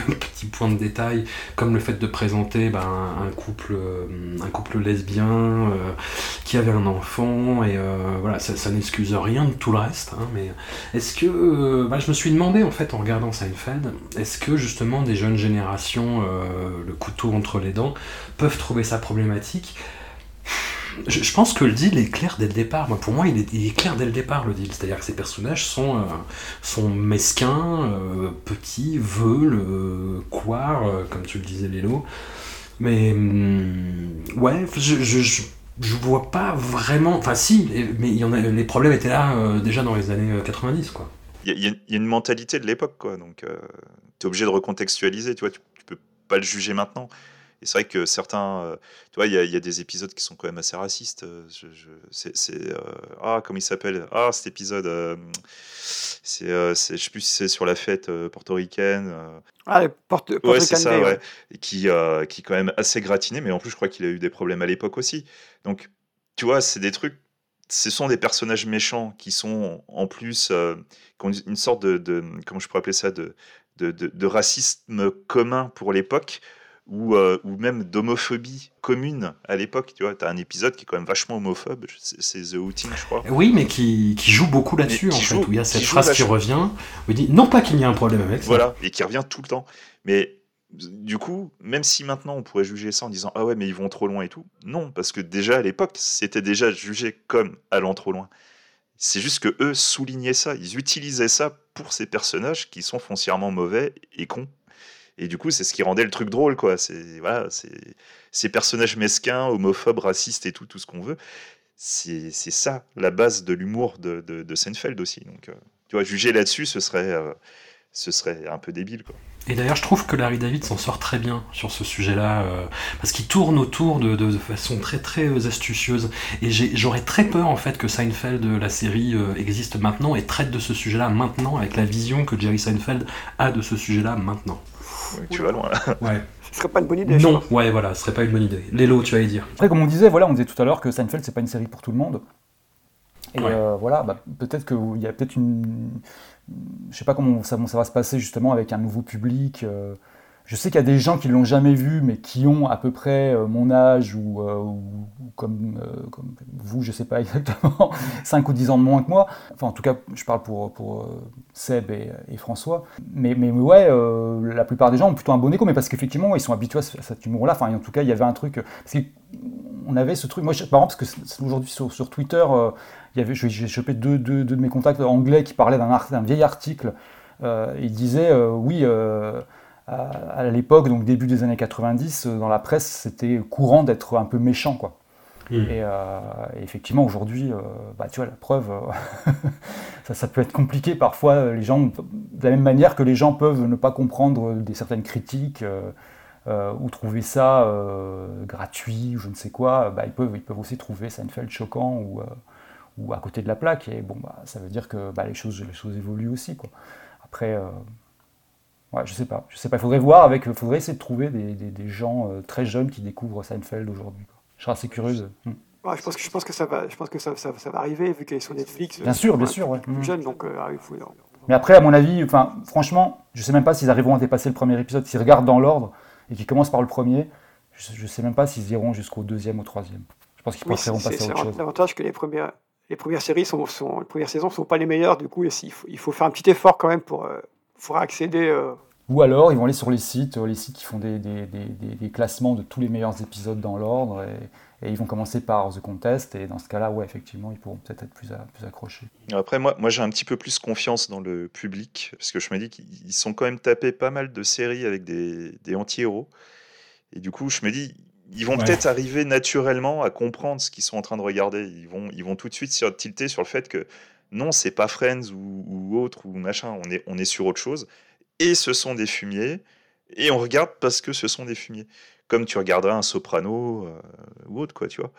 points de détail, comme le fait de présenter ben, un, couple, un couple lesbien qui avait un enfant, et voilà, ça, n'excuse rien de tout le reste. Hein, mais est-ce que, bah, je me suis demandé en fait en regardant Seinfeld, est-ce que justement des jeunes générations, le couteau entre les dents, peuvent trouver ça problématique? Je, pense que le deal est clair dès le départ. pour moi, il est, clair dès le départ, le deal. C'est-à-dire que ces personnages sont, euh, sont mesquins, euh, petits, veulent, euh, quoi, comme tu le disais, Lélo. Mais, hum, ouais, je, je, je, vois pas vraiment. Enfin, si, mais y en a, les problèmes étaient là déjà dans les années 90, quoi. Il y, a une mentalité de l'époque, quoi. Donc, tu es obligé de recontextualiser, tu vois. Tu, tu peux pas le juger maintenant. Et c'est vrai que certains, euh, tu vois, il y, a des épisodes qui sont quand même assez racistes. Euh, je, c'est, euh, ah, comment il s'appelle Ah, cet épisode, c'est, je sais plus si c'est sur la fête portoricaine. Ah, le porte, ouais, c'est ça, ouais. Et qui, qui est quand même assez gratiné, mais en plus, je crois qu'il a eu des problèmes à l'époque aussi. Donc, tu vois, c'est des trucs ce sont des personnages méchants qui sont en plus qui ont une sorte de, de, comment je pourrais appeler ça de, de, de racisme commun pour l'époque ou, euh, ou même d'homophobie commune à l'époque. Tu vois, tu as un épisode qui est quand même vachement homophobe, c'est The Outing, je crois. Oui, mais qui, qui joue beaucoup là-dessus, en fait, où il y a cette phrase qui revient, où il dit non pas qu'il y a un problème avec ça. Voilà, et qui revient tout le temps. Mais du coup, même si maintenant on pourrait juger ça en disant ah ouais, mais ils vont trop loin et tout, non, parce que déjà à l'époque, c'était déjà jugé comme allant trop loin. C'est juste que eux soulignaient ça, ils utilisaient ça pour ces personnages qui sont foncièrement mauvais et cons. Et du coup, c'est ce qui rendait le truc drôle, quoi. C'est voilà, ces personnages mesquins, homophobes, racistes et tout, tout ce qu'on veut. C'est ça la base de l'humour de, Seinfeld aussi. Donc, euh, tu vois, juger là-dessus, ce serait euh, ce serait un peu débile, quoi. Et d'ailleurs, je trouve que Larry David s'en sort très bien sur ce sujet-là, euh, parce qu'il tourne autour de, façon très très astucieuse. Et j'aurais très peur en fait que Seinfeld, la série, existe maintenant et traite de ce sujet-là maintenant, avec la vision que Jerry Seinfeld a de ce sujet-là maintenant tu vas loin là. Ouais. <laughs> Ce serait pas une bonne idée. Non, ouais, voilà, ce serait pas une bonne idée. Lélo, tu vas y dire. Après, comme on disait, voilà, on disait tout à l'heure que Seinfeld, c'est pas une série pour tout le monde. Et euh, voilà, bah, peut-être qu'il y a peut-être une. Je sais pas comment ça, ça, va se passer justement avec un nouveau public. Euh, je sais qu'il y a des gens qui l'ont jamais vu, mais qui ont à peu près euh, mon âge ou, euh, comme, euh, comme, vous, je ne sais pas <laughs> exactement, 5 ou 10 ans de moins que moi. Enfin, en tout cas, je parle pour, pour Seb et, François. Mais, ouais, la plupart des gens ont plutôt un bon écho, mais parce qu'effectivement, ils sont habitués à, cet humour-là. Enfin, en tout cas, il y avait un truc. Parce on avait ce truc. Moi, par exemple, parce que aujourd'hui sur, Twitter, il j'ai chopé deux, de mes contacts anglais qui parlaient d'un vieil article. ils disaient, oui à, l'époque, donc début des années 90, euh, dans la presse, c'était courant d'être un peu méchant, quoi. Hmm. Euh, et, effectivement, aujourd'hui, euh, bah, tu vois, la preuve, <laughs> ça, ça, peut être compliqué parfois. Les gens, de la même manière que les gens peuvent ne pas comprendre des certaines critiques ou trouver ça gratuit ou je ne sais quoi, bah, ils, peuvent, ils peuvent aussi trouver Seinfeld choquant ou, ou à côté de la plaque. Et bon, bah, ça veut dire que les, choses, les choses évoluent aussi. Quoi. Après, Ouais, je sais pas. Je sais pas. Il faudrait voir avec. Il faudrait essayer de trouver des, des, gens euh, très jeunes qui découvrent Seinfeld aujourd'hui. Je serais assez curieuse. Hmm. Ouais, je pense que je pense que ça va. Je pense que ça, ça, ça va arriver vu qu'elle est sur Netflix. Bien sûr, bien sûr. Ouais. Plus jeune, donc euh, ah, faut. Mais après, à mon avis, enfin, franchement, je sais même pas s'ils arriveront à dépasser le premier épisode. S'ils regardent dans l'ordre et qu'ils commencent par le premier, je, ne sais même pas s'ils iront jusqu'au deuxième ou troisième. Je pense qu'ils oui, préféreront passer à autre chose. L'avantage que les premières, les premières séries sont, sont, les premières saisons sont pas les meilleures. Du coup, il faut, il faut faire un petit effort quand même pour, euh, pour accéder. Ou alors, ils vont aller sur les sites, euh, les sites qui font des, des, des, classements de tous les meilleurs épisodes dans l'ordre, et, ils vont commencer par The Contest, et dans ce cas-là, ouais, effectivement, ils pourront peut-être être plus, plus accrochés. Après, moi, moi j'ai un petit peu plus confiance dans le public, parce que je me dis qu'ils sont quand même tapés pas mal de séries avec des, anti-héros, et du coup, je me dis, ils vont peut-être arriver naturellement à comprendre ce qu'ils sont en train de regarder. Ils vont, ils vont tout de suite se tilter sur le fait que non, c'est pas Friends ou, autre ou machin, on est, on est sur autre chose. Et ce sont des fumiers, et on regarde parce que ce sont des fumiers. Comme tu regarderais un soprano euh, ou autre, quoi, tu vois.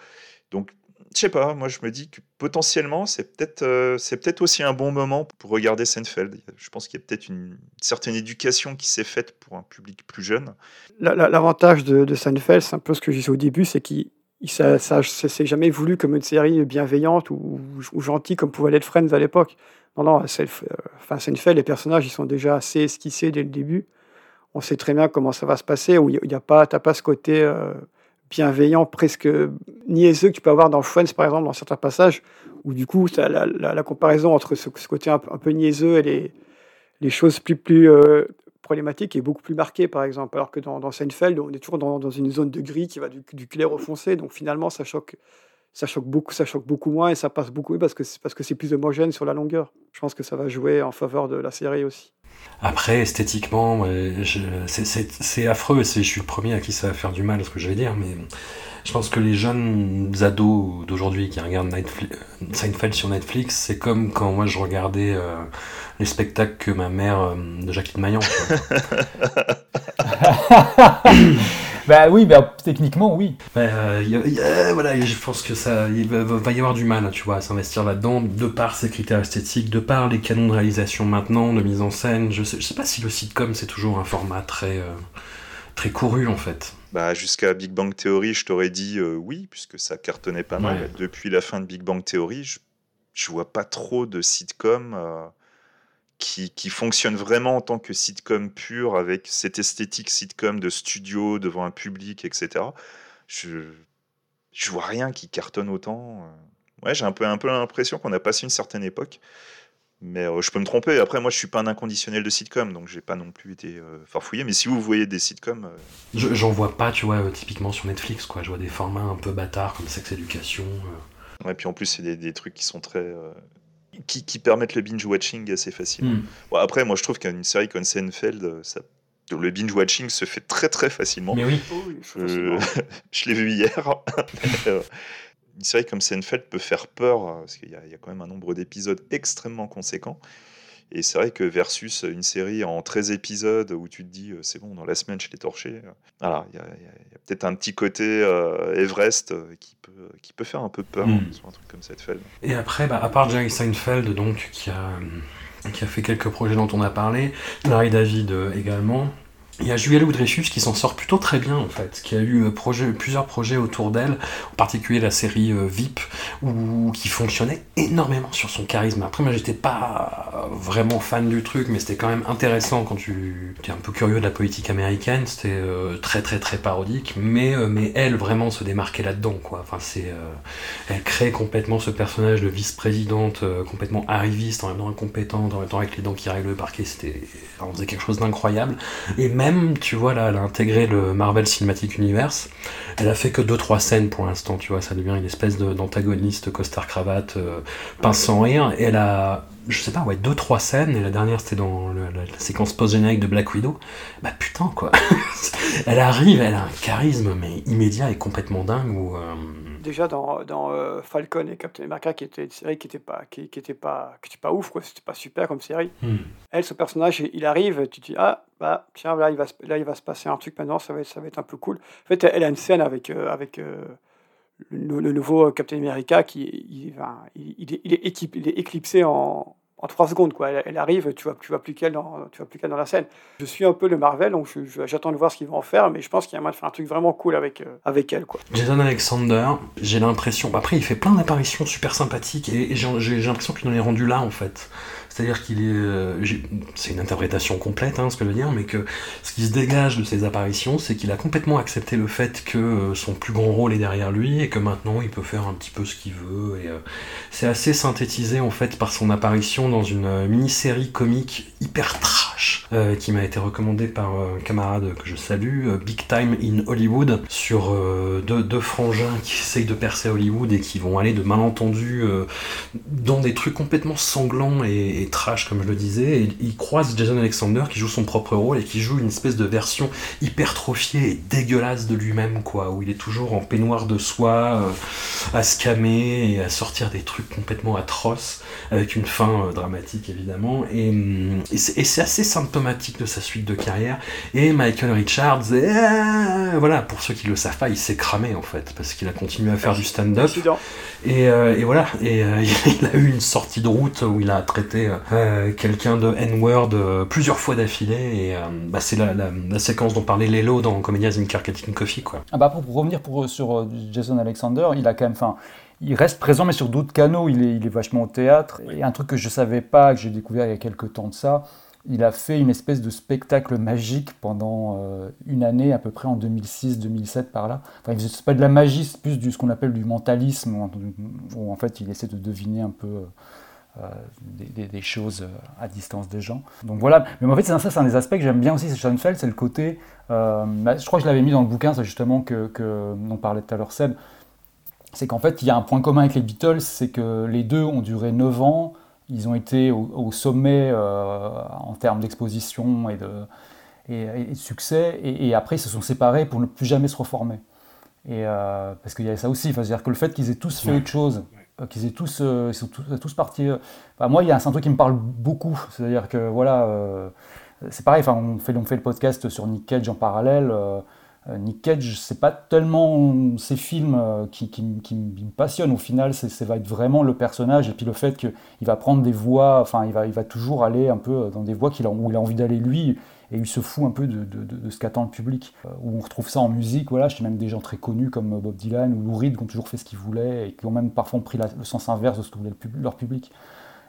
Donc, je sais pas, moi je me dis que potentiellement c'est peut-être euh, peut-être aussi un bon moment pour regarder Seinfeld. Je pense qu'il y a peut-être une certaine éducation qui s'est faite pour un public plus jeune. L'avantage de, de, Seinfeld, c'est un peu ce que je disais au début, c'est qu'il ça, ça s'est jamais voulu comme une série bienveillante ou, gentille comme pouvait l'être Friends à l'époque. Non, non, c'est, euh, enfin, Seinfeld, les personnages, ils sont déjà assez esquissés dès le début. On sait très bien comment ça va se passer, où il n'y a pas, t'as pas ce côté euh, bienveillant, presque niaiseux que tu peux avoir dans Friends, par exemple, dans certains passages, où du coup, ça, la, comparaison entre ce, côté un, peu niaiseux et les, choses plus, plus euh, problématiques est beaucoup plus marquée, par exemple. Alors que dans, dans Seinfeld, on est toujours dans, dans, une zone de gris qui va du, du clair au foncé, donc finalement, ça choque ça choque beaucoup, ça choque beaucoup moins et ça passe beaucoup mieux parce que parce que c'est plus homogène sur la longueur. Je pense que ça va jouer en faveur de la série aussi. Après, esthétiquement, c'est affreux, je suis le premier à qui ça va faire du mal, ce que je vais dire, mais je pense que les jeunes ados d'aujourd'hui qui regardent Netflix, Seinfeld sur Netflix, c'est comme quand moi je regardais euh, les spectacles que ma mère euh, de Jacqueline Maillan. <laughs> Bah oui, bah, techniquement, oui. Euh, voilà, je pense que ça, il va, y avoir du mal, tu vois, à s'investir là-dedans, de par ses critères esthétiques, de par les canons de réalisation maintenant, de mise en scène. Je sais, sais pas si le sitcom c'est toujours un format très, euh, très couru en fait. Bah, jusqu'à Big Bang Theory, je t'aurais dit euh, oui, puisque ça cartonnait pas mal. Depuis la fin de Big Bang Theory, je, je vois pas trop de sitcom qui, qui, fonctionne vraiment en tant que sitcom pur, avec cette esthétique sitcom de studio devant un public, etc. Je, je vois rien qui cartonne autant. Ouais, j'ai un peu, un peu l'impression qu'on a passé une certaine époque. Mais euh, je peux me tromper. Après, moi, je suis pas un inconditionnel de sitcom, donc j'ai pas non plus été euh, farfouillé. Mais si vous voyez des sitcoms, euh, j'en vois pas, tu vois, typiquement sur Netflix, quoi. Je vois des formats un peu bâtards comme Sex Education. Ouais, puis en plus, c'est des, des, trucs qui sont très qui, permettent le binge-watching assez facilement. Hmm. Bon, après, moi, je trouve qu'une série comme Seinfeld, euh, ça, le binge-watching se fait très très facilement. Mais oui. <laughs> je, l'ai vu hier. <laughs> Euh, une série comme Seinfeld peut faire peur, euh, parce qu'il y, y, a quand même un nombre d'épisodes extrêmement conséquent. Et c'est vrai que versus une série en 13 épisodes où tu te dis c'est bon, dans la semaine je l'ai torché, voilà, il y a, peut-être un petit côté Everest qui peut, qui peut faire un peu peur hmm. sur un truc comme Seinfeld. Et après, bah, à part Jerry Seinfeld, donc, qui a, qui a fait quelques projets dont on a parlé, Larry David également, il y a Julia Dreyfus qui s'en sort plutôt très bien en fait, qui a eu euh, plusieurs projets autour d'elle, en particulier la série euh, VIP, où, qui fonctionnait énormément sur son charisme. Après moi j'étais pas vraiment fan du truc, mais c'était quand même intéressant quand tu es un peu curieux de la politique américaine, c'était euh, très très très parodique, mais, mais elle vraiment se démarquait là-dedans quoi. Enfin c'est, elle crée complètement ce personnage de vice-présidente complètement arriviste, en même temps incompétente, en même temps avec les dents qui règlent le parquet, c'était, on faisait quelque chose d'incroyable. Et même tu vois, là, elle a intégré le Marvel Cinematic Universe. Elle a fait que 2-3 scènes pour l'instant, tu vois, ça devient une espèce d'antagoniste, costard-cravate, euh, pince sans rire. Et elle a, je sais pas, ouais, 2-3 scènes, et la dernière c'était dans la, séquence post-générique de Black Widow. Bah putain, quoi. <laughs> elle arrive, elle a un charisme, mais immédiat et complètement dingue. Euh, déjà dans, dans euh, Falcon et Captain America, qui était une série qui était pas, qui, qui était pas, qui était pas ouf, quoi. C'était pas super comme série. Hmm. Elle, ce personnage, il arrive, tu te dis, ah, bah, tiens, là il, va, là, il va se passer un truc maintenant, ça va être, ça va être un peu cool. En fait, elle a une scène avec, euh, avec euh, le, nouveau Captain America qui il, il, il, il, est, il est éclipsé en, en trois secondes. Quoi. Elle, arrive, tu vois, tu plus qu'elle dans, tu plus qu'elle dans la scène. Je suis un peu le Marvel, donc j'attends de voir ce qu'ils vont en faire, mais je pense qu'il y a moyen de faire un truc vraiment cool avec, euh, avec elle. Quoi. Jason Alexander, j'ai l'impression. Après, il fait plein d'apparitions super sympathiques et, j'ai l'impression qu'il en est rendu là en fait. C'est-à-dire qu'il est. Euh, c'est une interprétation complète, hein, ce que je veux dire, mais que ce qui se dégage de ses apparitions, c'est qu'il a complètement accepté le fait que euh, son plus grand rôle est derrière lui et que maintenant il peut faire un petit peu ce qu'il veut. Et euh, c'est assez synthétisé en fait par son apparition dans une mini-série comique hyper trash qui m'a été recommandé par un camarade que je salue, Big Time in Hollywood, sur deux, deux, frangins qui essayent de percer Hollywood et qui vont aller de malentendus dans des trucs complètement sanglants et, trash, comme je le disais. Et ils croisent Jason Alexander qui joue son propre rôle et qui joue une espèce de version hypertrophiée et dégueulasse de lui-même, quoi, où il est toujours en peignoir de soie, à se camer et à sortir des trucs complètement atroces, avec une fin euh, dramatique évidemment, et, hum, et c'est assez symptomatique de sa suite de carrière. Et Michael Richards, euh, voilà, pour ceux qui le savent pas, il s'est cramé en fait, parce qu'il a continué à faire du stand-up. Et, euh, et, voilà, et <laughs> il a eu une sortie de route où il a traité quelqu'un de N-word plusieurs fois d'affilée, et bah, c'est la, séquence dont parlait Lelo dans Comedians in Getting Coffee. Quoi. Ah bah pour, revenir pour, sur Jason Alexander, il a quand même, enfin, il reste présent, mais sur d'autres canaux. Il est, il est, vachement au théâtre. Et un truc que je ne savais pas, que j'ai découvert il y a quelques temps de ça, il a fait une espèce de spectacle magique pendant euh, une année, à peu près en 2006-2007 par là. Enfin, c'est pas de la magie, c'est plus du ce qu'on appelle du mentalisme, où en fait il essaie de deviner un peu euh, des, choses à distance des gens. Donc voilà, mais en fait c'est ça, c'est un des aspects que j'aime bien aussi, c'est Schoenfeld, c'est le côté, euh, bah, je crois que je l'avais mis dans le bouquin, c'est justement que, que on parlait tout à l'heure, Seb, c'est qu'en fait, il y a un point commun avec les Beatles, c'est que les deux ont duré 9 ans, ils ont été au, sommet euh, en termes d'exposition et de, et, succès, et, après ils se sont séparés pour ne plus jamais se reformer. Et, euh, parce qu'il y a ça aussi, c'est-à-dire que le fait qu'ils aient tous fait autre chose, euh, qu'ils aient tous, ils sont tous, partis. moi, il y a un truc qui me parle beaucoup, c'est-à-dire que voilà, c'est pareil, on fait, on fait le podcast sur Nick Cage en parallèle. Euh, Nick Cage, c'est pas tellement ces films euh, qui, me passionnent. Au final, ça va être vraiment le personnage et puis le fait qu'il va prendre des voix, enfin, il va, il va toujours aller un peu dans des voies a, où il a envie d'aller lui et il se fout un peu de, ce qu'attend le public. Euh, où on retrouve ça en musique, voilà, chez même des gens très connus comme Bob Dylan ou Lou Reed qui ont toujours fait ce qu'ils voulaient et qui ont même parfois pris le sens inverse de ce que voulait leur public.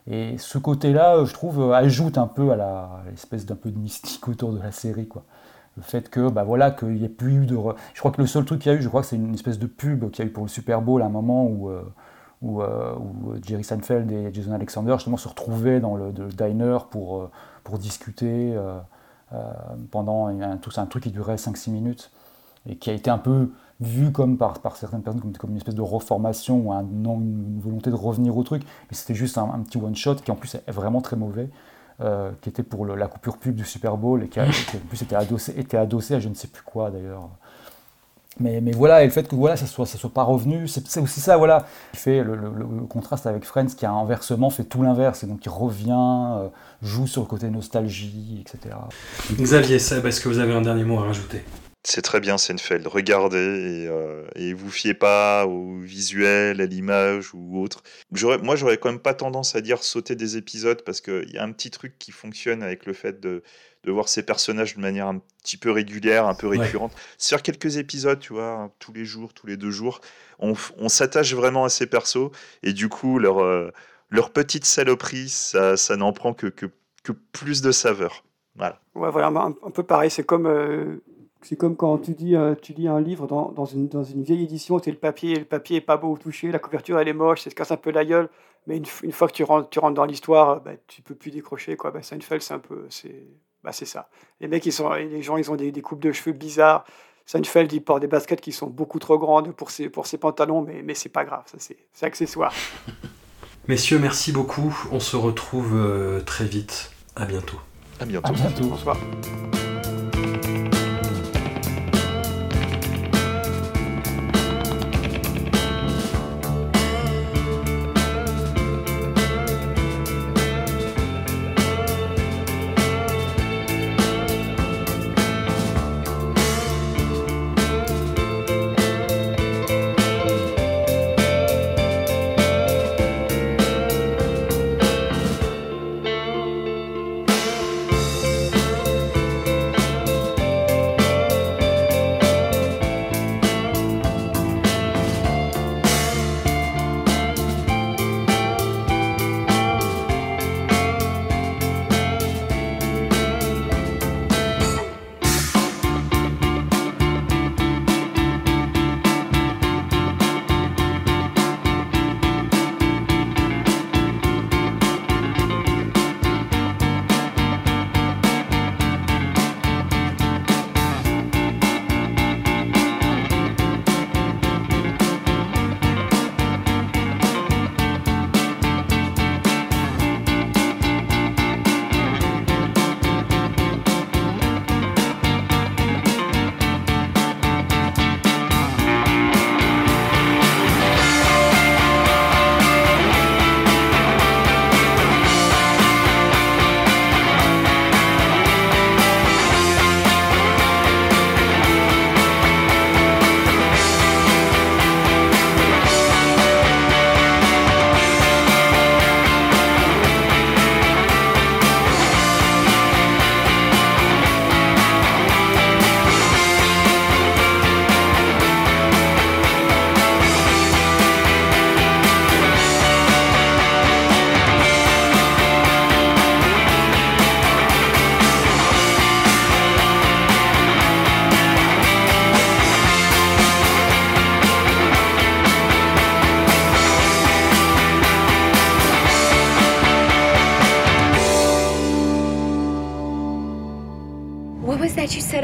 Et ce côté-là, je trouve, ajoute un peu à l'espèce d'un peu de mystique autour de la série, quoi le fait que bah voilà qu'il n'y ait plus eu de je crois que le seul truc qu'il y a eu je crois que c'est une espèce de pub qu'il y a eu pour le Super Bowl à un moment où euh, où, euh, Jerry Seinfeld et Jason Alexander justement se retrouvaient dans le, diner pour euh, pour discuter pendant un, tout un truc qui durait 5-6 minutes et qui a été un peu vu comme par, par certaines personnes comme, comme, une espèce de reformation ou un, une volonté de revenir au truc mais c'était juste un, un petit one shot qui en plus est vraiment très mauvais euh, qui était pour la coupure pub du Super Bowl et <laughs> qui, en plus était adossé, était adossé à je ne sais plus quoi d'ailleurs. Mais, voilà, et le fait que voilà, ça soit, ça soit pas revenu, c'est aussi ça, voilà, qui fait le, contraste avec Friends, qui a inversement fait tout l'inverse, et donc il revient, euh, joue sur le côté nostalgie, etc. Xavier Seb, est-ce que vous avez un dernier mot à rajouter? C'est très bien Seinfeld. Regardez et, euh, et vous fiez pas au visuel, à l'image ou autre. Moi, j'aurais quand même pas tendance à dire sauter des épisodes parce qu'il y a un petit truc qui fonctionne avec le fait de, de voir ces personnages de manière un petit peu régulière, un peu récurrente. Sur quelques épisodes, tu vois, tous les jours, tous les deux jours, on, on s'attache vraiment à ces persos et du coup, leur, euh, leur petite saloperie, ça, ça n'en prend que, que, que, plus de saveur. Voilà. Ouais, voilà, un, peu pareil. C'est comme euh, c'est comme quand tu dis, euh, tu lis un livre dans, dans, une, dans une vieille édition, c'est le papier, le papier est pas beau au toucher, la couverture elle est moche, ça se casse un peu la gueule, mais une, une fois que tu rentres, tu rentres dans l'histoire, euh, bah, tu peux plus décrocher quoi. Bah, Seinfeld c'est un peu, c'est, bah, c'est ça. Les mecs ils sont, les gens ils ont des, des, coupes de cheveux bizarres. Seinfeld il porte des baskets qui sont beaucoup trop grandes pour ses, pour ses pantalons, mais, mais c'est pas grave, ça c'est, c'est accessoire. <laughs> Messieurs, merci beaucoup. On se retrouve euh, très vite. À bientôt. À bientôt. À bientôt. Bonsoir.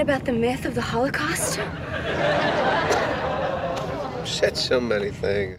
About the myth of the Holocaust? Said so many things.